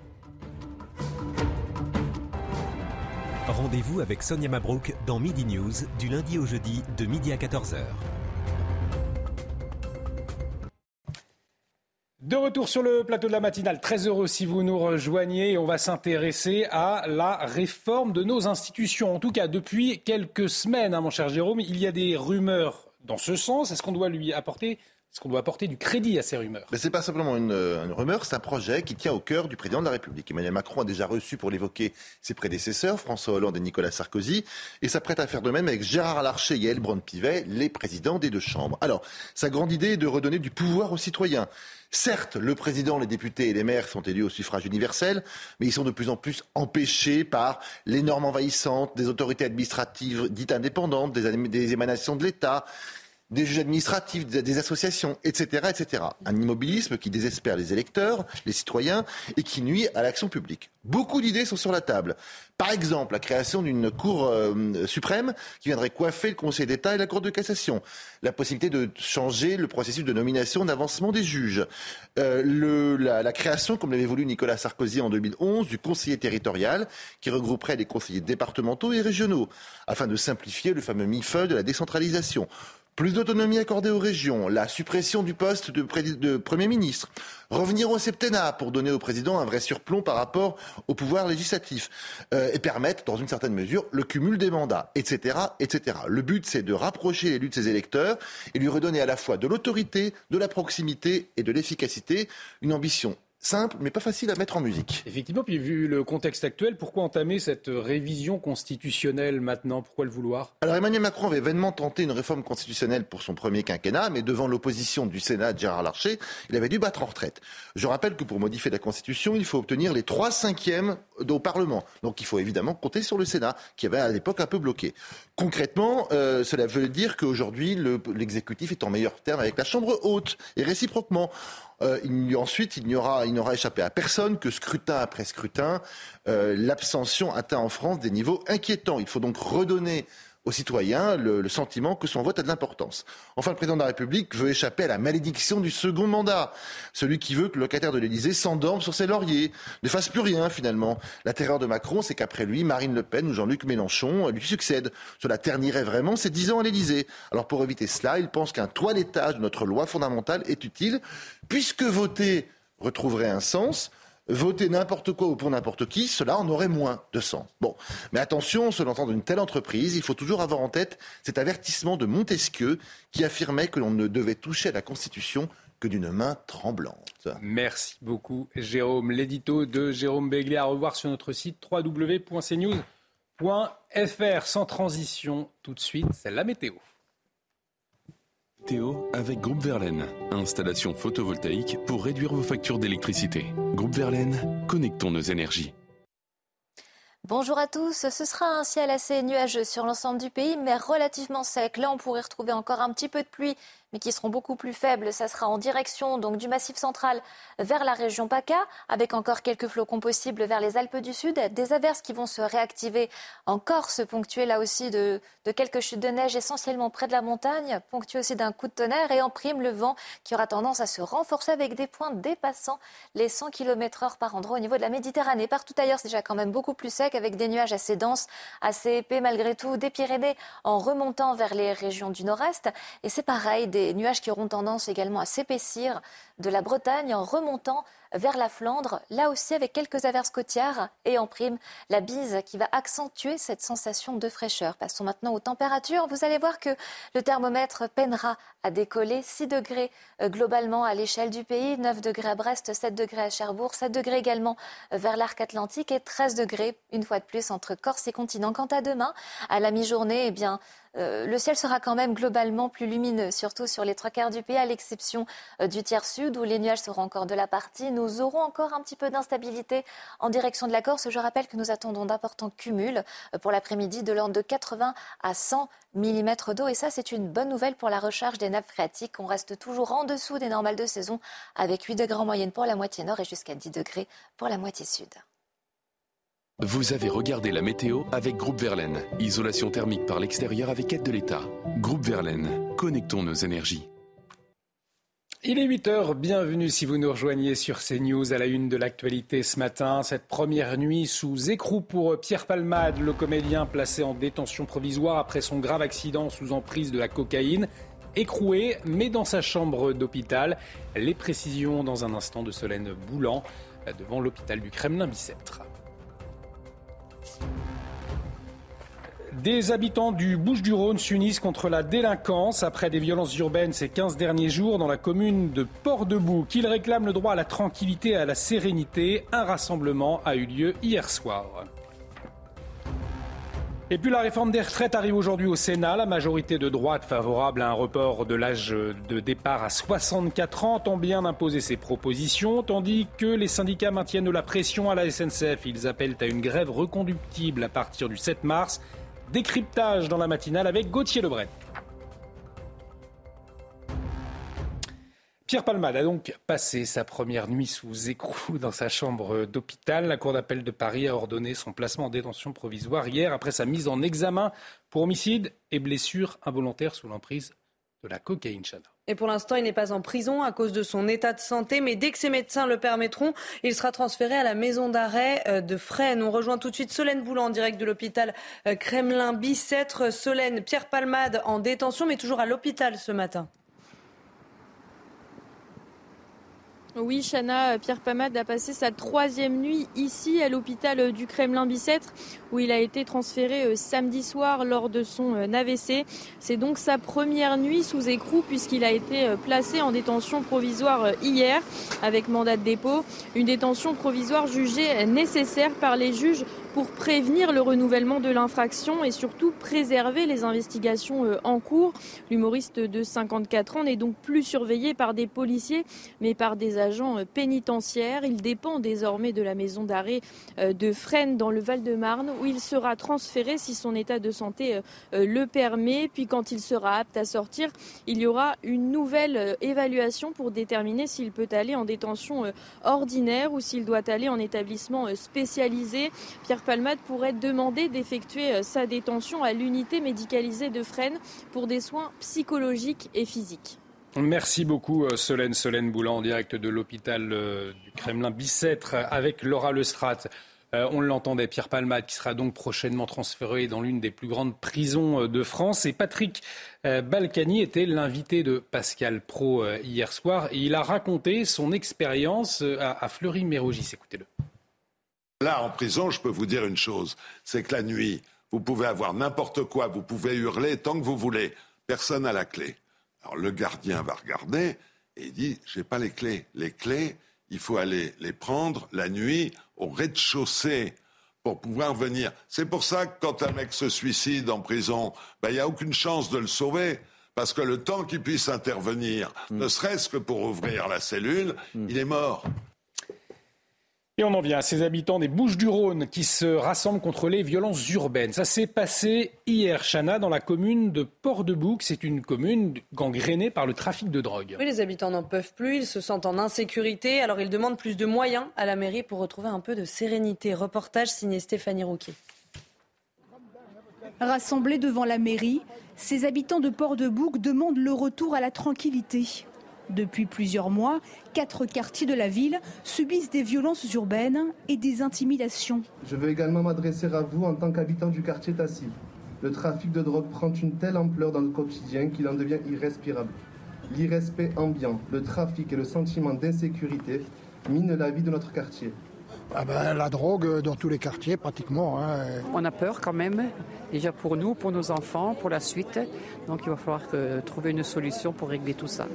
Rendez-vous avec Sonia Mabrouk dans Midi News du lundi au jeudi de midi à 14h. De retour sur le plateau de la matinale, très heureux si vous nous rejoignez. On va s'intéresser à la réforme de nos institutions. En tout cas, depuis quelques semaines, hein, mon cher Jérôme, il y a des rumeurs dans ce sens. Est-ce qu'on doit lui apporter Est-ce qu'on doit apporter du crédit à ces rumeurs Ce n'est pas simplement une, une rumeur, c'est un projet qui tient au cœur du président de la République. Emmanuel Macron a déjà reçu pour l'évoquer ses prédécesseurs, François Hollande et Nicolas Sarkozy, et s'apprête à faire de même avec Gérard Larcher et Yael Braun-Pivet, les présidents des deux chambres. Alors, sa grande idée est de redonner du pouvoir aux citoyens. Certes, le président, les députés et les maires sont élus au suffrage universel, mais ils sont de plus en plus empêchés par les normes envahissantes des autorités administratives dites indépendantes, des émanations de l'État des juges administratifs, des associations, etc., etc. Un immobilisme qui désespère les électeurs, les citoyens, et qui nuit à l'action publique. Beaucoup d'idées sont sur la table. Par exemple, la création d'une Cour euh, suprême qui viendrait coiffer le Conseil d'État et la Cour de cassation. La possibilité de changer le processus de nomination d'avancement des juges. Euh, la, la, création, comme l'avait voulu Nicolas Sarkozy en 2011, du conseiller territorial qui regrouperait les conseillers départementaux et régionaux, afin de simplifier le fameux millefeuille de la décentralisation. Plus d'autonomie accordée aux régions, la suppression du poste de, Premier ministre, revenir au septennat pour donner au président un vrai surplomb par rapport au pouvoir législatif euh, et permettre, dans une certaine mesure, le cumul des mandats, etc. etc. Le but, c'est de rapprocher l'élu de ses électeurs et lui redonner à la fois de l'autorité, de la proximité et de l'efficacité, une ambition simple, mais pas facile à mettre en musique. Effectivement, puis vu le contexte actuel, pourquoi entamer cette révision constitutionnelle maintenant? Pourquoi le vouloir? Alors Emmanuel Macron avait vainement tenté une réforme constitutionnelle pour son premier quinquennat, mais devant l'opposition du Sénat de Gérard Larcher, il avait dû battre en retraite. Je rappelle que pour modifier la Constitution, il faut obtenir les trois cinquièmes au Parlement. Donc il faut évidemment compter sur le Sénat, qui avait à l'époque un peu bloqué. Concrètement, euh, cela veut dire qu'aujourd'hui, l'exécutif est en meilleur terme avec la Chambre haute, et réciproquement. Euh, ensuite, il n'y aura, n'aura échappé à personne que scrutin après scrutin, euh, l'abstention atteint en France des niveaux inquiétants. Il faut donc redonner aux citoyens le, sentiment que son vote a de l'importance. Enfin, le président de la République veut échapper à la malédiction du second mandat. Celui qui veut que le locataire de l'Élysée s'endorme sur ses lauriers, ne fasse plus rien finalement. La terreur de Macron, c'est qu'après lui, Marine Le Pen ou Jean-Luc Mélenchon lui succèdent. Cela ternirait vraiment ses dix ans à l'Élysée. Alors pour éviter cela, il pense qu'un toilettage de notre loi fondamentale est utile, puisque voter retrouverait un sens voter n'importe quoi ou pour n'importe qui, cela en aurait moins de sens. Bon, mais attention, se lançant d'une telle entreprise, il faut toujours avoir en tête cet avertissement de Montesquieu qui affirmait que l'on ne devait toucher à la Constitution que d'une main tremblante. Merci beaucoup, Jérôme. L'édito de Jérôme Béglé à revoir sur notre site www.cnews.fr. Sans transition, tout de suite, c'est la météo. Théo avec Groupe Verlaine. Installation photovoltaïque pour réduire vos factures d'électricité. Groupe Verlaine, connectons nos énergies. Bonjour à tous. Ce sera un ciel assez nuageux sur l'ensemble du pays, mais relativement sec. Là, on pourrait retrouver encore un petit peu de pluie mais qui seront beaucoup plus faibles. Ça sera en direction donc du Massif central vers la région PACA, avec encore quelques flocons possibles vers les Alpes du Sud. Des averses qui vont se réactiver en Corse, ponctuées là aussi de, quelques chutes de neige essentiellement près de la montagne, ponctuées aussi d'un coup de tonnerre et en prime le vent qui aura tendance à se renforcer avec des points dépassant les 100 km heure par endroit au niveau de la Méditerranée. Partout ailleurs, c'est déjà quand même beaucoup plus sec avec des nuages assez denses, assez épais malgré tout, des Pyrénées en remontant vers les régions du nord-est. Et c'est pareil, des des nuages qui auront tendance également à s'épaissir de la Bretagne en remontant vers la Flandre, là aussi avec quelques averses côtières et en prime la bise qui va accentuer cette sensation de fraîcheur. Passons maintenant aux températures. Vous allez voir que le thermomètre peinera à décoller 6 degrés euh, globalement à l'échelle du pays, 9 degrés à Brest, 7 degrés à Cherbourg, 7 degrés également vers l'arc atlantique et 13 degrés une fois de plus entre Corse et continent. Quant à demain, à la mi-journée, eh bien, euh, le ciel sera quand même globalement plus lumineux, surtout sur les trois quarts du pays, à l'exception du tiers sud où les nuages seront encore de la partie nous aurons encore un petit peu d'instabilité en direction de la Corse. Je rappelle que nous attendons d'importants cumuls euh, pour l'après-midi de l'ordre de 80 à 100 mm d'eau. Et ça, c'est une bonne nouvelle pour la recharge des nappes phréatiques. On reste toujours en dessous des normales de saison avec 8 degrés en moyenne pour la moitié nord et jusqu'à 10 degrés pour la moitié sud. Vous avez regardé la météo avec Groupe Verlaine. Isolation thermique par l'extérieur avec aide de l'État. Groupe Verlaine, connectons nos énergies. Il est 8 heures, bienvenue si vous nous rejoignez sur CNews à la une de l'actualité ce matin. Cette première nuit sous écrou pour Pierre Palmade, le comédien placé en détention provisoire après son grave accident sous emprise de la cocaïne. Écroué, mais dans sa chambre d'hôpital. Les précisions dans un instant de Solène Boulan devant l'hôpital du Kremlin-Bicêtre. Des habitants du Bouches-du-Rhône s'unissent contre la délinquance après des violences urbaines ces 15 derniers jours dans la commune de Port-de-Bouc. Ils réclament le droit à la tranquillité et à la sérénité. Un rassemblement a eu lieu hier soir. Et puis la réforme des retraites arrive aujourd'hui au Sénat. La majorité de droite favorable à un report de l'âge de départ à 64 ans tend bien d'imposer ses propositions, tandis que les syndicats maintiennent la pression à la SNCF. Ils appellent à une grève reconductible à partir du 7 mars. Décryptage dans la matinale avec Gauthier Lebret. Pierre Palmade a donc passé sa première nuit sous écrou dans sa chambre d'hôpital. La Cour d'appel de Paris a ordonné son placement en détention provisoire hier après sa mise en examen pour homicide et blessure involontaire sous l'emprise de la cocaïne. Et pour l'instant, il n'est pas en prison à cause de son état de santé, mais dès que ses médecins le permettront, il sera transféré à la maison d'arrêt euh, de Fresnes. On rejoint tout de suite Solène Boulan en direct de l'hôpital euh, Kremlin-Bicêtre. Solène, Pierre Palmade en détention, mais toujours à l'hôpital ce matin. Oui, Chana, Pierre Pamade a passé sa troisième nuit ici à l'hôpital du Kremlin-Bicêtre où il a été transféré euh, samedi soir lors de son euh, AVC. C'est donc sa première nuit sous écrou puisqu'il a été euh, placé en détention provisoire hier avec mandat de dépôt. Une détention provisoire jugée nécessaire par les juges pour prévenir le renouvellement de l'infraction et surtout préserver les investigations euh, en cours. L'humoriste de 54 ans n'est donc plus surveillé par des policiers mais par des agents euh, pénitentiaires. Il dépend désormais de la maison d'arrêt euh, de Fresnes dans le Val-de-Marne où il sera transféré si son état de santé le permet. Puis quand il sera apte à sortir, il y aura une nouvelle évaluation pour déterminer s'il peut aller en détention ordinaire ou s'il doit aller en établissement spécialisé. Palmade pourrait demander d'effectuer euh, sa détention à l'unité médicalisée de Fresnes pour des soins psychologiques et physiques. Merci beaucoup euh, Solène Solène Boulan en direct de l'hôpital euh, du Kremlin Bicêtre avec Laura Lestrade. on l'entendait, Pierre Palmade qui sera donc prochainement transféré dans l'une des plus grandes prisons de France. Et Patrick Balkany était l'invité de Pascal Pro hier soir il a raconté son expérience à Fleury-Mérogis. Écoutez-le. Là, en prison, je peux vous dire une chose, c'est que la nuit, vous pouvez avoir n'importe quoi, vous pouvez hurler tant que vous voulez. Personne n'a la clé. Alors le gardien va regarder et il dit, j'ai pas les clés. Les clés, il faut aller les prendre la nuit au rez-de-chaussée pour pouvoir venir. C'est pour ça que quand un mec se suicide en prison, ben, il n'y a aucune chance de le sauver. Parce que le temps qu'il puisse intervenir, mm. ne serait-ce que pour ouvrir la cellule, mm. il est mort. Et on en vient à ces habitants des Bouches-du-Rhône qui se rassemblent contre les violences urbaines. Ça s'est passé hier, Chana, dans la commune de Port-de-Bouc. C'est une commune gangrénée par le trafic de drogue. Oui, les habitants n'en peuvent plus. Ils se sentent en insécurité. Alors ils demandent plus de moyens à la mairie pour retrouver un peu de sérénité. Reportage signé Stéphanie Rouquier. Rassemblés devant la mairie, ces habitants de Port-de-Bouc demandent le retour à la tranquillité. Depuis plusieurs mois, quatre quartiers de la ville subissent des violences urbaines et des intimidations. Je veux également m'adresser à vous en tant qu'habitant du quartier Tassi. Le trafic de drogue prend une telle ampleur dans le quotidien qu'il en devient irrespirable. L'irrespect ambiant, le trafic et le sentiment d'insécurité minent la vie de notre quartier. Ah ben, la drogue dans tous les quartiers pratiquement. Hein. On a peur quand même, déjà pour nous, pour nos enfants, pour la suite. Donc il va falloir trouver une solution pour régler tout ça.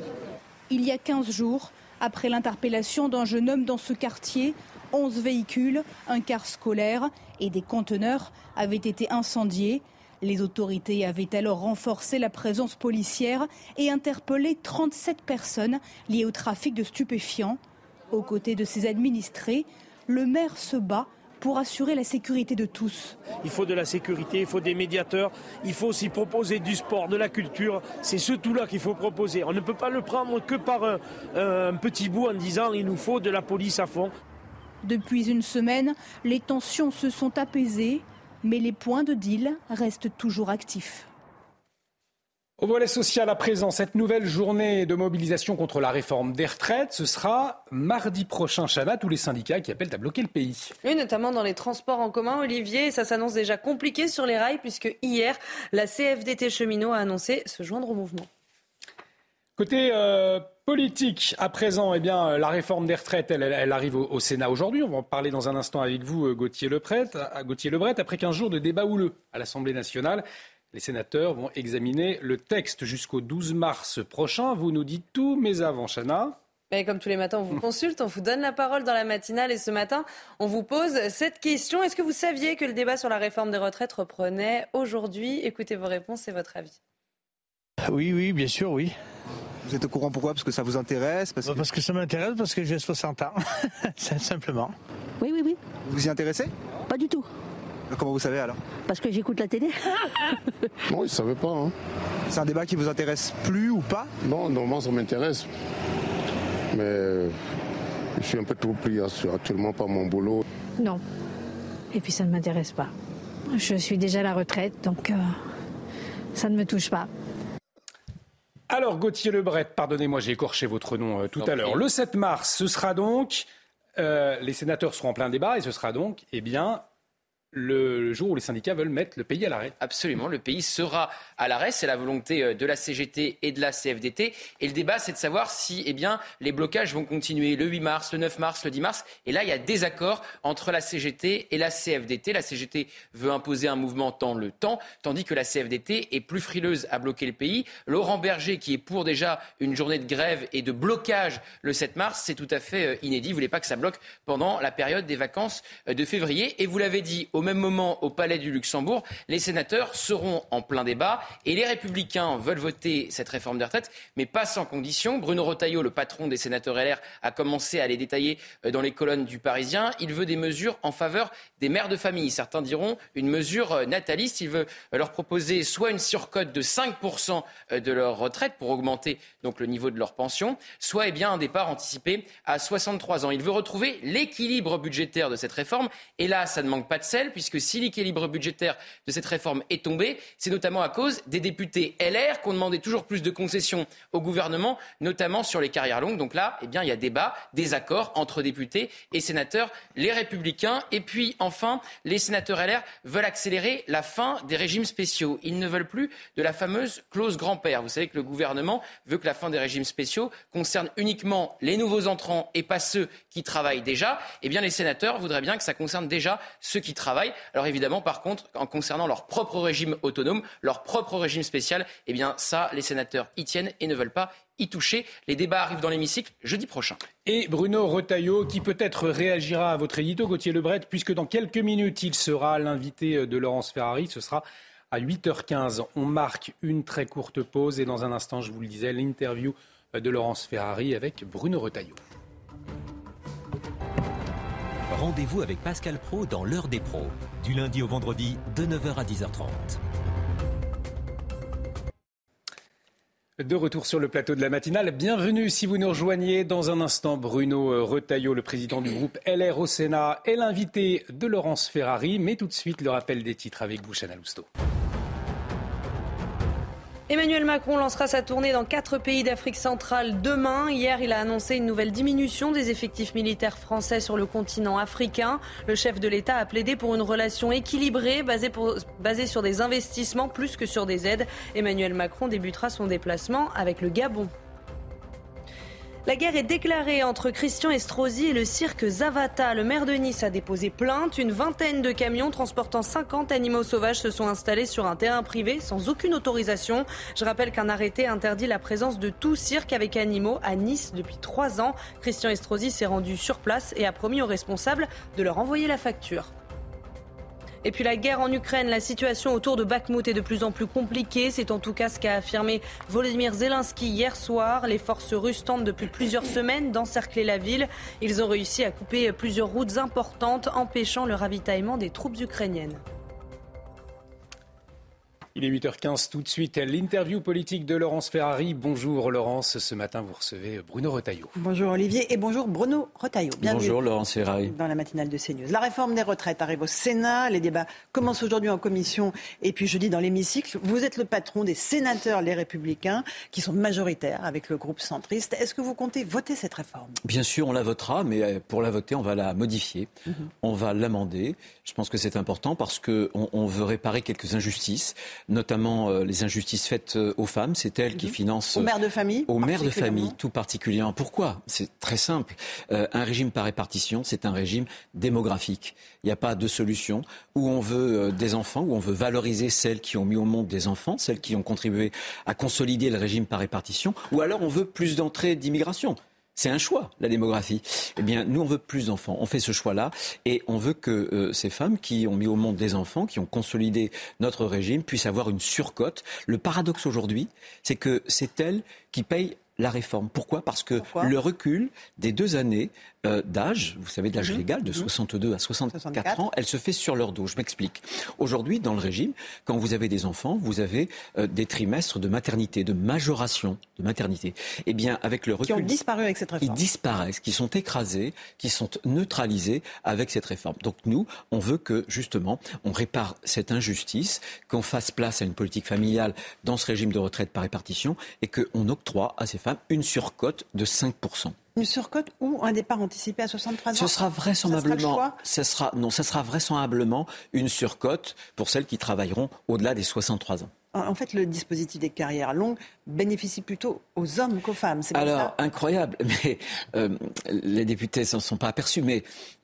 Il y a 15 jours, après l'interpellation d'un jeune homme dans ce quartier, 11 véhicules, un car scolaire et des conteneurs avaient été incendiés. Les autorités avaient alors renforcé la présence policière et interpellé 37 personnes liées au trafic de stupéfiants. Aux côtés de ses administrés, le maire se bat pour assurer la sécurité de tous. Il faut de la sécurité, il faut des médiateurs, il faut aussi proposer du sport, de la culture. C'est ce tout-là qu'il faut proposer. On ne peut pas le prendre que par un, un petit bout en disant il nous faut de la police à fond. Depuis une semaine, les tensions se sont apaisées, mais les points de deal restent toujours actifs. Au volet social à présent, cette nouvelle journée de mobilisation contre la réforme des retraites, ce sera mardi prochain, Chana, tous les syndicats qui appellent à bloquer le pays. Oui, notamment dans les transports en commun, Olivier, ça s'annonce déjà compliqué sur les rails puisque hier, la CFDT cheminot a annoncé se joindre au mouvement. Côté euh, politique, à présent, eh bien, la réforme des retraites, elle, arrive au, Sénat aujourd'hui. On va en parler dans un instant avec vous, Gauthier Lebret. Gauthier Lebret, après 15 jours de débat houleux à l'Assemblée nationale, les sénateurs vont examiner le texte jusqu'au 12 mars prochain. Vous nous dites tout, mais avant, Chana. Mais comme tous les matins, on vous consulte, on vous donne la parole dans la matinale et ce matin, on vous pose cette question. Est-ce que vous saviez que le débat sur la réforme des retraites reprenait aujourd'hui? Écoutez vos réponses et votre avis. Oui, oui, bien sûr, oui. Vous êtes au courant pourquoi? Parce que ça vous intéresse? Parce que... ça m'intéresse, parce que j'ai 60 ans, simplement. Oui, oui, oui. Vous y intéressez? Pas du tout. Comment vous savez alors Parce que j'écoute la télé. non, je ne savais pas. Hein. C'est un débat qui vous intéresse plus ou pas Non, normalement ça m'intéresse mais je suis un peu trop pris actuellement par mon boulot. Non. Et puis ça ne m'intéresse pas. Je suis déjà à la retraite, donc euh, ça ne me touche pas. Alors Gauthier Lebret, pardonnez-moi, j'ai écorché votre nom euh, tout à l'heure. Le 7 mars, ce sera donc, euh, les sénateurs seront en plein débat et ce sera donc, eh bien, le jour où les syndicats veulent mettre le pays à l'arrêt. Absolument, le pays sera à l'arrêt, c'est la volonté euh, de la CGT et de la CFDT. Et le débat, c'est de savoir si eh bien, les blocages vont continuer le 8 mars, le 9 mars, le 10 mars. Et là, il y a des accords entre la CGT et la CFDT. La CGT veut imposer un mouvement dans le temps, tandis que la CFDT est plus frileuse à bloquer le pays. Laurent Berger, qui est pour déjà une journée de grève et de blocage le 7 mars, c'est tout à fait euh, inédit. Vous voulez pas que ça bloque pendant la période des vacances euh, de février. Et vous l'avez dit, au même moment, au Palais du Luxembourg, les sénateurs seront en plein débat et les républicains veulent voter cette réforme des retraites, mais pas sans condition. Bruno Retailleau, le patron des sénateurs LR, a commencé à les détailler euh, dans les colonnes du Parisien. Il veut des mesures en faveur des mères de famille. Certains diront une mesure euh, nataliste. Il veut euh, leur proposer soit une surcote de 5% de leur retraite pour augmenter donc le niveau de leur pension, soit eh un départ anticipé à 63 ans. Il veut retrouver l'équilibre budgétaire de cette réforme. Et là, ça ne manque pas de sel, puisque si l'équilibre budgétaire de cette réforme est tombé, c'est notamment à cause des députés LR qui ont demandé toujours plus de concessions au gouvernement, notamment sur les carrières longues. Donc là, eh bien, il y a débat, des accords entre députés et sénateurs, les républicains. Et puis, enfin, les sénateurs LR veulent accélérer la fin des régimes spéciaux. Ils ne veulent plus de la fameuse clause grand-père. Vous savez que le gouvernement veut que la fin des régimes spéciaux concerne uniquement les nouveaux entrants et pas ceux qui travaillent déjà. Eh bien, les sénateurs voudraient bien que ça concerne déjà ceux qui travaillent. Alors évidemment, par contre, en concernant leur propre régime autonome, leur propre régime spécial, eh bien ça, les sénateurs y tiennent et ne veulent pas y toucher. Les débats arrivent dans l'hémicycle jeudi prochain. Et Bruno Retailleau, qui peut-être réagira à votre édito, Gauthier Lebret, puisque dans quelques minutes, il sera l'invité de Laurence Ferrari. Ce sera à 8h15. On marque une très courte pause et dans un instant, je vous le disais, l'interview de Laurence Ferrari avec Bruno Retailleau. Rendez-vous avec Pascal Pro dans l'heure des pros, du lundi au vendredi de 9h à 10h30. De retour sur le plateau de la matinale, bienvenue si vous nous rejoignez dans un instant. Bruno Retailleau, le président du groupe LR au Sénat, est l'invité de Laurence Ferrari. Mais tout de suite, le rappel des titres avec vous, Chana Lousteau. Emmanuel Macron lancera sa tournée dans quatre pays d'Afrique centrale demain. Hier, il a annoncé une nouvelle diminution des effectifs militaires français sur le continent africain. Le chef de l'État a plaidé pour une relation équilibrée basée, sur des investissements plus que sur des aides. Emmanuel Macron débutera son déplacement avec le Gabon. La guerre est déclarée entre Christian Estrosi et le cirque Zavata. Le maire de Nice a déposé plainte. Une vingtaine de camions transportant 50 animaux sauvages se sont installés sur un terrain privé sans aucune autorisation. Je rappelle qu'un arrêté interdit la présence de tout cirque avec animaux à Nice depuis trois ans. Christian Estrosi s'est rendu sur place et a promis aux responsables de leur envoyer la facture. Et puis la guerre en Ukraine, la situation autour de Bakhmut est de plus en plus compliquée. C'est en tout cas ce qu'a affirmé Volodymyr Zelensky hier soir. Les forces russes tentent depuis plusieurs semaines d'encercler la ville. Ils ont réussi à couper plusieurs routes importantes, empêchant le ravitaillement des troupes ukrainiennes. Il est 8h15 tout de suite. L'interview politique de Laurence Ferrari. Bonjour Laurence. Ce matin, vous recevez Bruno Retailleau. Bonjour Olivier et bonjour Bruno Retailleau. Bienvenue bonjour Laurence Ferrari. Dans la matinale de CNews. La réforme des retraites arrive au Sénat. Les débats commencent aujourd'hui en commission et puis jeudi dans l'hémicycle. Vous êtes le patron des sénateurs Les Républicains qui sont majoritaires avec le groupe centriste. Est-ce que vous comptez voter cette réforme? Bien sûr, on la votera, mais euh, pour la voter, on va la modifier. Mhm. On va l'amender. Je pense que c'est important parce qu'on on veut réparer quelques injustices. notamment euh, les injustices faites euh, aux femmes. C'est elles qui Mhm. financent Aux mères de famille aux mères de famille tout particulièrement. Pourquoi? C'est très simple. Euh, un régime par répartition, c'est un régime démographique. Il n'y a pas de solution où on veut euh, des enfants, où on veut valoriser celles qui ont mis au monde des enfants, celles qui ont contribué à consolider le régime par répartition, ou alors on veut plus d'entrées d'immigration. C'est un choix, la démographie. Eh bien, nous, on veut plus d'enfants. On fait ce choix-là et on veut que euh, ces femmes qui ont mis au monde des enfants, qui ont consolidé notre régime, puissent avoir une surcote. Le paradoxe aujourd'hui, c'est que c'est elles qui payent la réforme. Pourquoi? Parce que le recul des deux années euh, d'âge, vous savez, de l'âge Mhm. légal, de 62 à 64 ans, elle se fait sur leur dos. Je m'explique. Aujourd'hui, dans le régime, quand vous avez des enfants, vous avez euh, des trimestres de maternité, de majoration de maternité. Eh bien, avec le recul... Qui ont disparu avec cette réforme. Ils disparaissent, qui sont écrasés, qui sont neutralisés avec cette réforme. Donc nous, on veut que justement, on répare cette injustice, qu'on fasse place à une politique familiale dans ce régime de retraite par répartition et qu'on octroie à ces femmes une surcote de 5%. Une surcote ou un départ anticipé à 63 ans Ce sera Ça sera le vraisemblablement, ce sera, non, ça sera vraisemblablement une surcote pour celles qui travailleront au-delà des 63 ans. En fait, le dispositif des carrières longues bénéficie plutôt aux hommes qu'aux femmes. Alors, ça? incroyable, mais euh, les députés s'en sont pas aperçus, mais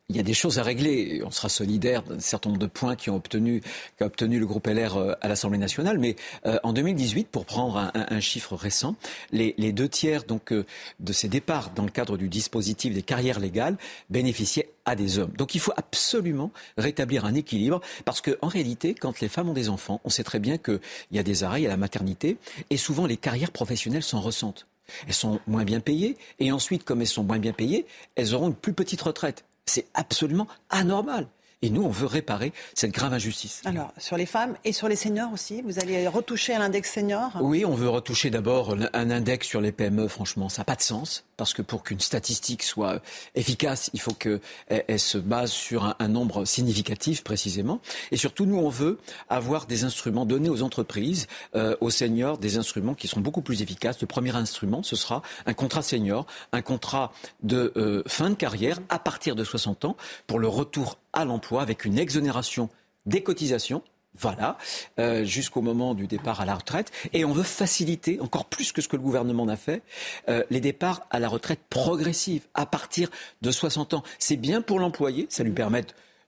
il y a des choses à régler. On sera solidaire d'un certain nombre de points qui ont obtenu, qu'a obtenu le groupe LR euh, à l'Assemblée nationale. Mais euh, en 2018, pour prendre un, un- chiffre récent, les, les deux tiers donc euh, de ces départs dans le cadre du dispositif des carrières légales bénéficiaient à des hommes. Donc il faut absolument rétablir un équilibre parce que en réalité, quand les femmes ont des enfants, on sait très bien qu'il y a des arrêts, il y a la maternité, et souvent les carrières professionnelles s'en ressentent. Elles sont moins bien payées, et ensuite, comme elles sont moins bien payées, elles auront une plus petite retraite. C'est absolument anormal. Et nous, on veut réparer cette grave injustice. Alors, sur les femmes et sur les seniors aussi, vous allez retoucher à l'index senior? Oui, on veut retoucher d'abord un index sur les PME. Franchement, ça n'a pas de sens. Parce que pour qu'une statistique soit efficace, il faut qu'elle elle se base sur un, un nombre significatif précisément. Et surtout, nous, on veut avoir des instruments donnés aux entreprises, euh, aux seniors, des instruments qui sont beaucoup plus efficaces. Le premier instrument, ce sera un contrat senior, un contrat de euh, fin de carrière à partir de 60 ans pour le retour à l'emploi avec une exonération des cotisations voilà, euh, jusqu'au moment du départ à la retraite. Et on veut faciliter, encore plus que ce que le gouvernement n'a fait, euh, les départs à la retraite progressive à partir de 60 ans. C'est bien pour l'employé, ça lui permet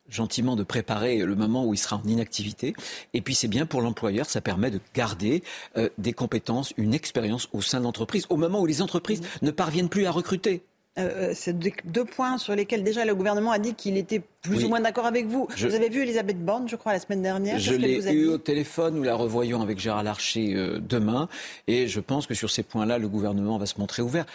gentiment de préparer le moment où il sera en inactivité. Et puis c'est bien pour l'employeur, ça permet de garder euh, des compétences, une expérience au sein de l'entreprise, au moment où les entreprises ne parviennent plus à recruter. Euh, c'est deux, points sur lesquels déjà le gouvernement a dit qu'il était plus Oui. ou moins d'accord avec vous. Je- Vous avez vu Elisabeth Borne, je crois, la semaine dernière. Je l'ai eu au téléphone, nous la revoyons avec Gérard Larcher euh, demain, et je pense que sur ces points-là, le gouvernement va se montrer ouvert.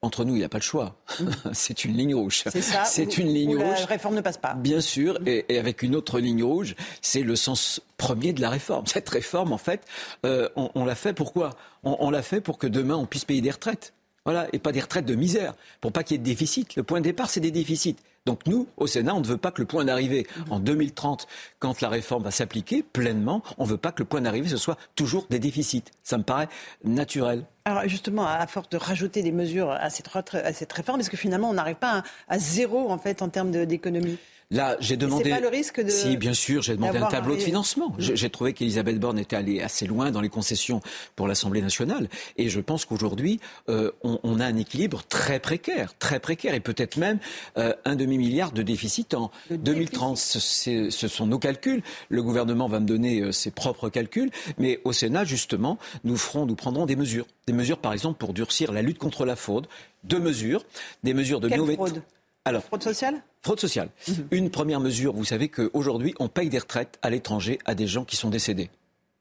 Entre nous, il n'y a pas le choix. C'est une ligne rouge. C'est une ligne où rouge. La réforme ne passe pas. Bien sûr, et, et avec une autre ligne rouge, c'est le sens premier de la réforme. Cette réforme, en fait, euh, on, on l'a fait pourquoi? On, on l'a fait pour que demain on puisse payer des retraites. Voilà, et pas des retraites de misère, pour pas qu'il y ait de déficit. Le point de départ, c'est des déficits. Donc nous, au Sénat, on ne veut pas que le point d'arrivée en 2030, quand la réforme va s'appliquer pleinement, on ne veut pas que le point d'arrivée, ce soit toujours des déficits. Ça me paraît naturel. Alors justement, à force de rajouter des mesures à cette, retra- à cette réforme, est-ce que finalement on n'arrive pas à, à zéro en fait en termes d'économie? Là, j'ai demandé. c'est pas le risque de- Si, bien sûr, j'ai demandé un tableau de financement. J'ai j'ai trouvé qu'Elisabeth Borne était allée assez loin dans les concessions pour l'Assemblée nationale. Et je pense qu'aujourd'hui, euh, on, on a un équilibre très précaire, très précaire, et peut-être même euh, un demi-milliard de déficit en 2030. Ce, c'est- ce sont nos calculs. Le gouvernement va me donner euh, ses propres calculs. Mais au Sénat, justement, nous ferons, nous prendrons des mesures. Des mesures, par exemple, pour durcir la lutte contre la fraude. Deux mesures. Des mesures de Quelle fraude? Alors, Fraude sociale Fraude sociale. Une première mesure, vous savez qu'aujourd'hui, on paye des retraites à l'étranger à des gens qui sont décédés.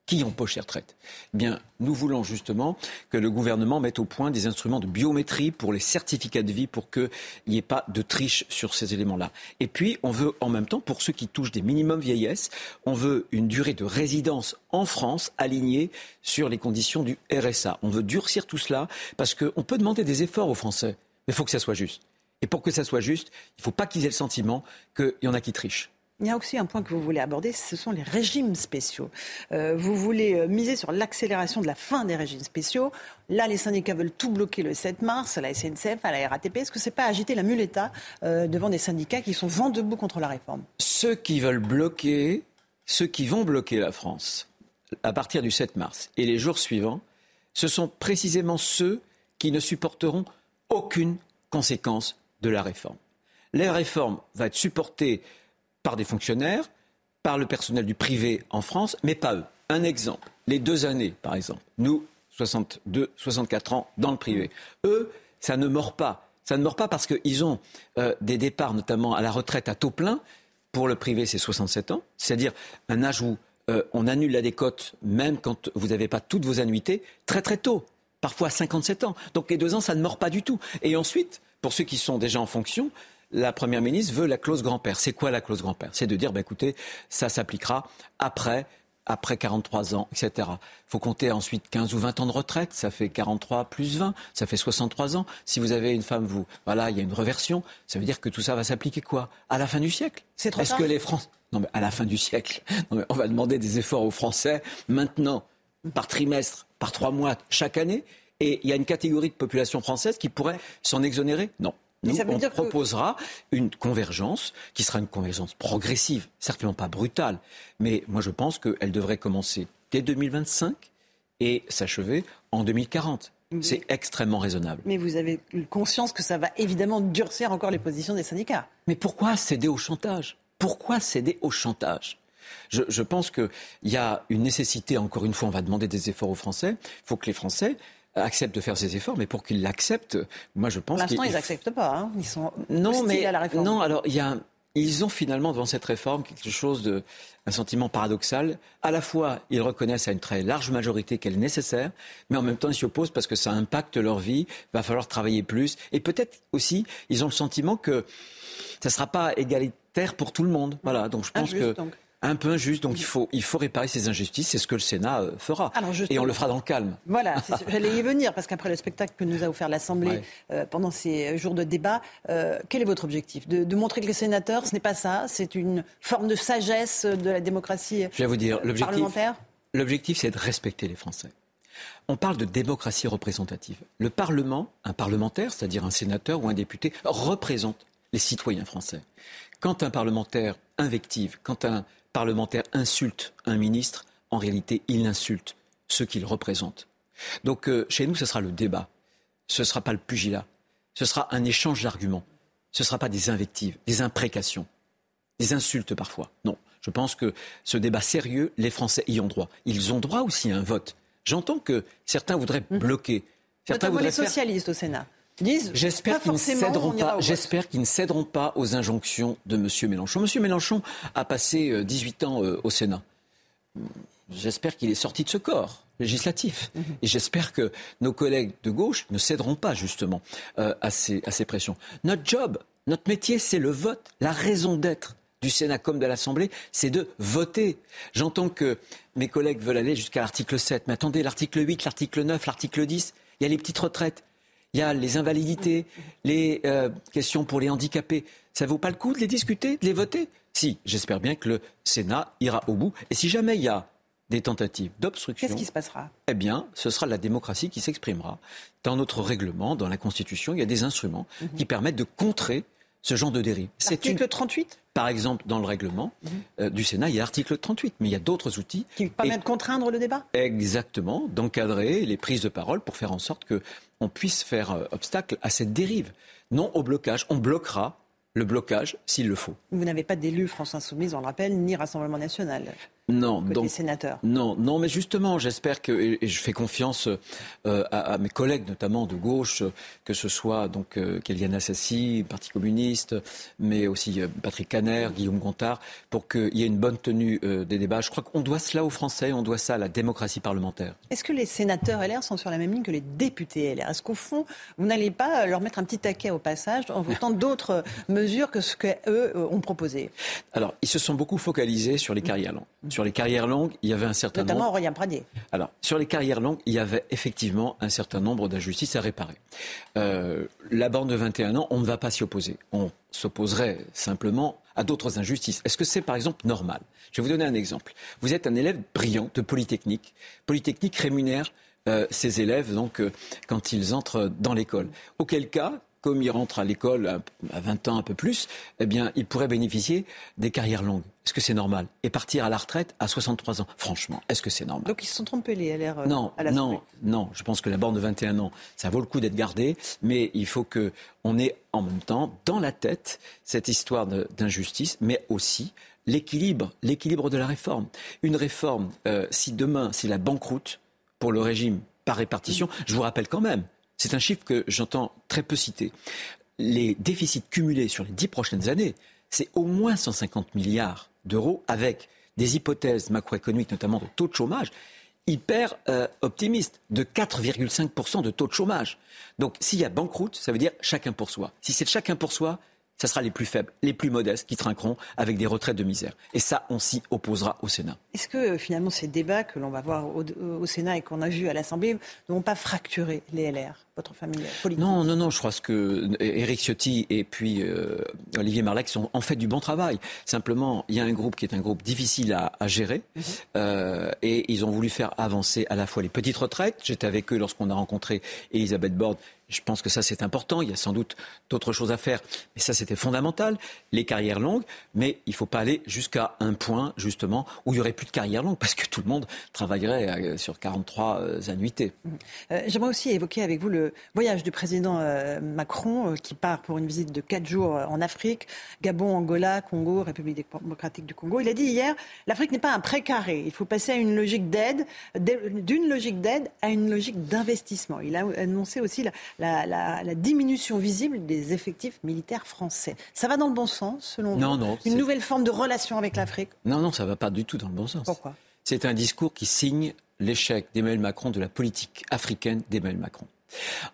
Qui empochent les retraites Eh Bien, nous voulons justement que le gouvernement mette au point des instruments de biométrie pour les certificats de vie pour qu'il n'y ait pas de triche sur ces éléments-là. Et puis, on veut en même temps, pour ceux qui touchent des minimums vieillesse, on veut une durée de résidence en France alignée sur les conditions du RSA. On veut durcir tout cela parce qu'on peut demander des efforts aux Français, mais il faut que ça soit juste. Et pour que ça soit juste, il ne faut pas qu'ils aient le sentiment qu'il y en a qui trichent. Il y a aussi un point que vous voulez aborder, ce sont les régimes spéciaux. Euh, vous voulez euh, miser sur l'accélération de la fin des régimes spéciaux. Là, les syndicats veulent tout bloquer le 7 mars, à la SNCF, à la RATP. Est-ce que c'est pas agiter la muleta euh, devant des syndicats qui sont vent debout contre la réforme? Ceux qui veulent bloquer, ceux qui vont bloquer la France, à partir du 7 mars et les jours suivants, ce sont précisément ceux qui ne supporteront aucune conséquence de la réforme. La réforme va être supportée par des fonctionnaires, par le personnel du privé en France, mais pas eux. Un exemple, les deux années, par exemple. Nous, 62, 64 ans dans le privé. Eux, ça ne mord pas. Ça ne mord pas parce qu'ils ont euh, des départs, notamment à la retraite à taux plein. Pour le privé, c'est 67 ans, c'est-à-dire un âge où euh, on annule la décote, même quand vous n'avez pas toutes vos annuités, très très tôt, parfois à 57 ans. Donc les deux ans, ça ne mord pas du tout. Et ensuite, pour ceux qui sont déjà en fonction, la Première ministre veut la clause grand-père. C'est quoi la clause grand-père? C'est de dire, bah, écoutez, ça s'appliquera après après 43 ans, etc. Il faut compter ensuite 15 ou 20 ans de retraite, ça fait 43 plus 20, ça fait 63 ans. Si vous avez une femme, vous, voilà, il y a une reversion, ça veut dire que tout ça va s'appliquer quoi? À la fin du siècle. C'est trop Est-ce que les Français... Non mais à la fin du siècle, non, mais on va demander des efforts aux Français maintenant, par trimestre, par trois mois, chaque année, et il y a une catégorie de population française qui pourrait s'en exonérer Non. Nous, on proposera une convergence qui sera une convergence progressive, certainement pas brutale, mais moi je pense qu'elle devrait commencer dès 2025 et s'achever en 2040. C'est extrêmement raisonnable. Mais vous avez conscience que ça va évidemment durcir encore les positions des syndicats. Mais pourquoi céder au chantage? Pourquoi céder au chantage? Je, je pense qu'il y a une nécessité, encore une fois, on va demander des efforts aux Français. Il faut que les Français acceptent de faire ces efforts, mais pour qu'ils l'acceptent, moi je pense. Pour l'instant, ils n'acceptent pas. Hein. Ils sont non, mais à la réforme. non. Alors il y a, ils ont finalement devant cette réforme quelque chose de, un sentiment paradoxal. À la fois, ils reconnaissent à une très large majorité qu'elle est nécessaire, mais en même temps, ils s'y opposent parce que ça impacte leur vie. Il va falloir travailler plus, et peut-être aussi, ils ont le sentiment que ça ne sera pas égalitaire pour tout le monde. Voilà. Donc je pense Injuste, que donc un peu injuste. Donc il faut, il faut réparer ces injustices. C'est ce que le Sénat euh, fera. Alors, Et on le fera dans le calme. Voilà, j'allais y venir, parce qu'après le spectacle que nous a offert l'Assemblée Ouais. euh, pendant ces jours de débat, euh, quel est votre objectif? De, de montrer que les sénateurs, ce n'est pas ça, c'est une forme de sagesse de la démocratie Je vais vous dire, euh, l'objectif, parlementaire? L'objectif, c'est de respecter les Français. On parle de démocratie représentative. Le Parlement, un parlementaire, c'est-à-dire un sénateur ou un député, représente les citoyens français. Quand un parlementaire invective, quand un parlementaire insulte un ministre, en réalité, il insulte ceux qu'il représente. Donc, euh, chez nous, ce sera le débat. Ce ne sera pas le pugilat. Ce sera un échange d'arguments. Ce ne sera pas des invectives, des imprécations des insultes parfois. Non, je pense que ce débat sérieux, les Français y ont droit. Ils ont droit aussi à un vote. J'entends que certains voudraient bloquer. Certains Notamment les voudraient faire- socialistes au Sénat disent J'espère qu'ils ne céderont pas. J'espère qu'ils ne céderont pas aux injonctions de M. Mélenchon. M. Mélenchon a passé euh, 18 ans euh, au Sénat. J'espère qu'il est sorti de ce corps législatif. Mhm. Et j'espère que nos collègues de gauche ne céderont pas justement euh, à, ces, à ces pressions. Notre job, notre métier, c'est le vote. La raison d'être du Sénat comme de l'Assemblée, c'est de voter. J'entends que mes collègues veulent aller jusqu'à l'article 7. Mais attendez, l'article 8, l'article 9, l'article 10, il y a les petites retraites. Il y a les invalidités, les euh, questions pour les handicapés. Ça vaut pas le coup de les discuter, de les voter? Si, j'espère bien que le Sénat ira au bout. Et si jamais il y a des tentatives d'obstruction, Qu'est-ce qui se passera? eh bien, ce sera la démocratie qui s'exprimera. Dans notre règlement, dans la Constitution, il y a des instruments qui permettent de contrer ce genre de dérive. C'est une... Mhm. L'article 38 Par exemple, dans le règlement euh, du Sénat, il y a l'article 38, mais il y a d'autres outils. qui permet de contraindre le débat? Exactement, d'encadrer les prises de parole pour faire en sorte que on puisse faire euh, obstacle à cette dérive. Non au blocage. On bloquera le blocage s'il le faut. Vous n'avez pas d'élu France Insoumise, on le rappelle, ni Rassemblement National. Non, Côté donc sénateur. Non, non, mais justement, j'espère que et, je fais confiance euh, à, à mes collègues, notamment de gauche, que ce soit donc euh, Kéliane Assassi, Parti communiste, mais aussi euh, Patrick Caner, Guillaume Gontard, pour qu'il y ait une bonne tenue euh, des débats. Je crois qu'on doit cela aux Français, on doit ça à la démocratie parlementaire. Est-ce que les sénateurs LR sont sur la même ligne que les députés LR Est-ce qu'au fond, vous n'allez pas leur mettre un petit taquet au passage en votant d'autres mesures que ce qu'eux ont proposé Alors, ils se sont beaucoup focalisés sur les carrières longues. Sur les carrières longues, il y avait un certain Notamment nombre. Aurélien Pradier. Alors, sur les carrières longues, il y avait effectivement un certain nombre d'injustices à réparer. Euh, la borne de 21 ans, on ne va pas s'y opposer. On s'opposerait simplement à d'autres injustices. Est-ce que c'est par exemple normal? Je vais vous donner un exemple. Vous êtes un élève brillant de Polytechnique. Polytechnique rémunère euh, ses élèves donc euh, quand ils entrent dans l'école. Auquel cas, comme il rentre à l'école à 20 ans, un peu plus, eh bien, il pourrait bénéficier des carrières longues. Est-ce que c'est normal? Et partir à la retraite à 63 ans, franchement, est-ce que c'est normal? Donc ils se sont trompés, les LR euh, Non, à la non, non. Je pense que la borne de 21 ans, ça vaut le coup d'être gardé, mais il faut que on ait en même temps dans la tête cette histoire d'injustice, mais aussi l'équilibre, l'équilibre de la réforme. Une réforme, euh, si demain c'est la banqueroute pour le régime par répartition, je vous rappelle quand même, c'est un chiffre que j'entends très peu citer. Les déficits cumulés sur les dix prochaines années, c'est au moins 150 milliards d'euros avec des hypothèses macroéconomiques, notamment de taux de chômage, hyper euh, optimistes, de 4,5% de taux de chômage. Donc s'il y a banqueroute, ça veut dire chacun pour soi. Si c'est chacun pour soi, ce sera les plus faibles, les plus modestes qui trinqueront avec des retraites de misère. Et ça, on s'y opposera au Sénat. Est-ce que euh, finalement ces débats que l'on va voir au, Sénat et qu'on a vus à l'Assemblée ne vont pas fracturer les LR votre famille politique Non, non, non. Je crois que Éric Ciotti et puis euh, Olivier Marleix sont en fait du bon travail. Simplement, il y a un groupe qui est un groupe difficile à, gérer mhm. euh, et ils ont voulu faire avancer à la fois les petites retraites. J'étais avec eux lorsqu'on a rencontré Elisabeth Borne je pense que ça, c'est important. Il y a sans doute d'autres choses à faire. Mais ça, c'était fondamental. Les carrières longues. Mais il ne faut pas aller jusqu'à un point, justement, où il n'y aurait plus de carrières longues, parce que tout le monde travaillerait euh, sur 43 euh, annuités. Euh, j'aimerais aussi évoquer avec vous le voyage du président Macron, qui part pour une visite de quatre jours en Afrique, Gabon, Angola, Congo, République démocratique du Congo. Il a dit hier, l'Afrique n'est pas un précaré. Il faut passer à une logique d'aide, d'une logique d'aide à une logique d'investissement. Il a annoncé aussi la, la, diminution visible des effectifs militaires français. Ça va dans le bon sens, selon non, vous Non, Une nouvelle forme de relation avec l'Afrique Non, non, ça ne va pas du tout dans le bon sens. Pourquoi? C'est un discours qui signe l'échec d'Emmanuel Macron de la politique africaine d'Emmanuel Macron.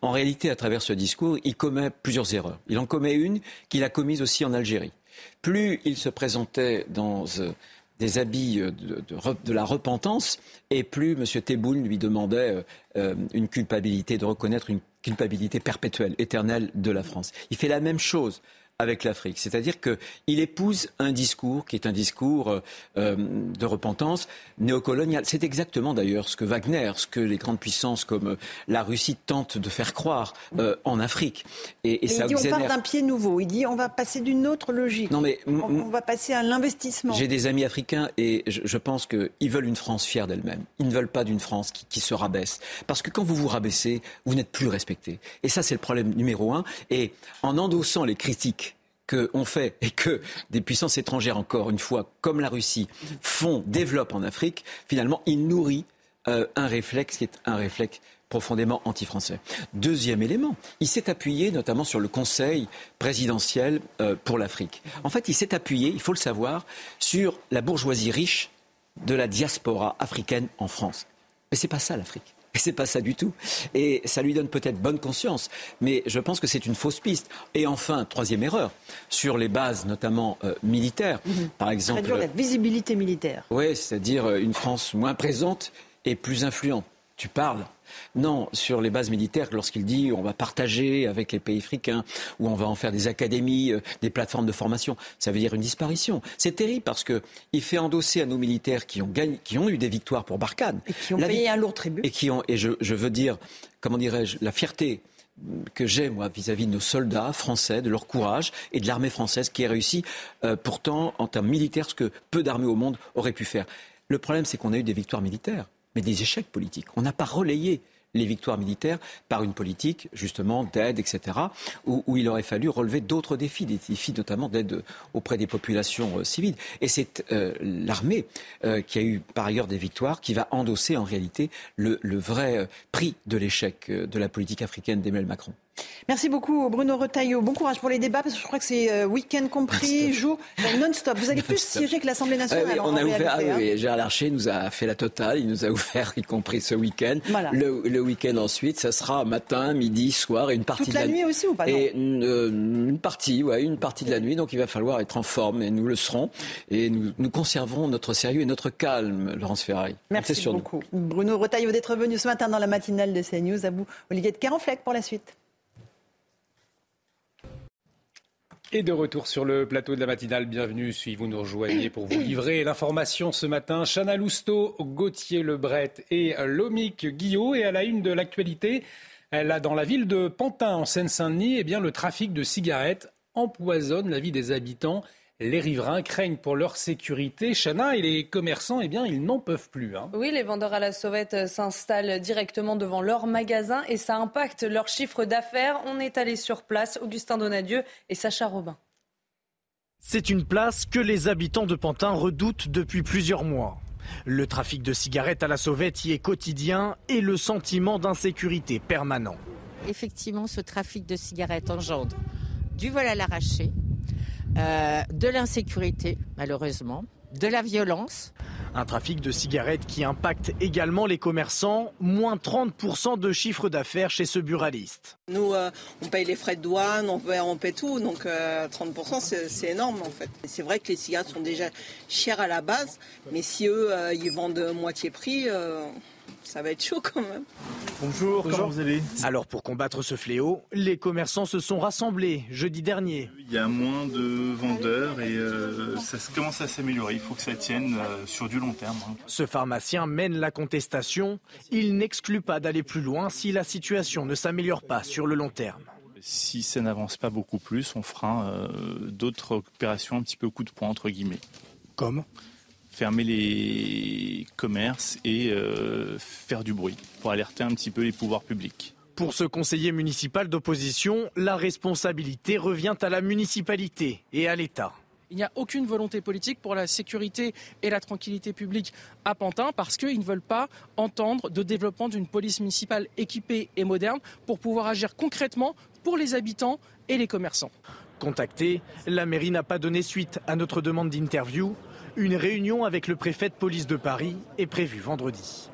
En réalité, à travers ce discours, il commet plusieurs erreurs. Il en commet une qu'il a commise aussi en Algérie. Plus il se présentait dans euh, des habits euh, de, la repentance, et plus M. Tebboune lui demandait euh, une culpabilité, de reconnaître une culpabilité perpétuelle, éternelle de la France. Il fait la même chose avec l'Afrique. C'est-à-dire qu'il épouse un discours qui est un discours euh, euh, de repentance néocoloniale. C'est exactement d'ailleurs ce que Wagner, ce que les grandes puissances comme euh, la Russie tentent de faire croire en Afrique. Et, ça il dit on part d'un pied nouveau. Il dit on va passer d'une autre logique. Non mais on, va passer à l'investissement. J'ai des amis africains et je, pense qu'ils veulent une France fière d'elle-même. Ils ne veulent pas d'une France qui, qui se rabaisse. Parce que quand vous vous rabaissez, vous n'êtes plus respecté. Et ça, c'est le problème numéro un. Et en endossant les critiques qu'on fait et que des puissances étrangères, encore une fois, comme la Russie, font, développent en Afrique, finalement, il nourrit euh, un réflexe qui est un réflexe profondément anti-français. Deuxième élément, il s'est appuyé notamment sur le Conseil présidentiel euh, pour l'Afrique. En fait, il s'est appuyé, il faut le savoir, sur la bourgeoisie riche de la diaspora africaine en France. Mais c'est pas ça l'Afrique. C'est pas ça du tout. Et ça lui donne peut-être bonne conscience, mais je pense que c'est une fausse piste. Et enfin, troisième erreur, sur les bases notamment euh, militaires, mhm. par exemple. Réduire la visibilité militaire. Oui, c'est-à-dire euh, une France moins présente et plus influente. Tu parles non, sur les bases militaires, lorsqu'il dit on va partager avec les pays africains ou on va en faire des académies, euh, des plateformes de formation, ça veut dire une disparition. C'est terrible parce qu'il fait endosser à nos militaires qui ont, qui ont eu des victoires pour Barkhane. Et qui ont payé un lourd tribut. Et, qui ont, et je, veux dire, comment dirais-je, la fierté que j'ai, moi, vis-à-vis de nos soldats français, de leur courage et de l'armée française qui a réussi, euh, pourtant, en termes militaires, ce que peu d'armées au monde auraient pu faire. Le problème, c'est qu'on a eu des victoires militaires mais des échecs politiques. On n'a pas relayé les victoires militaires par une politique justement d'aide, etc., où, il aurait fallu relever d'autres défis, des défis notamment d'aide auprès des populations euh, civiles. Et c'est euh, l'armée euh, qui a eu par ailleurs des victoires qui va endosser en réalité le, le vrai prix de l'échec de la politique africaine d'Emmanuel Macron. Merci beaucoup Bruno Retailleau. Bon courage pour les débats parce que je crois que c'est euh, week-end compris, jour non-stop. Vous allez plus siéger que l'Assemblée nationale. on a ouvert. Ah, oui, hein. Gérard Larcher nous a fait la totale. Il nous a ouvert, y compris ce week-end. Le, week-end ensuite, ça sera matin, midi, soir et une partie Toute de la, nuit aussi ou pas Et euh, une, partie, ouais, une partie de la nuit. Donc il va falloir être en forme et nous le serons. Et nous, nous conserverons notre sérieux et notre calme, Laurence Ferrari. Merci beaucoup. Bruno Retailleau d'être venu ce matin dans la matinale de CNews. À vous, Olivier de Carenfleck pour la suite. Et de retour sur le plateau de la matinale, bienvenue si vous nous rejoignez pour vous livrer l'information ce matin. Chana Lousteau, Gauthier Lebret et Lomic Guillot. Et à la une de l'actualité, dans la ville de Pantin, en Seine-Saint-Denis, eh le trafic de cigarettes empoisonne la vie des habitants. Les riverains craignent pour leur sécurité. Chana et les commerçants, eh bien, ils n'en peuvent plus. Hein. Oui, les vendeurs à la sauvette s'installent directement devant leur magasin et ça impacte leur chiffre d'affaires. On est allé sur place, Augustin Donadieu et Sacha Robin. C'est une place que les habitants de Pantin redoutent depuis plusieurs mois. Le trafic de cigarettes à la sauvette y est quotidien et le sentiment d'insécurité permanent. Effectivement, ce trafic de cigarettes engendre du vol à l'arraché, euh, de l'insécurité, malheureusement, de la violence. Un trafic de cigarettes qui impacte également les commerçants, moins 30% de chiffre d'affaires chez ce buraliste. Nous, euh, on paye les frais de douane, on paye, on paye tout, donc 30% euh, c'est énorme en fait. C'est vrai que les cigarettes sont déjà chères à la base, mais si eux, ils vendent moitié prix ça va être chaud quand même. Bonjour, comment vous allez Alors pour combattre ce fléau, les commerçants se sont rassemblés jeudi dernier. Il y a moins de vendeurs et euh, ça commence à s'améliorer. Il faut que ça tienne euh, sur du long terme. Hein. Ce pharmacien mène la contestation. Il n'exclut pas d'aller plus loin si la situation ne s'améliore pas sur le long terme. Si ça n'avance pas beaucoup plus, on fera euh, d'autres opérations un petit peu coup de poing entre guillemets. Comme? Fermer les commerces et euh, faire du bruit pour alerter un petit peu les pouvoirs publics. Pour ce conseiller municipal d'opposition, la responsabilité revient à la municipalité et à l'État. Il n'y a aucune volonté politique pour la sécurité et la tranquillité publique à Pantin parce qu'ils ne veulent pas entendre de développement d'une police municipale équipée et moderne pour pouvoir agir concrètement pour les habitants et les commerçants. Contacté, la mairie n'a pas donné suite à notre demande d'interview. Une réunion avec le préfet de police de Paris est prévue vendredi.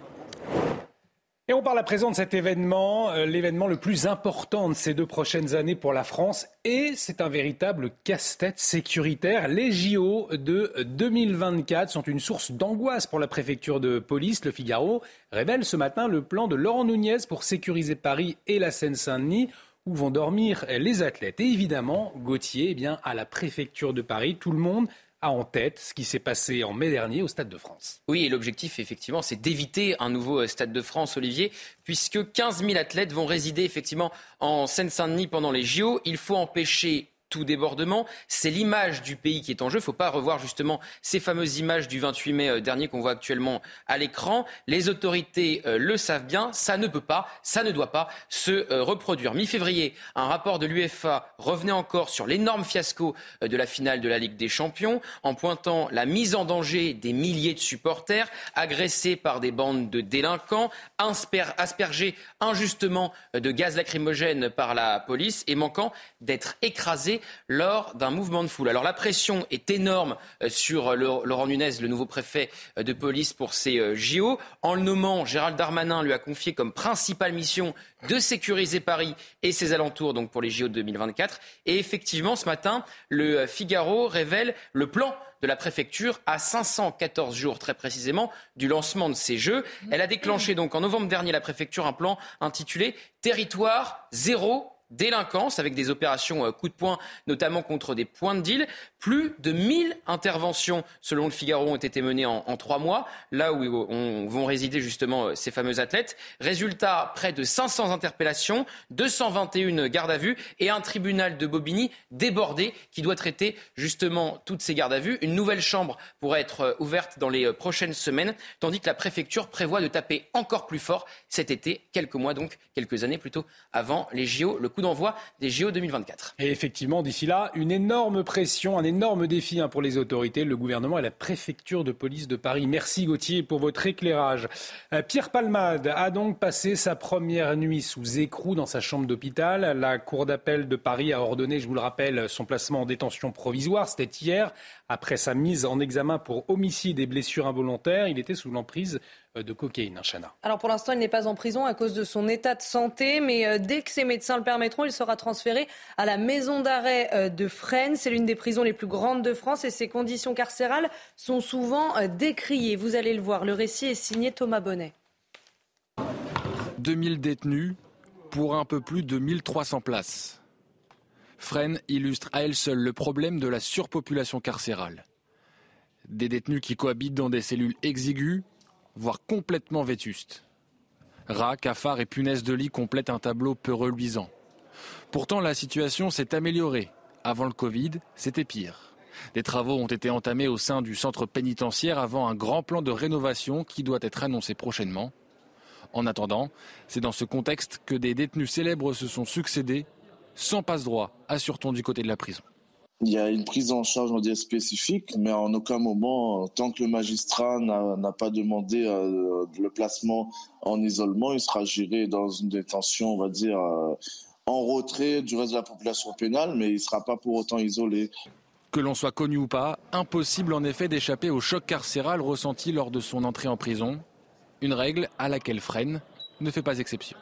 Et on parle à présent de cet événement, euh, l'événement le plus important de ces deux prochaines années pour la France. Et c'est un véritable casse-tête sécuritaire. Les JO de 2024 sont une source d'angoisse pour la préfecture de police. Le Figaro révèle ce matin le plan de Laurent Nunez pour sécuriser Paris et la Seine-Saint-Denis où vont dormir les athlètes. Et évidemment, Gauthier, eh bien, à la préfecture de Paris, tout le monde a en tête ce qui s'est passé en mai dernier au Stade de France. Oui, et l'objectif, effectivement, c'est d'éviter un nouveau euh, Stade de France, Olivier, puisque 15 000 athlètes vont résider, effectivement, en Seine-Saint-Denis pendant les JO. Il faut empêcher tout débordement. C'est l'image du pays qui est en jeu. Il ne faut pas revoir justement ces fameuses images du 28 mai euh, dernier qu'on voit actuellement à l'écran. Les autorités euh, le savent bien. Ça ne peut pas, ça ne doit pas se euh, reproduire. Mi-février, un rapport de l'UEFA revenait encore sur l'énorme fiasco de la finale de la Ligue des Champions en pointant la mise en danger des milliers de supporters agressés par des bandes de délinquants, aspergés injustement de gaz lacrymogène par la police et manquant d'être écrasés lors d'un mouvement de foule. Alors la pression est énorme euh, sur Laurent Nunez, le nouveau préfet euh, de police pour ces euh, JO. En le nommant, Gérald Darmanin lui a confié comme principale mission de sécuriser Paris et ses alentours donc pour les JO de 2024. Et effectivement, ce matin, le Figaro révèle le plan de la préfecture à 514 jours très précisément du lancement de ces Jeux. Elle a déclenché donc en novembre dernier la préfecture un plan intitulé Territoire zéro délinquance avec des opérations euh, coup de poing, notamment contre des points de deal. Plus de 1000 interventions, selon le Figaro, ont été menées en, trois mois, là où on, vont résider justement euh, ces fameux athlètes. Résultat, près de 500 interpellations, 221 gardes à vue et un tribunal de Bobigny débordé qui doit traiter justement toutes ces gardes à vue. Une nouvelle chambre pourrait être euh, ouverte dans les prochaines semaines, tandis que la préfecture prévoit de taper encore plus fort cet été, quelques mois donc, quelques années plutôt, avant les JO. Le d'envoi des JO 2024. Et effectivement, d'ici là, une énorme pression, un énorme défi hein, pour les autorités, le gouvernement et la préfecture de police de Paris. Merci Gauthier pour votre éclairage. Euh, Pierre Palmade a donc passé sa première nuit sous écrou dans sa chambre d'hôpital. La Cour d'appel de Paris a ordonné, je vous le rappelle, son placement en détention provisoire. C'était hier, après sa mise en examen pour homicide et blessures involontaires. Il était sous l'emprise de cocaïne, Chana. Alors pour l'instant, il n'est pas en prison à cause de son état de santé, mais euh, dès que ses médecins le permettront, il sera transféré à la maison d'arrêt euh, de Fresnes. C'est l'une des prisons les plus grandes de France et ses conditions carcérales sont souvent décriées. Vous allez le voir, le récit est signé Thomas Bonnet. 2000 détenus pour un peu plus de 1300 places. Fresnes illustre à elle seule le problème de la surpopulation carcérale. Des détenus qui cohabitent dans des cellules exiguës, voire complètement vétustes. Rats, cafards et punaises de lit complètent un tableau peu reluisant. Pourtant, la situation s'est améliorée. Avant le Covid, c'était pire. Des travaux ont été entamés au sein du centre pénitentiaire avant un grand plan de rénovation qui doit être annoncé prochainement. En attendant, c'est dans ce contexte que des détenus célèbres se sont succédés, sans passe-droit, assure-t-on du côté de la prison. Il y a une prise en charge on spécifique, mais en aucun moment, tant que le magistrat n'a pas demandé euh, le placement en isolement, il sera géré dans une détention, on va dire, euh, en retrait du reste de la population pénale, mais il ne sera pas pour autant isolé. Que l'on soit connu ou pas, impossible en effet d'échapper au choc carcéral ressenti lors de son entrée en prison. Une règle à laquelle Fresnes ne fait pas exception.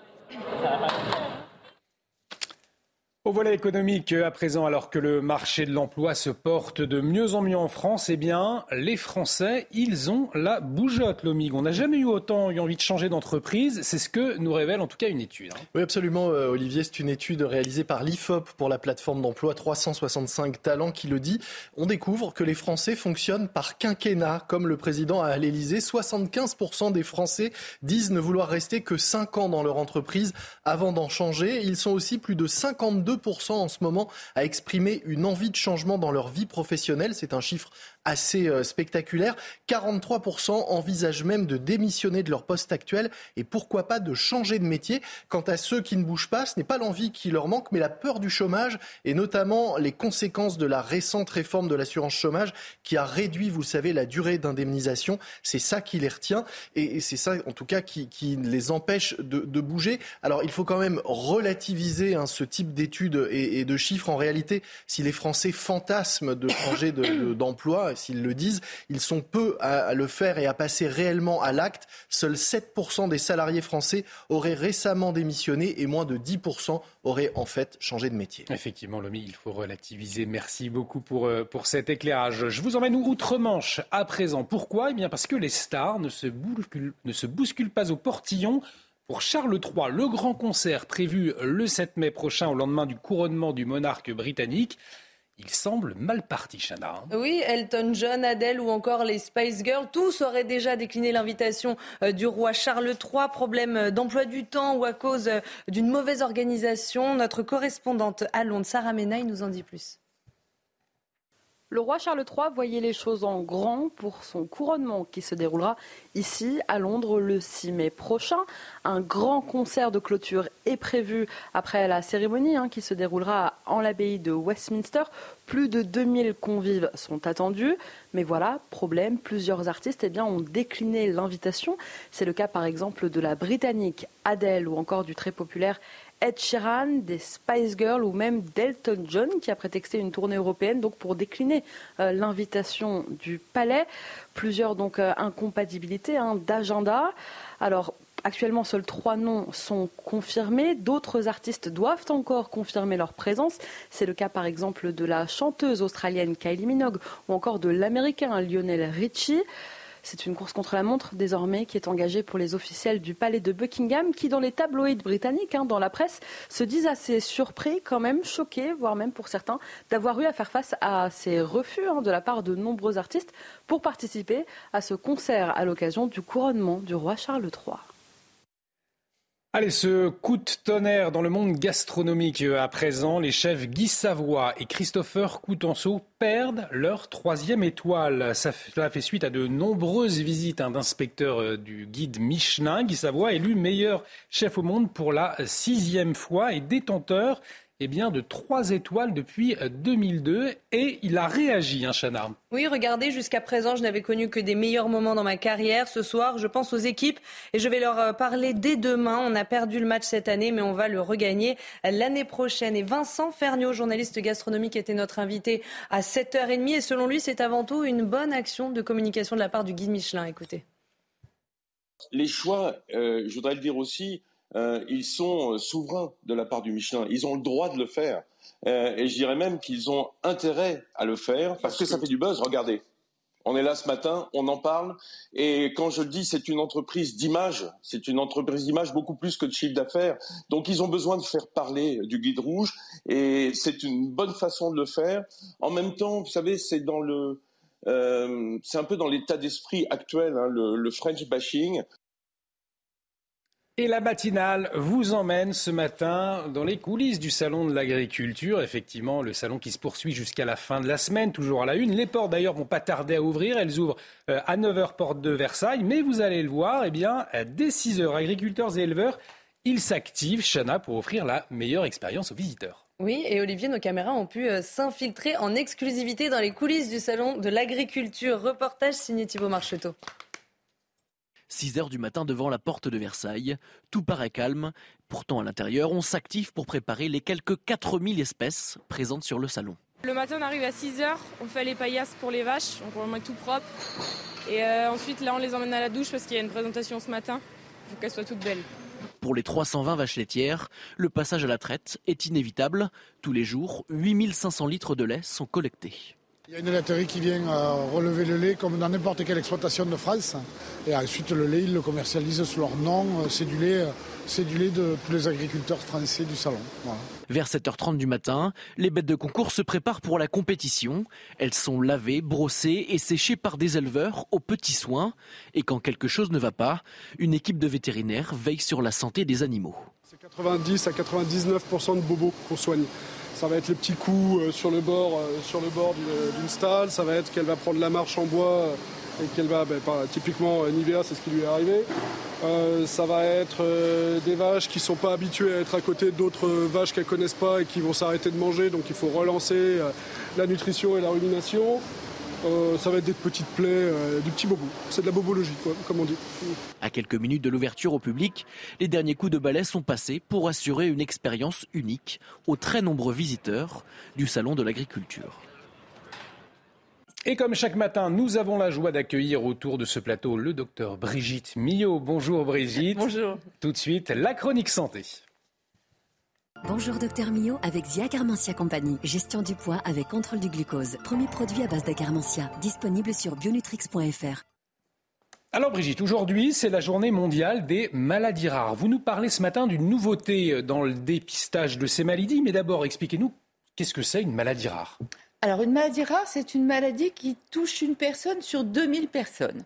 Au volet économique, à présent, alors que le marché de l'emploi se porte de mieux en mieux en France, eh bien, les Français, ils ont la bougeotte, l'OMIG. On n'a jamais eu autant envie de changer d'entreprise. C'est ce que nous révèle en tout cas une étude. Hein. Oui, absolument, euh, Olivier. C'est une étude réalisée par l'IFOP pour la plateforme d'emploi 365 Talents qui le dit. On découvre que les Français fonctionnent par quinquennat, comme le président à l'Élysée. 75% des Français disent ne vouloir rester que 5 ans dans leur entreprise avant d'en changer. Ils sont aussi plus de 52 en ce moment à exprimer une envie de changement dans leur vie professionnelle. C'est un chiffre assez euh, spectaculaire. 43% envisagent même de démissionner de leur poste actuel et pourquoi pas de changer de métier. Quant à ceux qui ne bougent pas, ce n'est pas l'envie qui leur manque, mais la peur du chômage et notamment les conséquences de la récente réforme de l'assurance chômage qui a réduit, vous savez, la durée d'indemnisation. C'est ça qui les retient et c'est ça, en tout cas, qui, les empêche de, bouger. Alors, il faut quand même relativiser hein, ce type d'études et, de chiffres. En réalité, si les Français fantasment de changer d'emploi, s'ils le disent, ils sont peu à, le faire et à passer réellement à l'acte. Seuls 7% des salariés français auraient récemment démissionné et moins de 10% auraient en fait changé de métier. Effectivement, Lomi, il faut relativiser. Merci beaucoup pour, euh, pour cet éclairage. Je vous emmène outre-Manche à présent. Pourquoi? Eh bien parce que les stars ne se bousculent, ne se bousculent pas au portillon. Pour Charles III, le grand concert prévu le 7 mai prochain au lendemain du couronnement du monarque britannique il semble mal parti, Chana. Oui, Elton John, Adele ou encore les Spice Girls, tous auraient déjà décliné l'invitation euh, du roi Charles III. Problème d'emploi du temps ou à cause euh, d'une mauvaise organisation? Notre correspondante à Londres, Sarah Menaille, nous en dit plus. Le roi Charles III voyait les choses en grand pour son couronnement qui se déroulera ici à Londres le 6 mai prochain. Un grand concert de clôture est prévu après la cérémonie hein, qui se déroulera en l'abbaye de Westminster. Plus de 2000 convives sont attendus. Mais voilà, problème, plusieurs artistes eh ont décliné l'invitation. C'est le cas par exemple de la Britannique Adele ou encore du très populaire Ed Sheeran, des Spice Girls ou même d'Elton John qui a prétexté une tournée européenne donc pour décliner euh, l'invitation du palais. Plusieurs donc euh, incompatibilités hein, d'agenda. Alors Actuellement, seuls trois noms sont confirmés. D'autres artistes doivent encore confirmer leur présence. C'est le cas par exemple de la chanteuse australienne Kylie Minogue ou encore de l'américain Lionel Richie. C'est une course contre la montre désormais qui est engagée pour les officiels du palais de Buckingham qui, dans les tabloïds britanniques, hein, dans la presse, se disent assez surpris, quand même choqués, voire même pour certains, d'avoir eu à faire face à ces refus hein, de la part de nombreux artistes pour participer à ce concert à l'occasion du couronnement du roi Charles III. Allez, ce coup de tonnerre dans le monde gastronomique euh, à présent, les chefs Guy Savoie et Christopher Coutenceau perdent leur troisième étoile. Cela fait suite à de nombreuses visites hein, d'inspecteurs euh, du guide Michelin. Guy Savoie élu meilleur chef au monde pour la sixième fois et détenteur eh bien, de trois étoiles depuis 2002 euh, et il a réagi, hein, Chana. Oui, regardez, jusqu'à présent, je n'avais connu que des meilleurs moments dans ma carrière. Ce soir, je pense aux équipes et je vais leur euh, parler dès demain. On a perdu le match cette année, mais on va le regagner l'année prochaine. Et Vincent Ferniaud, journaliste gastronomique, était notre invité à 7h30 et selon lui, c'est avant tout une bonne action de communication de la part du guide Michelin. Écoutez. Les choix, euh, je voudrais le dire aussi, euh, ils sont euh, souverains de la part du Michelin. Ils ont le droit de le faire. Euh, et je dirais même qu'ils ont intérêt à le faire parce que ça fait du buzz. Regardez. On est là ce matin, on en parle. Et quand je dis c'est une entreprise d'image, c'est une entreprise d'image beaucoup plus que de chiffre d'affaires. Donc ils ont besoin de faire parler du guide rouge et c'est une bonne façon de le faire. En même temps, vous savez, c'est dans le, c'est un peu dans l'état d'esprit actuel, hein, le, le French bashing. Et la matinale vous emmène ce matin dans les coulisses du Salon de l'Agriculture. Effectivement, le salon qui se poursuit jusqu'à la fin de la semaine, toujours à la une. Les portes d'ailleurs vont pas tarder à ouvrir. Elles ouvrent euh, à 9h porte de Versailles. Mais vous allez le voir, eh bien, dès 6h, agriculteurs et éleveurs, ils s'activent, Chana, pour offrir la meilleure expérience aux visiteurs. Oui, et Olivier, nos caméras ont pu euh, s'infiltrer en exclusivité dans les coulisses du Salon de l'Agriculture. Reportage signé Thibault Marcheteau. 6 heures du matin devant la porte de Versailles. Tout paraît calme. Pourtant, à l'intérieur, on s'active pour préparer les quelques 4000 espèces présentes sur le salon. Le matin, on arrive à 6 heures. On fait les paillasses pour les vaches. Donc, on met tout propre. Et euh, ensuite, là, on les emmène à la douche parce qu'il y a une présentation ce matin. Il faut qu'elles soient toutes belles. Pour les 320 vaches laitières, le passage à la traite est inévitable. Tous les jours, 8500 litres de lait sont collectés. Il y a une laiterie qui vient euh, relever le lait comme dans n'importe quelle exploitation de France. Et ensuite, le lait, ils le commercialisent sous leur nom. Euh, c'est du lait, euh, c'est du lait de tous les agriculteurs français du salon. Vers 7h30 du matin, les bêtes de concours se préparent pour la compétition. Elles sont lavées, brossées et séchées par des éleveurs aux petits soins. Et quand quelque chose ne va pas, une équipe de vétérinaires veille sur la santé des animaux. C'est 90 à 99% de bobos qu'on soigne. Ça va être les petits coups euh, sur le bord, euh, sur le bord d'une stalle. Ça va être qu'elle va prendre la marche en bois euh, et qu'elle va, ben, typiquement Nivea, c'est ce qui lui est arrivé. ça va être des vaches qui ne sont pas habituées à être à côté d'autres vaches qu'elles connaissent pas et qui vont s'arrêter de manger. Donc il faut relancer la nutrition et la rumination. Euh, ça va être des petites plaies, euh, du petit bobo. C'est de la bobologie, comme on dit. À quelques minutes de l'ouverture au public, les derniers coups de balai sont passés pour assurer une expérience unique aux très nombreux visiteurs du Salon de l'Agriculture. Et comme chaque matin, nous avons la joie d'accueillir autour de ce plateau le docteur Brigitte Millot. Bonjour Brigitte. Bonjour. Tout de suite, la chronique santé. Bonjour Docteur Mio avec Ziacarmentia Compagnie. Gestion du poids avec contrôle du glucose. Premier produit à base d'acarmentia. Disponible sur bionutrix.fr. Alors Brigitte, aujourd'hui c'est la journée mondiale des maladies rares. Vous nous parlez ce matin d'une nouveauté dans le dépistage de ces maladies, mais d'abord expliquez-nous qu'est-ce que c'est une maladie rare? Alors une maladie rare, c'est une maladie qui touche une personne sur 2000 personnes.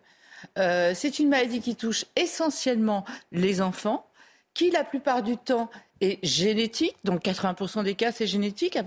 Euh, c'est une maladie qui touche essentiellement les enfants, qui la plupart du temps est génétique, donc 80% des cas c'est génétique.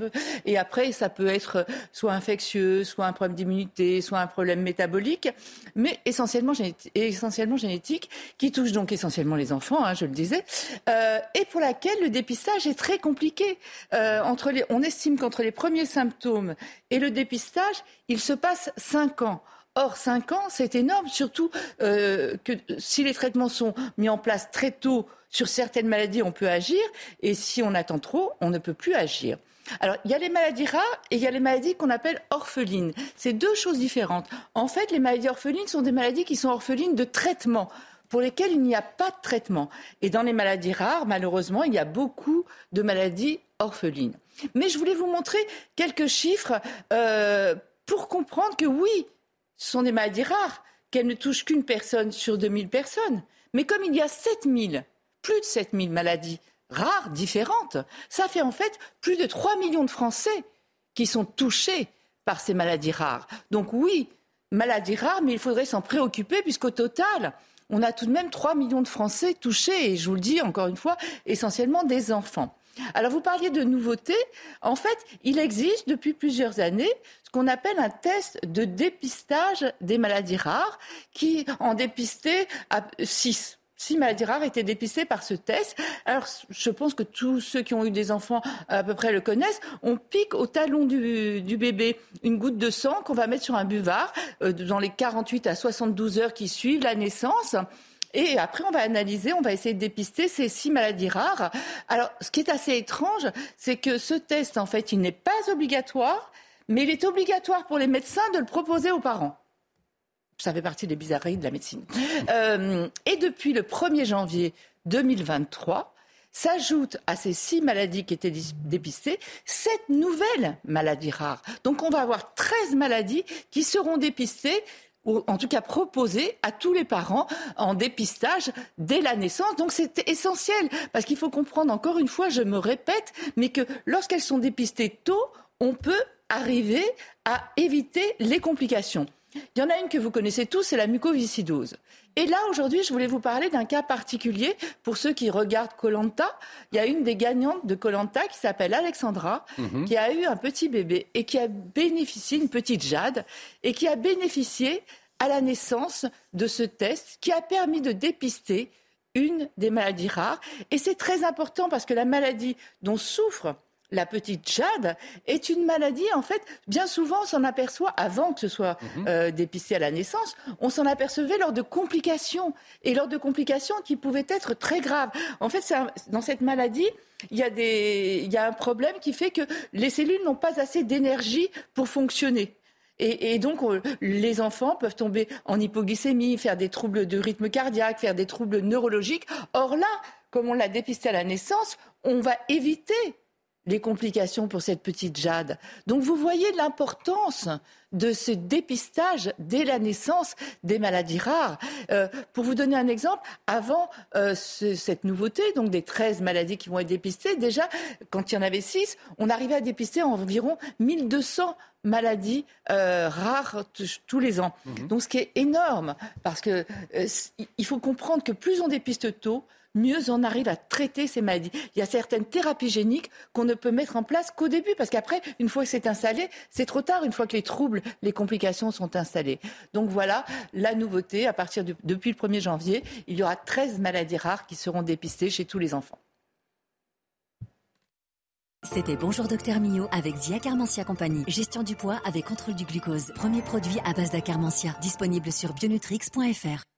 Et après, ça peut être soit infectieux, soit un problème d'immunité, soit un problème métabolique, mais essentiellement, génétique, qui touche donc essentiellement les enfants, hein, je le disais, euh, et pour laquelle le dépistage est très compliqué. Euh, entre les, on estime qu'entre les premiers symptômes et le dépistage, il se passe 5 ans. Or, 5 ans, c'est énorme, surtout euh, que si les traitements sont mis en place très tôt, sur certaines maladies, on peut agir, et si on attend trop, on ne peut plus agir. Alors, il y a les maladies rares et il y a les maladies qu'on appelle orphelines. C'est deux choses différentes. En fait, les maladies orphelines sont des maladies qui sont orphelines de traitement pour lesquelles il n'y a pas de traitement. Et dans les maladies rares, malheureusement, il y a beaucoup de maladies orphelines. Mais je voulais vous montrer quelques chiffres euh, pour comprendre que oui, ce sont des maladies rares, qu'elles ne touchent qu'une personne sur 2000 personnes. Mais comme il y a 7000 plus de 7000 maladies rares, différentes. Ça fait en fait plus de 3 millions de Français qui sont touchés par ces maladies rares. Donc oui, maladies rares, mais il faudrait s'en préoccuper puisqu'au total, on a tout de même 3 millions de Français touchés, et je vous le dis encore une fois, essentiellement des enfants. Alors vous parliez de nouveautés. En fait, il existe depuis plusieurs années ce qu'on appelle un test de dépistage des maladies rares qui en dépistait à 6 six maladies rares étaient dépistées par ce test. Alors, je pense que tous ceux qui ont eu des enfants à peu près le connaissent. On pique au talon du, bébé une goutte de sang qu'on va mettre sur un buvard euh, dans les 48 à 72 heures qui suivent la naissance. Et après, on va analyser, on va essayer de dépister ces six maladies rares. Alors, ce qui est assez étrange, c'est que ce test, en fait, il n'est pas obligatoire, mais il est obligatoire pour les médecins de le proposer aux parents ça fait partie des bizarreries de la médecine. Euh, et depuis le 1er janvier 2023, s'ajoutent à ces six maladies qui étaient dépistées sept nouvelles maladies rares. Donc on va avoir 13 maladies qui seront dépistées ou en tout cas proposées à tous les parents en dépistage dès la naissance. Donc c'est essentiel parce qu'il faut comprendre encore une fois, je me répète, mais que lorsqu'elles sont dépistées tôt, on peut arriver à éviter les complications. Il y en a une que vous connaissez tous, c'est la mucoviscidose. Et là, aujourd'hui, je voulais vous parler d'un cas particulier pour ceux qui regardent Colanta. Il y a une des gagnantes de Colanta qui s'appelle Alexandra, mhm. qui a eu un petit bébé et qui a bénéficié, une petite Jade, et qui a bénéficié à la naissance de ce test qui a permis de dépister une des maladies rares. Et c'est très important parce que la maladie dont souffre la petite Jade est une maladie, en fait, bien souvent on s'en aperçoit avant que ce soit mhm. euh, dépisté à la naissance, on s'en apercevait lors de complications, et lors de complications qui pouvaient être très graves. En fait, dans cette maladie, il y, a il y a un problème qui fait que les cellules n'ont pas assez d'énergie pour fonctionner. Et, donc, les enfants peuvent tomber en hypoglycémie, faire des troubles de rythme cardiaque, faire des troubles neurologiques. Or là, comme on l'a dépisté à la naissance, on va éviter les complications pour cette petite Jade. Donc vous voyez l'importance de ce dépistage dès la naissance des maladies rares. Euh, pour vous donner un exemple, avant euh, cette nouveauté, donc des 13 maladies qui vont être dépistées, déjà, quand il y en avait 6, on arrivait à dépister environ 1200 maladies euh, rares tous les ans. Mhm. Donc ce qui est énorme, parce que il faut comprendre que plus on dépiste tôt, mieux on arrive à traiter ces maladies. Il y a certaines thérapies géniques qu'on ne peut mettre en place qu'au début, parce qu'après, une fois que c'est installé, c'est trop tard, une fois que les troubles, les complications sont installées. Donc voilà la nouveauté. À partir de, depuis le 1er janvier, il y aura 13 maladies rares qui seront dépistées chez tous les enfants. C'était Bonjour Docteur Mio avec Zia Carmentia Compagnie. Gestion du poids avec contrôle du glucose. Premier produit à base d'acarmentia. Disponible sur bionutrix.fr.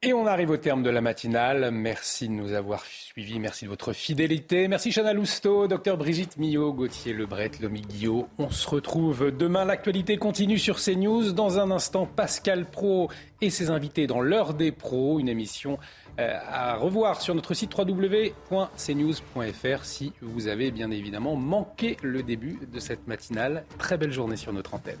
Et on arrive au terme de la matinale. Merci de nous avoir suivis. Merci de votre fidélité. Merci Chana Lousteau, docteur Brigitte Millot, Gauthier Lebret, Lomi Guillot. On se retrouve demain. L'actualité continue sur CNews. Dans un instant, Pascal Pro et ses invités dans l'heure des pros. Une émission euh, à revoir sur notre site www.cnews.fr si vous avez bien évidemment manqué le début de cette matinale. Très belle journée sur notre antenne